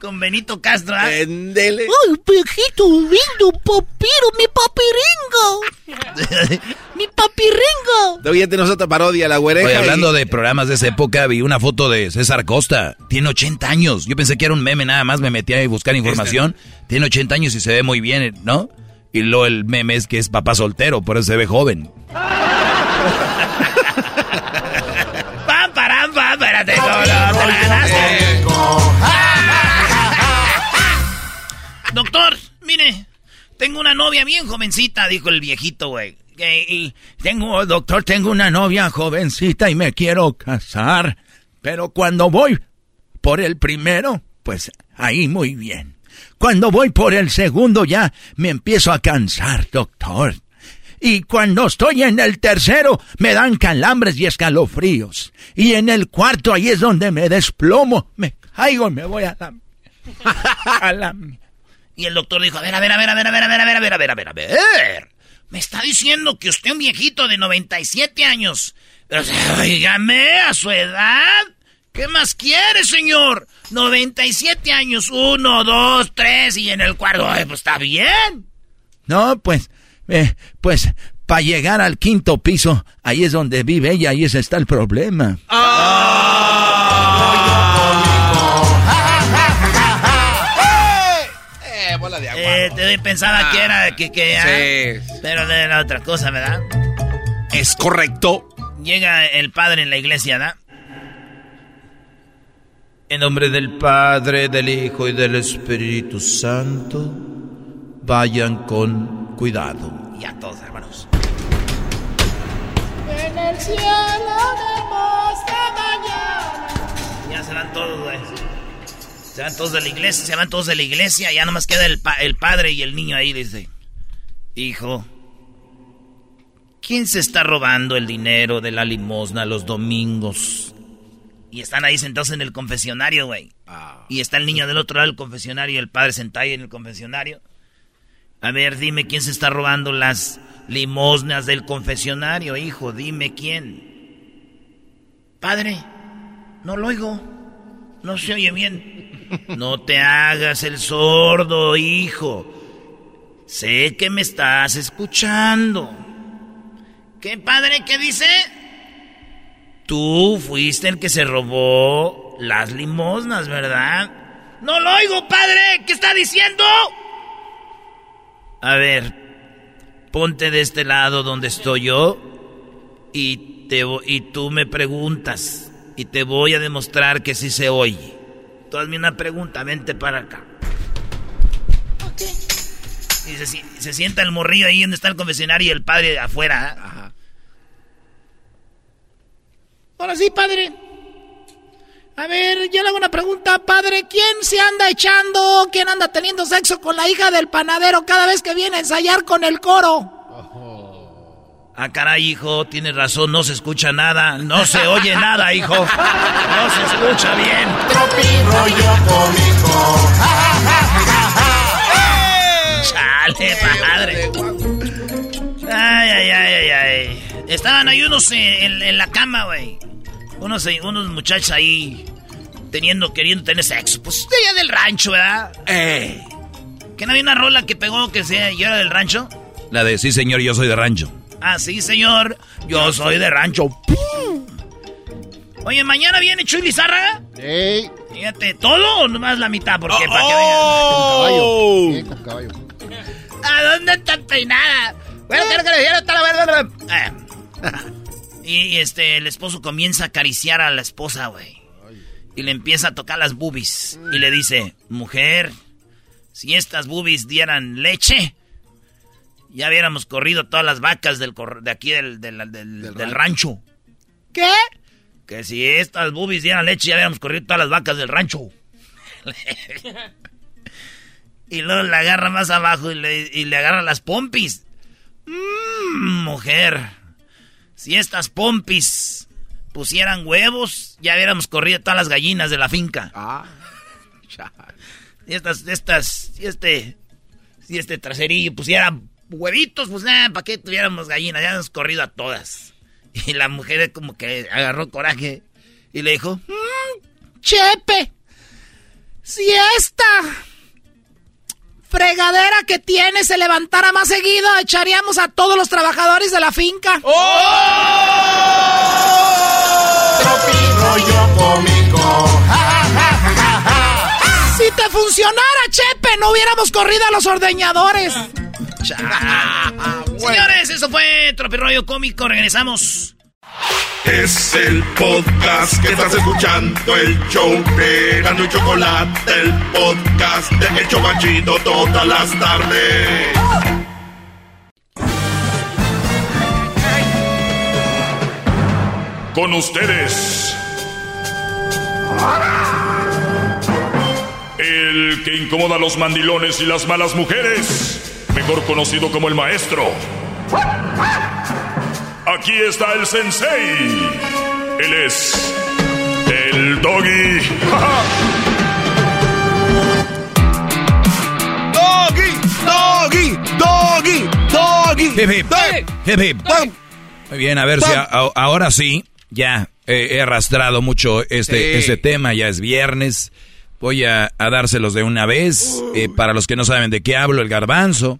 Con Benito Castro. ¿ah? Endele. Ay, viejito lindo, papiro, mi papiringo. <laughs> mi papiringo. Ya tenemos otra parodia, la güereja. Oye, hablando y- de programas de esa época, vi una foto de César Costa. Tiene 80 años. Yo pensé que era un meme nada más, me metí a buscar información. Tiene 80 años y se ve muy bien, ¿no? Y luego el meme es que es papá soltero, por eso se ve joven. Mire, tengo una novia bien jovencita, dijo el viejito, güey. Y Tengo, doctor, tengo una novia jovencita y me quiero casar. Pero cuando voy por el primero, pues ahí muy bien. Cuando voy por el segundo ya me empiezo a cansar, doctor. Y cuando estoy en el tercero me dan calambres y escalofríos. Y en el cuarto ahí es donde me desplomo, me caigo y me voy a la... <laughs> a la... Y el doctor dijo, a ver, a ver, a ver, a ver, a ver, a ver, a ver, a ver, a ver, a ver, a ver. Me está diciendo que usted es un viejito de 97 años. Pero, oígame, a su edad. ¿Qué más quiere, señor? 97 años, uno, dos, tres, y en el cuarto, ay, pues está bien. No, pues, eh, pues, para llegar al quinto piso, ahí es donde vive ella y ese está el problema. Eh, Eh, te pensaba que era que, que ah, Sí. pero de la otra cosa, ¿verdad? Es correcto. Llega el padre en la iglesia, ¿verdad? En nombre del Padre, del Hijo y del Espíritu Santo, vayan con cuidado. Y a todos, hermanos. En el cielo vemos la mañana. Ya se van todos, güey. Se van todos de la iglesia, se van todos de la iglesia. Ya nomás queda el, pa- el padre y el niño ahí. Dice: Hijo, ¿quién se está robando el dinero de la limosna los domingos? Y están ahí sentados en el confesionario, güey. Y está el niño del otro lado del confesionario y el padre sentado ahí en el confesionario. A ver, dime quién se está robando las limosnas del confesionario, hijo. Dime quién. Padre, no lo oigo. No se oye bien. No te hagas el sordo, hijo. Sé que me estás escuchando. ¿Qué padre qué dice? Tú fuiste el que se robó las limosnas, ¿verdad? No lo oigo, padre. ¿Qué está diciendo? A ver, ponte de este lado donde estoy yo y, te, y tú me preguntas y te voy a demostrar que sí se oye. Tú hazme una pregunta, vente para acá. Y se, se, sienta el morrillo ahí donde está el confesionario y el padre afuera. ¿eh? Ajá. Ahora sí, padre. A ver, yo le hago una pregunta, padre. ¿Quién se anda echando, quién anda teniendo sexo con la hija del panadero cada vez que viene a ensayar con el coro? Ah, caray, hijo, tienes razón, no se escucha nada, no se oye nada, hijo. No se escucha bien. <laughs> Chale, padre. Ay, ay, ay, ay, ay. Estaban ahí unos en, en la cama, güey. Unos, unos muchachos ahí teniendo, queriendo tener sexo. Pues de allá del rancho, ¿verdad? Eh. ¿Que no había una rola que pegó que sea yo era del rancho? La de sí, señor, yo soy de rancho. Ah, sí, señor, yo soy de rancho. Oye, ¿mañana viene Chuy Lizárraga? Sí. Fíjate, ¿todo o nomás la mitad? Porque oh, para que oh. vean. Con caballo. Sí, con caballo. ¿A dónde está peinada? Bueno, quiero que le diera está la verdad. Y este, el esposo comienza a acariciar a la esposa, güey. Y le empieza a tocar las boobies. Y le dice, mujer, si estas boobies dieran leche, ya hubiéramos corrido todas las vacas del de aquí del, del, del, del rancho. ¿Qué? Que si estas boobies dieran leche, ya hubiéramos corrido todas las vacas del rancho. <laughs> y luego le agarra más abajo y le, y le agarra las pompis. Mmm, mujer. Si estas pompis pusieran huevos, ya hubiéramos corrido todas las gallinas de la finca. Ah. Y estas, estas, si este, si este traserillo pusiera huevitos, pues nada, ¿para qué tuviéramos gallinas? Ya hemos corrido a todas. Y la mujer como que agarró coraje y le dijo, mmm, Chepe, si esta fregadera que tiene se levantara más seguido, echaríamos a todos los trabajadores de la finca. ¡Oh! yo cómico. si te funcionara, Chepe, no hubiéramos corrido a los ordeñadores. <laughs> Señores, eso fue Tropirroyo Cómico. Regresamos. Es el podcast que estás escuchando, el show de Gano y Chocolate, el podcast de El Chobachito todas las tardes. Con ustedes. El que incomoda a los mandilones y las malas mujeres, mejor conocido como el maestro. Aquí está el sensei. Él es el doggy. <laughs> doggy, doggy, doggy, doggy. Hip, hip, hip, hip. Muy bien, a ver si a, a, ahora sí, ya eh, he arrastrado mucho este, Sí. este tema, ya es viernes. Voy a, a dárselos de una vez. Eh, para los que no saben de qué hablo, el garbanzo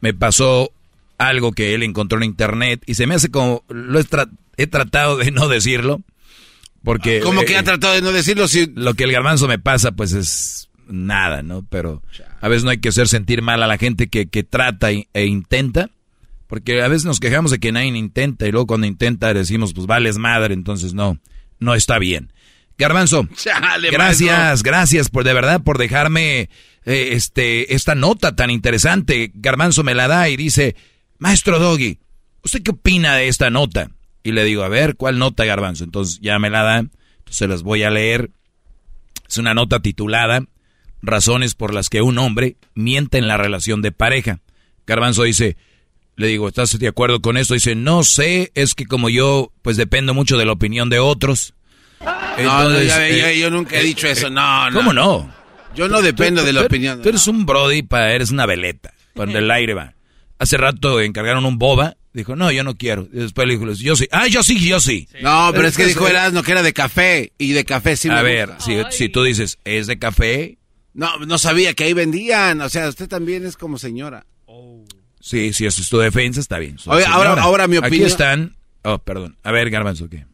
me pasó algo que él encontró en internet y se me hace como, lo he, tra- he tratado de no decirlo. Porque... ¿Cómo que eh, ha tratado de no decirlo si Lo que el garbanzo me pasa, pues es nada, ¿no? Pero a veces no hay que hacer sentir mal a la gente que, que trata y- e intenta. Porque a veces nos quejamos de que nadie intenta y luego cuando intenta decimos, pues vales madre, entonces no, no está bien. Garbanzo, Chale, gracias, maestro. gracias por de verdad por dejarme eh, este esta nota tan interesante. Garbanzo me la da y dice, maestro Doggy, ¿usted qué opina de esta nota? Y le digo, a ver, ¿cuál nota, Garbanzo? Entonces ya me la da, entonces las voy a leer. Es una nota titulada Razones por las que un hombre miente en la relación de pareja. Garbanzo dice, le digo, ¿estás de acuerdo con esto? Dice, no sé, es que como yo, pues dependo mucho de la opinión de otros. No, no, eh, yo, yo nunca he eh, dicho eso, eh, no, no. ¿Cómo no? Yo no dependo Tú- de la tú- opinión. Tú eres un brody, para eres una veleta, cuando el aire va. Hace rato encargaron un boba, Dijo, no, yo no quiero. Y después le dijo, yo sí. Ah, yo sí, yo sí. No, pero es que dijo Erasmo que era de café. Y de café sí me A ver, gusta. si, si tú dices, ¿es de café? No, no sabía que ahí vendían. O sea, usted también es como señora. Sí, si eso es tu defensa, está bien. Oye, ahora- ahora mi Aquí opinión- están... Oh, perdón. A ver, Garbanzo, ¿qué?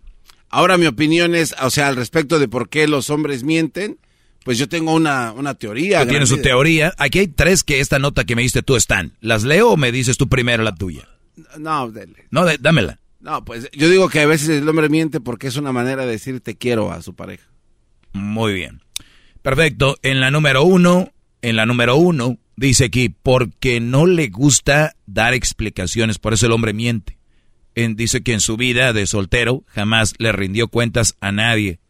Ahora mi opinión es, o sea, al respecto de por qué los hombres mienten, pues yo tengo una, una teoría. Tú tienes su teoría. Aquí hay tres que esta nota que me diste tú están. ¿Las leo o me dices tú primero la tuya? No, dele. No, de- dámela. No, pues yo digo que a veces el hombre miente porque es una manera de decir te quiero a su pareja. Muy bien. Perfecto. En la número uno, en la número uno, dice aquí, porque no le gusta dar explicaciones, por eso el hombre miente. Dice que en su vida de soltero jamás le rindió cuentas a nadie.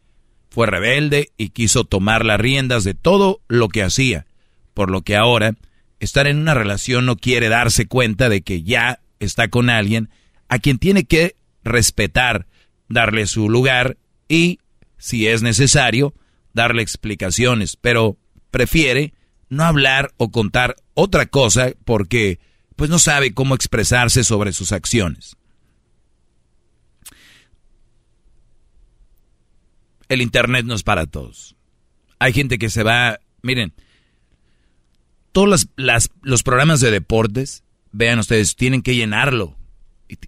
Fue rebelde y quiso tomar las riendas de todo lo que hacía, por lo que ahora estar en una relación no quiere darse cuenta de que ya está con alguien a quien tiene que respetar, darle su lugar y, si es necesario, darle explicaciones, pero prefiere no hablar o contar otra cosa porque pues no sabe cómo expresarse sobre sus acciones. El internet no es para todos. Hay gente que se va, miren, todos las- las- los programas de deportes, vean ustedes, tienen que llenarlo.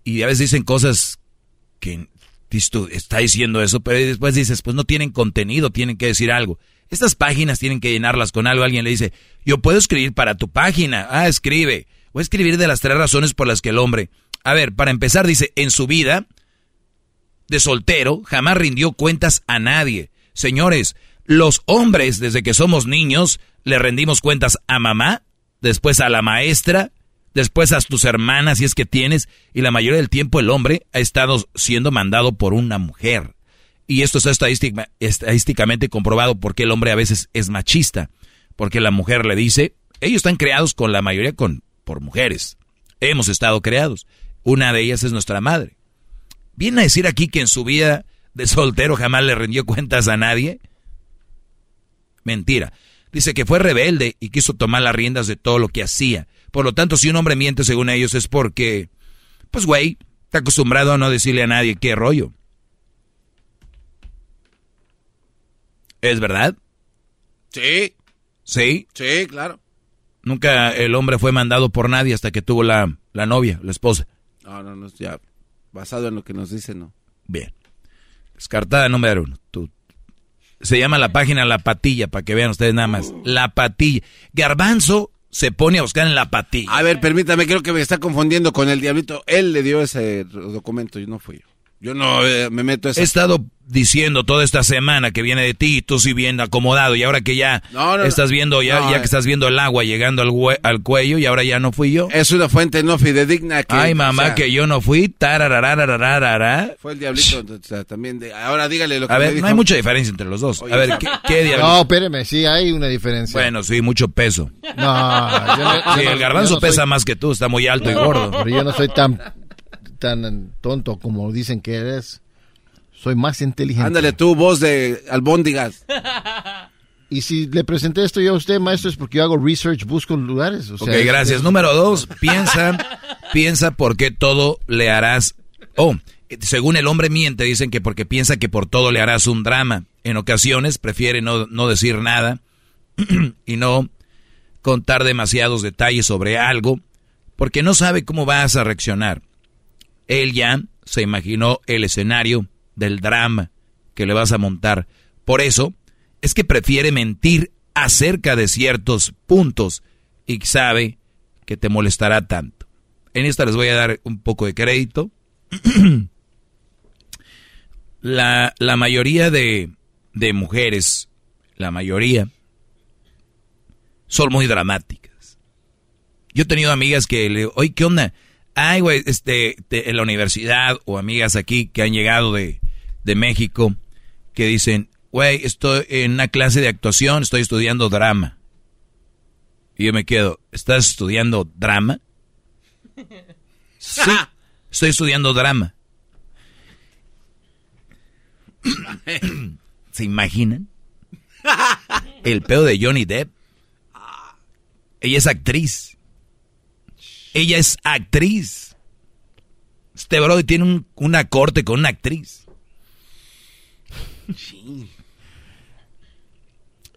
Y, a veces dicen cosas que tú, está diciendo eso, pero después dices, pues no tienen contenido, tienen que decir algo. Estas páginas tienen que llenarlas con algo. Alguien le dice, yo puedo escribir para tu página. Ah, escribe. Voy a escribir de las tres razones por las que el hombre... A ver, para empezar, dice, en su vida de soltero jamás rindió cuentas a nadie. Señores, los hombres desde que somos niños le rendimos cuentas a mamá, después a la maestra, después a tus hermanas si es que tienes, y la mayoría del tiempo el hombre ha estado siendo mandado por una mujer. Y esto está estadística- estadísticamente comprobado porque el hombre a veces es machista, porque la mujer le dice, ellos están creados con la mayoría con, por mujeres. Hemos estado creados. Una de ellas es nuestra madre. ¿Viene a decir aquí que en su vida de soltero jamás le rindió cuentas a nadie? Mentira. Dice que fue rebelde y quiso tomar las riendas de todo lo que hacía. Por lo tanto, si un hombre miente según ellos es porque, pues güey, está acostumbrado a no decirle a nadie qué rollo. ¿Es verdad? Sí, Sí. sí, claro. Nunca el hombre fue mandado por nadie hasta que tuvo la, la novia, la esposa. No, no, no, ya basado en lo que nos dicen, no. Bien. Descartada número uno. Tú. Se llama la página La Patilla, para que vean ustedes nada más. La Patilla. Garbanzo se pone a buscar en La Patilla. A ver, permítame, creo que me está confundiendo con el diablito. Él le dio ese documento, yo no fui yo. Yo no eh, me meto a esa... He estado diciendo toda esta semana que viene de ti, tú sí bien acomodado, y ahora que ya No, no, no. estás viendo, ya, No, ya eh. que estás viendo el agua llegando al, hue- al cuello, y ahora ya no fui yo. Es una fuente no fidedigna que... Ay, mamá, o sea, que yo no fui. tarararararara. Fue el diablito o sea, también. De, ahora dígale lo que A me ver, dijo. no hay mucha diferencia entre los dos. Oye. A ver, ¿qué, qué <laughs> diablo? No, espéreme, sí hay una diferencia. Bueno, sí, mucho peso. No, yo no- yo Sí, el garbanzo soy- pesa más que tú, está muy alto y gordo. Pero yo no soy tan, tan tonto como dicen que eres. Soy más inteligente. Ándale tú, voz de albóndigas. <laughs> Y si le presenté esto yo a usted, maestro, es porque yo hago research, busco lugares. O sea, Ok, gracias. es- Número dos, piensa, <laughs> piensa por qué todo le harás. Oh, según el hombre miente, dicen que porque piensa que por todo le harás un drama. En ocasiones prefiere no, no decir nada <clears throat> y no contar demasiados detalles sobre algo porque no sabe cómo vas a reaccionar. Él ya se imaginó el escenario del drama que le vas a montar. Por eso es que prefiere mentir acerca de ciertos puntos y sabe que te molestará tanto. En esta les voy a dar un poco de crédito. <clears throat> la, la mayoría de, de mujeres, la mayoría, son muy dramáticas. Yo he tenido amigas que le oye, ¿qué onda? Ay, güey, este, te- en la universidad o amigas aquí que han llegado de, de México que dicen, güey, estoy en una clase de actuación, estoy estudiando drama. Y yo me quedo, ¿estás estudiando drama? Sí, estoy estudiando drama. <clears throat> ¿Se imaginan? El pedo de Johnny Depp. Ella es actriz. Ella es actriz. Este Brody tiene un, una corte con una actriz.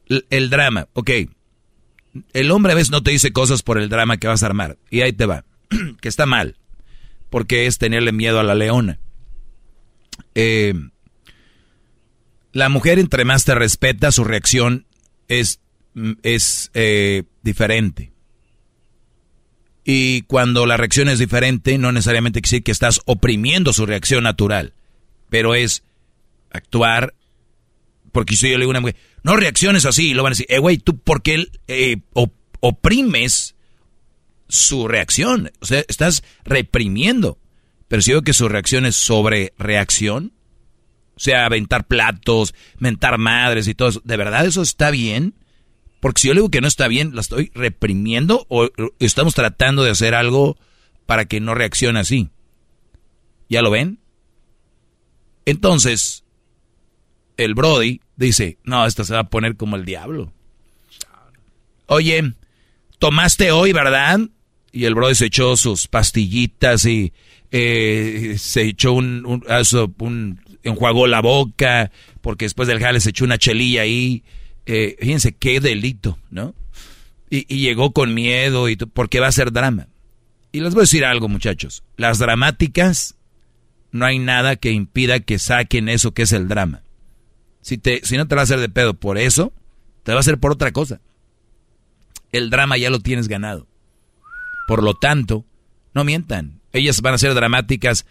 El, el drama, ok. El hombre a veces no te dice cosas por el drama que vas a armar. Y ahí te va. <clears throat> que está mal. Porque es tenerle miedo a la leona. Eh, la mujer entre más te respeta, su reacción es, es eh, diferente. Y cuando la reacción es diferente, no necesariamente quiere decir que estás oprimiendo su reacción natural, pero es actuar, porque si yo le digo a una mujer, no reacciones así, y lo van a decir, eh, güey, tú, ¿por qué eh, oprimes su reacción? O sea, estás reprimiendo. Pero si digo que su reacción es sobre reacción, o sea, aventar platos, mentar madres y todo eso, ¿de verdad eso está bien? Porque si yo le digo que no está bien, ¿la estoy reprimiendo o estamos tratando de hacer algo para que no reaccione así? ¿Ya lo ven? Entonces, el Brody dice, no, esto se va a poner como el diablo. Oye, tomaste hoy, ¿verdad? Y el Brody se echó sus pastillitas y eh, se echó un, un, un, enjuagó la boca, porque después del jale se echó una chelilla ahí eh, fíjense qué delito, ¿no? Y, llegó con miedo y porque va a ser drama. Y les voy a decir algo, muchachos. Las dramáticas, no hay nada que impida que saquen eso que es el drama. Si, te, si no te va a hacer de pedo por eso, te va a hacer por otra cosa. El drama ya lo tienes ganado. Por lo tanto, no mientan. Ellas van a ser dramáticas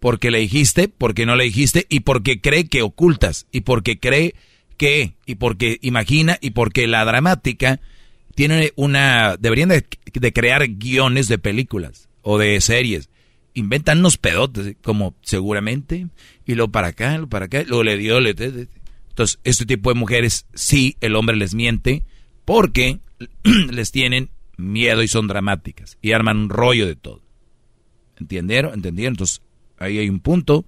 porque le dijiste, porque no le dijiste y porque cree que ocultas y porque cree qué? Y porque imagina y porque la dramática tiene una... Deberían de, crear guiones de películas o de series. Inventan unos pedotes, como seguramente, y lo para acá, lo para acá, lo le dio, le... Entonces, este tipo de mujeres, sí, el hombre les miente porque <clears throat> les tienen miedo y son dramáticas y arman un rollo de todo. ¿Entendieron? ¿Entendieron? Entonces, ahí hay un punto.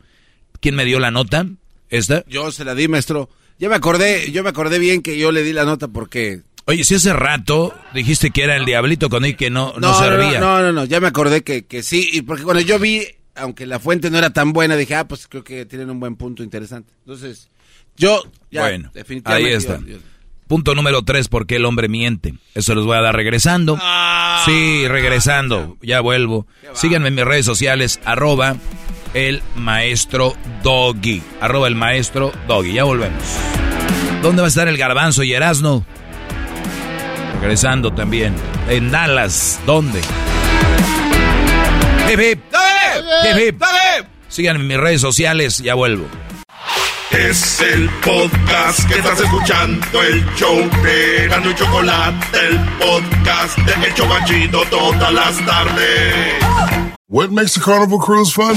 ¿Quién me dio la nota? ¿Esta? Yo se la di, maestro. Ya me acordé, yo me acordé bien que yo le di la nota porque... Oye, si hace rato dijiste que era el diablito con él que no, no, servía. No, no, no, ya me acordé que, que sí, y porque cuando yo vi, aunque la fuente no era tan buena, dije, ah, pues creo que tienen un buen punto interesante. Entonces, yo, ya, bueno, definitivamente. Ahí está. Punto número tres, ¿por qué el hombre miente? Eso les voy a dar regresando. Ah. sí, regresando, ya vuelvo. Síganme en mis redes sociales, arroba el maestro Doggy. Arroba el maestro Doggy. Ya volvemos. ¿Dónde va a estar el garbanzo y Erasno? Regresando también. En Dallas. ¿Dónde? Hip hip. Hip Síganme en mis redes sociales. Ya vuelvo. Es el podcast que estás escuchando, el show de Gano y Chocolate, el podcast de El Chocachito todas las tardes. What makes the carnival cruise fun?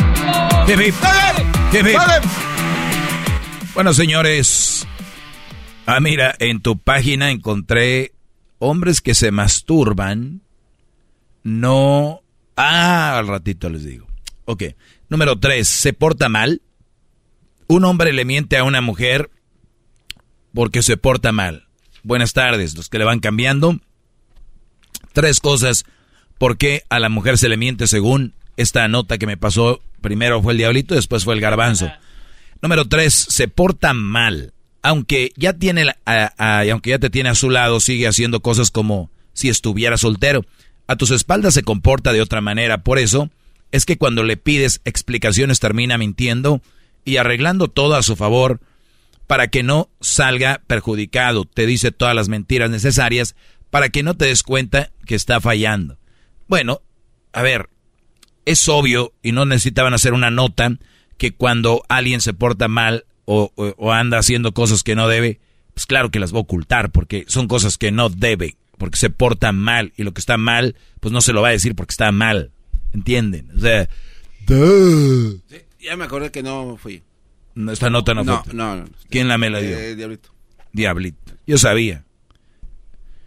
Bueno, señores. Ah, mira, en tu página encontré hombres que se masturban. No. Ah, al ratito les digo. Ok. Número tres, se porta mal. Un hombre le miente a una mujer porque se porta mal. Buenas tardes, los que le van cambiando. Tres cosas por qué a la mujer se le miente según esta nota que me pasó Primero fue el diablito, después fue el garbanzo. Número tres, se porta mal. Aunque ya tiene, aunque ya te tiene a su lado, sigue haciendo cosas como si estuviera soltero. A tus espaldas se comporta de otra manera. Por eso es que cuando le pides explicaciones termina mintiendo y arreglando todo a su favor para que no salga perjudicado. Te dice todas las mentiras necesarias para que no te des cuenta que está fallando. Bueno, a ver, es obvio y no necesitaban hacer una nota que cuando alguien se porta mal o, anda haciendo cosas que no debe, pues claro que las va a ocultar porque son cosas que no debe, porque se porta mal y lo que está mal, pues no se lo va a decir porque está mal. ¿Entienden? O sea, Sí, ya me acordé que no fui. Esta nota no, No, fue. no, no. ¿Quién la me la dio? Eh, Diablito. Diablito. Yo sabía.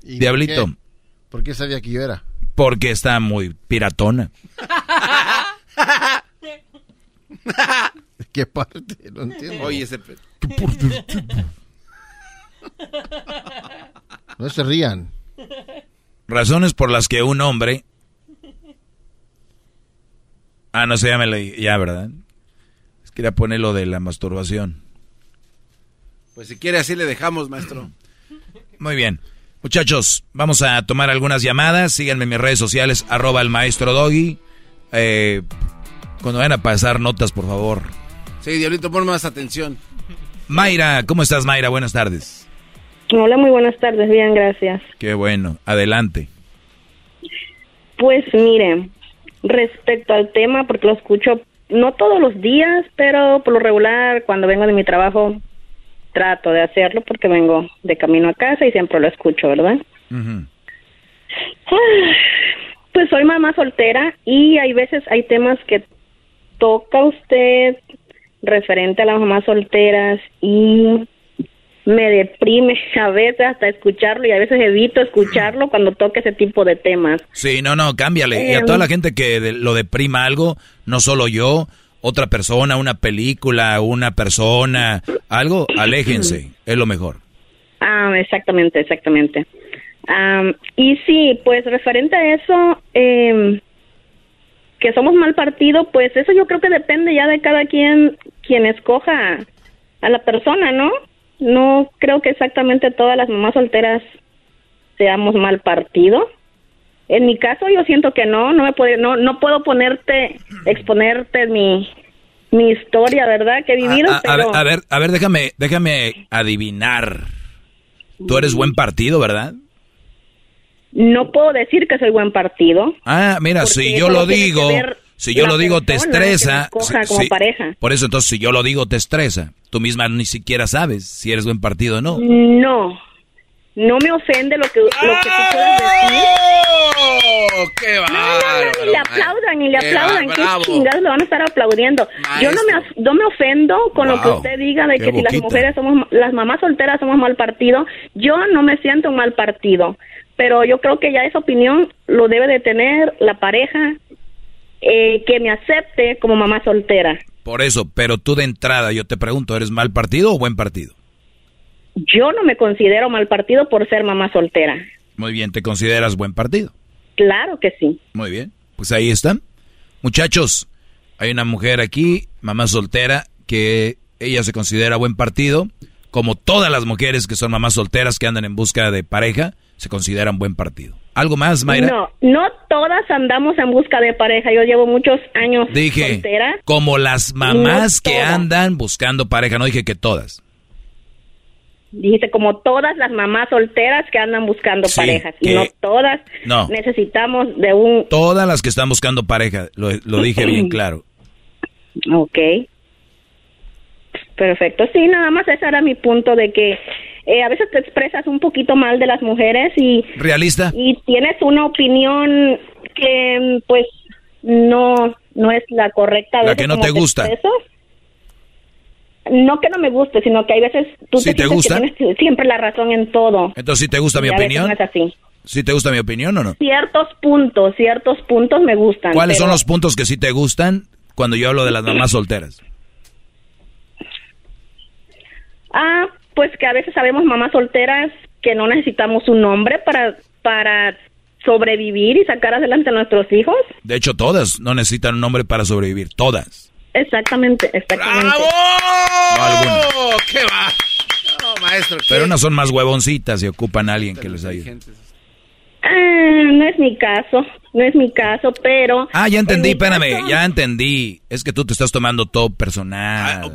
¿Y Diablito. ¿Por qué? ¿Por qué sabía que yo era? Porque está muy piratona. ¿De qué parte? No entiendo. Oye, ese... No se rían. Razones por las que un hombre... Ah, no sé, ya me leí. Ya, ¿verdad? Es que quería poner lo de la masturbación. Pues si quiere así le dejamos, maestro. Muy bien. Muchachos, vamos a tomar algunas llamadas. Síganme en mis redes sociales, arroba el maestro Doggy. Eh, cuando vayan a pasar notas, por favor. Sí, Diablito, pon más atención. Mayra, ¿cómo estás, Mayra? Buenas tardes. Hola, muy buenas tardes, bien, gracias. Qué bueno. Adelante. Pues mire, respecto al tema, porque lo escucho no todos los días, pero por lo regular, cuando vengo de mi trabajo, trato de hacerlo porque vengo de camino a casa y siempre lo escucho, ¿verdad? Pues soy mamá soltera y hay veces hay temas que toca usted referente a las mamás solteras y me deprime <laughs> a veces hasta escucharlo y a veces evito escucharlo cuando toca ese tipo de temas. Sí, no, no, cámbiale. Y a Eh, toda la gente que de- lo deprima algo, no solo yo, otra persona, una película, una persona, algo, aléjense. Es lo mejor. Ah, exactamente, exactamente. Am, y sí, pues referente a eso, em, que somos mal partido, pues eso yo creo que depende ya de cada quien quien escoja a la persona, ¿no? No creo que exactamente todas las mamás solteras seamos mal partido. En mi caso yo siento que no, no me puedo, no, no puedo ponerte, exponerte mi, mi historia, ¿verdad? Que he vivido, A, a ver, pero a ver, a ver, déjame, déjame adivinar. Tú eres buen partido, ¿verdad? no puedo decir que soy buen partido. Ah, mira, si yo lo digo, si yo lo digo te estresa. sí, como pareja. Por eso entonces si yo lo digo te estresa. Tú misma ni siquiera sabes si eres buen partido o no. No, no me ofende lo que, lo que tú puedas decir. ¡Oh, qué No, no, no, ni le aplaudan, ni le Qué aplaudan. va- ¿Qué chingados le van a estar aplaudiendo? Yo no me, no me ofendo con lo que Wow, usted diga de qué que si las boquita. mujeres somos, las mamás solteras somos mal partido. Yo no me siento un mal partido, pero yo creo que ya esa opinión lo debe de tener la pareja eh, que me acepte como mamá soltera. Por eso, pero tú de entrada yo te pregunto, ¿eres mal partido o buen partido? Yo no me considero mal partido por ser mamá soltera. Muy bien, ¿te consideras buen partido? Claro que sí. Muy bien, pues ahí están. Muchachos, hay una mujer aquí, mamá soltera, que ella se considera buen partido, como todas las mujeres que son mamás solteras que andan en busca de pareja, se consideran buen partido. ¿Algo más, Mayra? No, no todas andamos en busca de pareja. Yo llevo muchos años Dije, soltera. como las mamás No que andan buscando pareja, no dije que todas. Dijiste como todas las mamás solteras que andan buscando Sí, parejas. Y no todas No. necesitamos de un... Todas las que están buscando pareja, lo, lo dije bien <laughs> claro. Ok. Perfecto. Sí, nada más ese era mi punto de que eh, a veces te expresas un poquito mal de las mujeres y... ¿Realista? Y tienes una opinión que pues no no es la correcta. a La que no te gusta. expresas. No que no me guste, sino que hay veces tú ¿Sí te gusta? que tienes siempre la razón en todo. Entonces, ¿sí te gusta mi opinión? no es así. ¿Sí te gusta mi opinión o no? Ciertos puntos, ciertos puntos me gustan. ¿Cuáles son los puntos que sí te gustan cuando yo hablo de las mamás solteras? Ah, pues que a veces sabemos mamás solteras que no necesitamos un hombre para para sobrevivir y sacar adelante a nuestros hijos. De hecho, todas no necesitan un hombre para sobrevivir. Todas. Exactamente, exactamente. No algunas. ¡Oh, qué va! No, maestro, ¿qué? Pero unas son más huevoncitas y ocupan a alguien que les ayude. Ah, no es mi caso, no es mi caso, pero... Ah, ya entendí, en espérame, caso- ya entendí. Es que tú te estás tomando todo personal.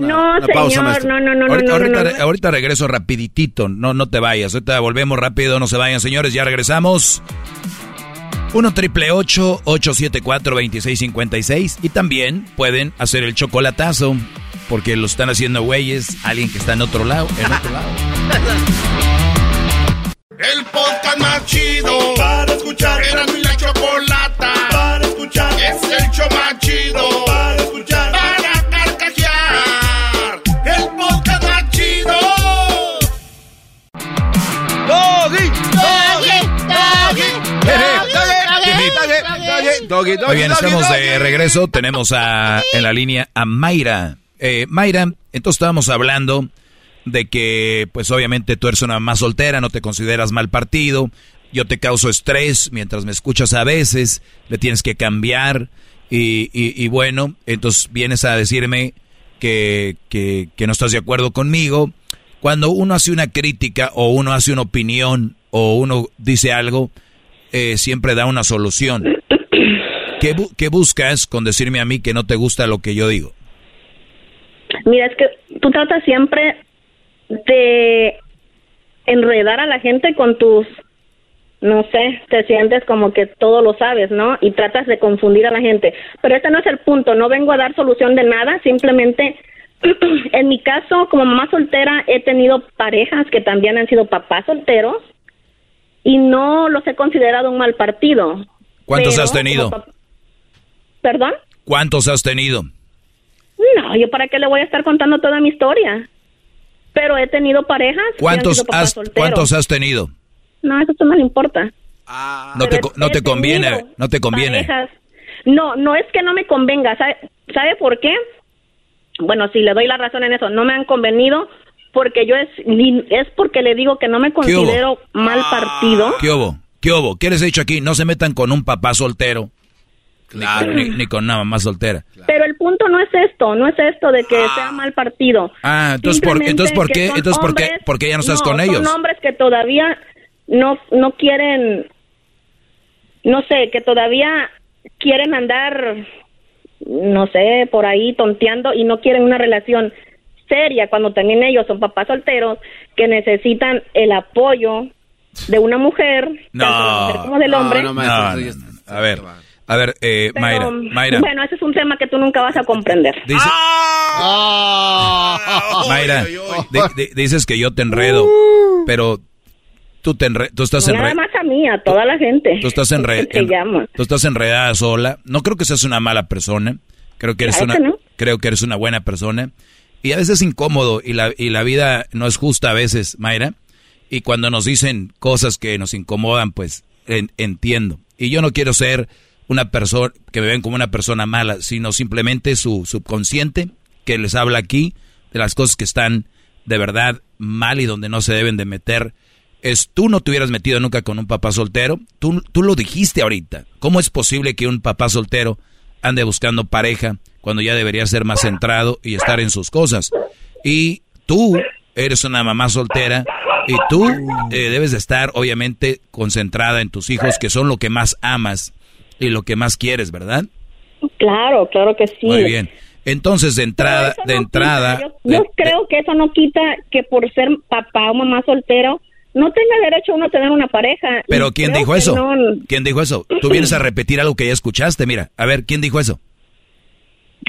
No, señor, no, no, no, no, ahorita, no, ahorita, no, re- ahorita regreso rapiditito, no, no te vayas. Ahorita volvemos rápido, no se vayan, señores, ya regresamos. 1 triple 874 2656 y también pueden hacer el chocolatazo porque lo están haciendo güeyes, alguien que está en otro lado, en otro lado. <laughs> El podcast más chido para escuchar. Era mi la chocolata para escuchar. Es el show más chido doggy, Muy bien, estamos de regreso. Tenemos a, en la línea a Mayra. Eh, Mayra, entonces estábamos hablando de que, pues obviamente tú eres una mamá soltera, no te consideras mal partido. Yo te causo estrés mientras me escuchas a veces, le tienes que cambiar. Y, y, y bueno, entonces vienes a decirme que, que, que no estás de acuerdo conmigo. Cuando uno hace una crítica o uno hace una opinión o uno dice algo, eh, siempre da una solución. ¿Qué, bu- qué buscas con decirme a mí que no te gusta lo que yo digo? Mira, es que tú tratas siempre de enredar a la gente con tus, no sé, te sientes como que todo lo sabes, ¿no? Y tratas de confundir a la gente. Pero este no es el punto, no vengo a dar solución de nada, simplemente <clears throat> en mi caso, como mamá soltera, he tenido parejas que también han sido papás solteros y no los he considerado un mal partido. ¿Cuántos has tenido? ¿Perdón? ¿Cuántos has tenido? No, yo para qué le voy a estar contando toda mi historia. Pero he tenido parejas. que han ¿Cuántos has, solteros. ¿cuántos has tenido? No, eso no le importa. No te, no te conviene, no te conviene. Parejas. No, no es que no me convenga. ¿Sabe, ¿Sabe por qué? Bueno, si le doy la razón en eso, no me han convenido porque yo es es porque le digo que no me considero mal partido. ¿Qué hubo? ¿Qué hubo? ¿Qué les he dicho aquí? No se metan con un papá soltero. Claro. Ni, ni con una mamá soltera. Pero el punto no es esto, no es esto de que sea mal partido. Ah, entonces por, entonces por qué, son entonces por qué, por qué ya no estás con son ellos? hombres que todavía no no quieren no sé, que todavía quieren andar no sé, por ahí tonteando y no quieren una relación seria cuando también ellos son papás solteros que necesitan el apoyo de una mujer, No. tanto de mujer como del hombre. No, no. A ver, a ver, eh, Pero, Mayra, Mayra, Bueno, ese es un tema que tú nunca vas a comprender. Dice- <laughs> Mayra, di- di- dices que yo te enredo, pero tú te enre- tú estás No nada enredada. más a mí, a toda la gente. Tú estás, enre- <laughs> Te en- tú estás enredada sola. No creo que seas una mala persona. Creo que eres Claro una, que no. creo que eres una buena persona. Y a veces es incómodo y la, y la vida no es justa a veces, Mayra. Y cuando nos dicen cosas que nos incomodan, pues en- entiendo. Y yo no quiero ser una persona que me ven como una persona mala, sino simplemente su subconsciente que les habla aquí de las cosas que están de verdad mal y donde no se deben de meter. Es tú no te hubieras metido nunca con un papá soltero. Tú, tú lo dijiste ahorita. ¿Cómo es posible que un papá soltero ande buscando pareja cuando ya debería ser más centrado y estar en sus cosas? Y tú eres una mamá soltera y tú eh, debes de estar obviamente concentrada en tus hijos que son lo que más amas y lo que más quieres, ¿verdad? Claro, claro que sí. Muy bien. Entonces de entrada, de no entrada, quita, yo, yo creo que eso no quita que por ser papá o mamá soltero no tenga derecho uno a tener una pareja. pero ¿quién dijo eso? no- ¿Quién dijo eso? Tú vienes a repetir algo que ya escuchaste, mira. A ver, ¿quién dijo eso?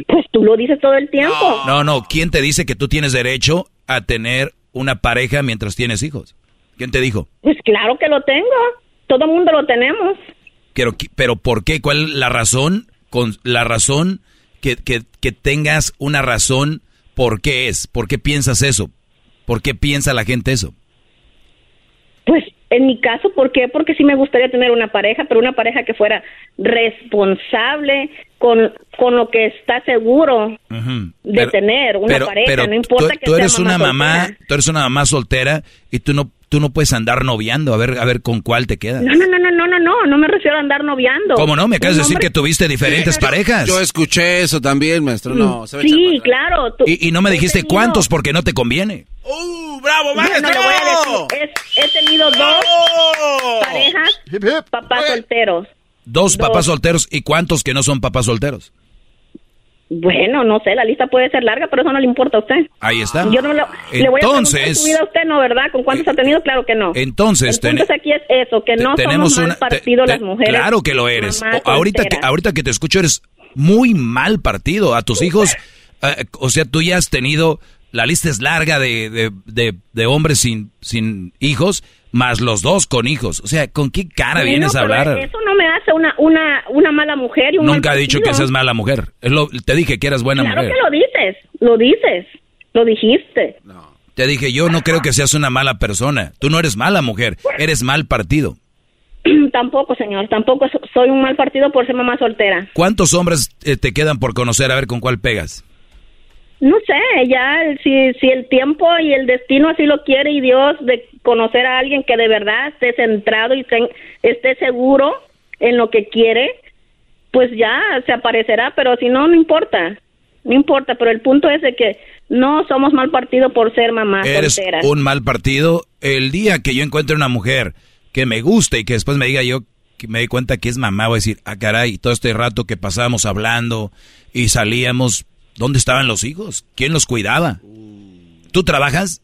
Pues tú lo dices todo el tiempo. No, no, ¿quién te dice que tú tienes derecho a tener una pareja mientras tienes hijos? ¿Quién te dijo? Pues claro que lo tengo. Todo el mundo lo tenemos. Pero, pero ¿por qué? ¿Cuál es la razón? Con la razón que, que, que tengas una razón, ¿por qué es? ¿Por qué piensas eso? ¿Por qué piensa la gente eso? Pues en mi caso, ¿por qué? Porque sí me gustaría tener una pareja, pero una pareja que fuera responsable con, con lo que está seguro de Pero- tener una pero- pareja. pero no importa tú, que tú sea eres una mamá, soltera. tú eres una mamá soltera y tú no, tú no puedes andar noviando a ver, a ver con cuál te quedas. No, no, no, no, no, no, no, no me refiero a andar noviando. ¿Cómo no? Me acabas de decir que tuviste diferentes parejas. Yo escuché eso también, maestro. No, se Sí, claro. tú- y, y no me dijiste tenido- cuántos porque no te conviene. ¡Bravo, Bueno, le voy a decir, es- he tenido dos parejas, papás solteros. Dos papás solteros y cuántos que no son papás solteros. Bueno, no sé, la lista puede ser larga, pero eso no le importa a usted. Ahí está. Yo no lo, le voy a preguntar Entonces- su vida a usted, ¿no, verdad? ¿Con cuántos ha tenido? Claro que no. Entonces, El punto ten- es aquí es eso, que no tenemos somos mal te- partido te- las mujeres. Claro que lo eres. O- ahorita que ahorita que te escucho eres muy mal partido a tus hijos. eh, o sea, tú ya has tenido La lista es larga de, de, de, de hombres sin, sin hijos, más los dos con hijos. O sea, ¿con qué cara Bueno, vienes a hablar? Eso no me hace una, una, una mala mujer y un Nunca mal he dicho que seas mala mujer. Lo- te dije que eras buena Claro mujer. que lo dices, lo dices, lo dijiste. Te dije, yo no creo que seas una mala persona. Tú no eres mala mujer, eres mal partido. <clears throat> tampoco, señor, tampoco so- soy un mal partido por ser mamá soltera. ¿Cuántos hombres eh, te quedan por conocer a ver con cuál pegas? No sé, ya el- si, si el tiempo y el destino así lo quiere y Dios de conocer a alguien que de verdad esté centrado y esté seguro en lo que quiere, pues ya se aparecerá, pero si no, no importa, no importa, pero el punto es de que no somos mal partido por ser mamá Eres soltera. un mal partido. El día que yo encuentre una mujer que me guste y que después me diga yo que me di cuenta que es mamá, voy a decir, ah, caray, todo este rato que pasábamos hablando y salíamos, ¿dónde estaban los hijos? ¿Quién los cuidaba? ¿Tú trabajas?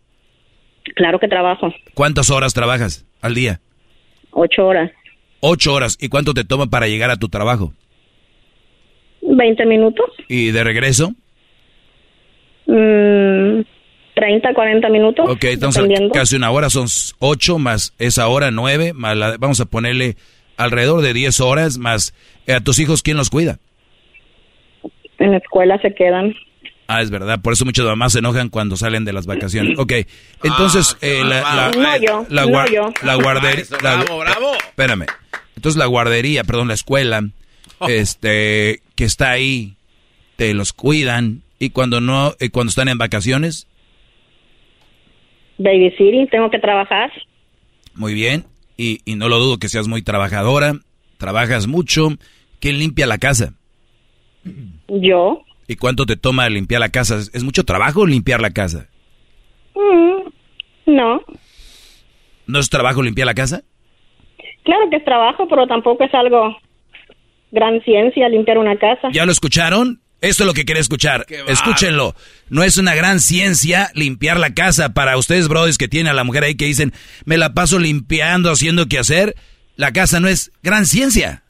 Claro que trabajo, ¿Cuántas horas trabajas al día? ocho horas, Ocho horas. ¿Y cuánto te toma para llegar a tu trabajo? veinte minutos, ¿Y de regreso? mm, treinta, cuarenta minutos, Ok, entonces dependiendo. casi una hora, son ocho más esa hora, nueve, más la- vamos a ponerle alrededor de diez horas, más eh, a tus hijos, ¿quién los cuida? En la escuela se quedan. Ah, es verdad, por eso muchas mamás se enojan cuando salen de las vacaciones. Ok, entonces eh, la, la, No yo, la, no guar- yo. la guardería... Bravo, bravo. Espérame. Entonces la guardería, perdón, la escuela, este, que está ahí, te los cuidan y cuando no, eh, cuando están en vacaciones, Baby City, tengo que trabajar. Muy bien, y, y no lo dudo que seas muy trabajadora, trabajas mucho. ¿Quién limpia la casa? Yo. ¿Y cuánto te toma limpiar la casa? ¿Es, mucho trabajo limpiar la casa? Mm, no. ¿No es trabajo limpiar la casa? Claro que es trabajo, pero tampoco es algo gran ciencia limpiar una casa. ¿Ya lo escucharon? Esto es lo que quería escuchar. Escúchenlo. No es una gran ciencia limpiar la casa. Para ustedes, brodis, que tienen a la mujer ahí que dicen, me la paso limpiando, haciendo qué hacer. La casa no es gran ciencia.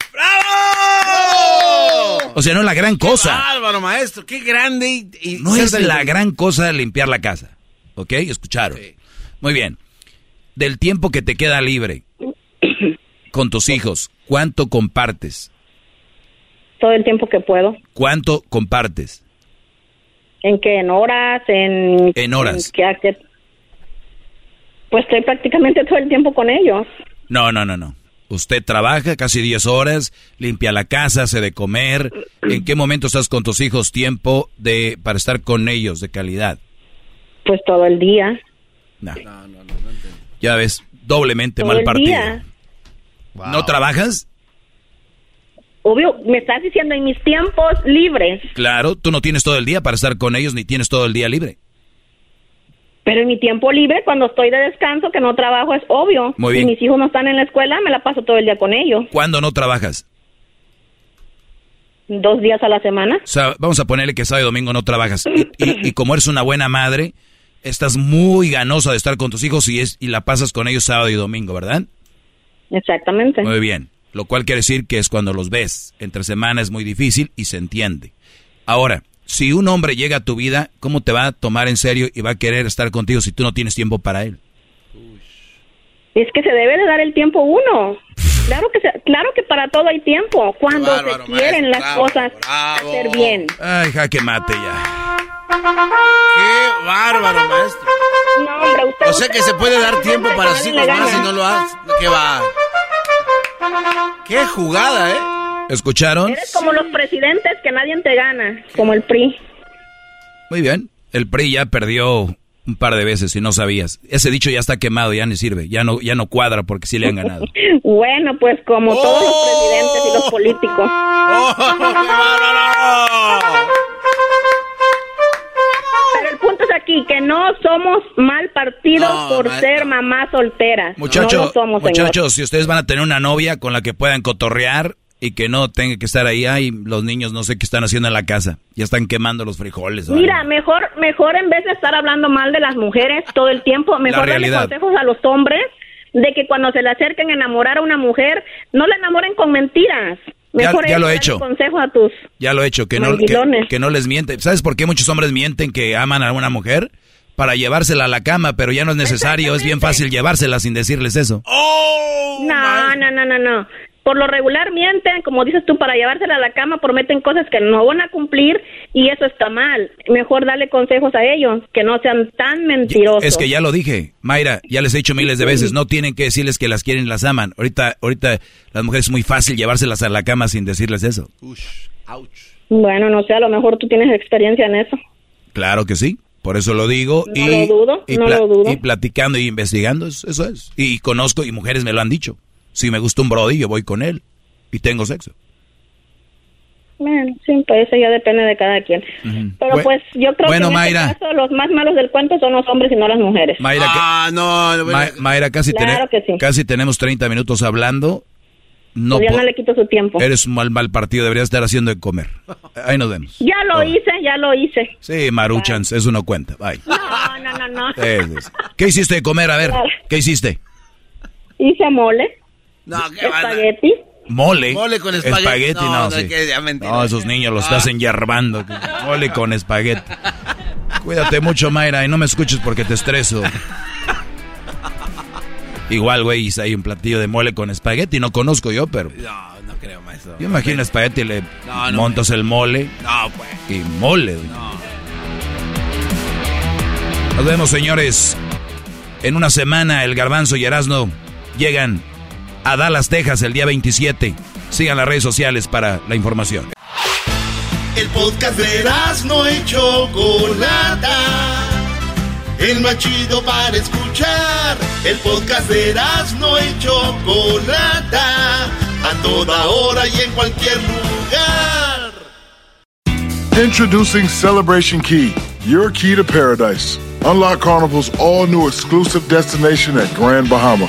O sea, no es la gran cosa. Álvaro, maestro, qué grande. Y, y No es la gran cosa limpiar la casa. ¿Ok? Escucharon. Muy bien. Del tiempo que te queda libre con tus hijos, ¿cuánto compartes? Todo el tiempo que puedo. ¿Cuánto compartes? ¿En qué? ¿En horas? ¿En, En horas. en qué Pues estoy prácticamente todo el tiempo con ellos. No, no, no, no. Usted trabaja casi 10 horas, limpia la casa, hace de comer. ¿En qué momento estás con tus hijos tiempo de para estar con ellos de calidad? Pues todo el día. No. Ya ves, doblemente Todo mal el partido. día. ¿No trabajas? Obvio, me estás diciendo en mis tiempos libres. Claro, tú no tienes todo el día para estar con ellos ni tienes todo el día libre. Pero en mi tiempo libre, cuando estoy de descanso, que no trabajo, es obvio. Muy Si bien. mis hijos no están en la escuela, me la paso todo el día con ellos. ¿Cuándo no trabajas? Dos días a la semana. O sea, vamos a ponerle que sábado y domingo no trabajas. Y, y- y como eres una buena madre, estás muy ganosa de estar con tus hijos y, es, y la pasas con ellos sábado y domingo, ¿verdad? Exactamente. Muy bien. Lo cual quiere decir que es cuando los ves. Entre semana es muy difícil y se entiende. Ahora, si un hombre llega a tu vida, ¿cómo te va a tomar en serio y va a querer estar contigo si tú no tienes tiempo para él? Es que se debe de dar el tiempo uno. Claro que se- claro que para todo hay tiempo. Cuando bárbaro, se quieren maestro, las bravo, cosas bravo. hacer bien. Ay, jaque mate ya. Qué bárbaro, maestro. No, hombre, usted, O sea que se puede dar tiempo para hijos más y no lo hace. ¿Qué va? Qué jugada, ¿eh? ¿Escucharon? Eres como los presidentes que nadie te gana, como el PRI. Muy bien. El PRI ya perdió un par de veces, si no sabías. Ese dicho ya está quemado, ya ni sirve. Ya no, ya no cuadra porque sí le han ganado. <laughs> Bueno, pues como todos los presidentes y los políticos. Pero el punto es aquí, que no somos mal partido No, por ser mamás solteras. Muchachos, no muchachos, si ustedes van a tener una novia con la que puedan cotorrear y que no tenga que estar ahí, ay, los niños no sé qué están haciendo en la casa. Ya están quemando los frijoles. ¿vale? Mira, mejor, mejor en vez de estar hablando mal de las mujeres todo el tiempo, mejor darle consejos a los hombres de que cuando se le acerquen a enamorar a una mujer, no la enamoren con mentiras. Mejor ya lo he darle hecho. consejo a tus... Ya lo he hecho, que no, que, no les miente. ¿Sabes por qué muchos hombres mienten que aman a una mujer? Para llevársela a la cama, pero ya no es necesario, es bien fácil llevársela sin decirles eso. no, no, no, no, no. Por lo regular mienten, como dices tú, para llevársela a la cama, prometen cosas que no van a cumplir y eso está mal. Mejor darle consejos a ellos, que no sean tan mentirosos. Es que ya lo dije, Mayra, ya les he dicho miles de veces, no tienen que decirles que las quieren las aman. Ahorita, ahorita las mujeres es muy fácil llevárselas a la cama sin decirles eso. Bueno, no sé, a lo mejor tú tienes experiencia en eso. Claro que sí, por eso lo digo. No y, lo dudo, y no pla- lo dudo. y platicando y investigando, es- eso es. Y conozco y mujeres me lo han dicho. Si me gusta un brody, yo voy con él y tengo sexo. Bueno, sí, pues eso ya depende de cada quien. Pero Bu- pues yo creo bueno, que en Mayra. este caso los más malos del cuento son los hombres y no las mujeres. Mayra, Ah, no, no, Ma- Mayra, casi, Claro que sí. casi tenemos 30 minutos hablando. No, Pues ya no le quito su tiempo. Eres un mal, mal partido, deberías estar haciendo de comer. Ahí nos vemos. Ya lo hice, ya lo hice. Sí, Maruchans, eso no cuenta. Bye. No, no, no, no. Sí. ¿Qué hiciste de comer? A ver, ¿qué hiciste? Hice mole. No, qué Espagueti. Mole. Mole con espagueti. no, No, no, sí. que. No, esos niños los Ah. estás enyerbando. Mole con espagueti. Cuídate mucho, Mayra, y no me escuches porque te estreso. Igual, güey, hice ahí un platillo de mole con espagueti. No conozco yo, pero... No, no creo, maestro. Yo imagino espagueti, le No, no, montas el mole No, pues. y mole. güey. Nos vemos, señores. En una semana, el Garbanzo y Erasno llegan a Dallas, Texas, el día 27. Sigan las redes sociales para la información. El podcast de no y Chocolata. El más chido para escuchar. El podcast de no y Chocolata. A toda hora y en cualquier lugar. Introducing Celebration Key, your key to paradise. Unlock Carnival's all new exclusive destination at Grand Bahama,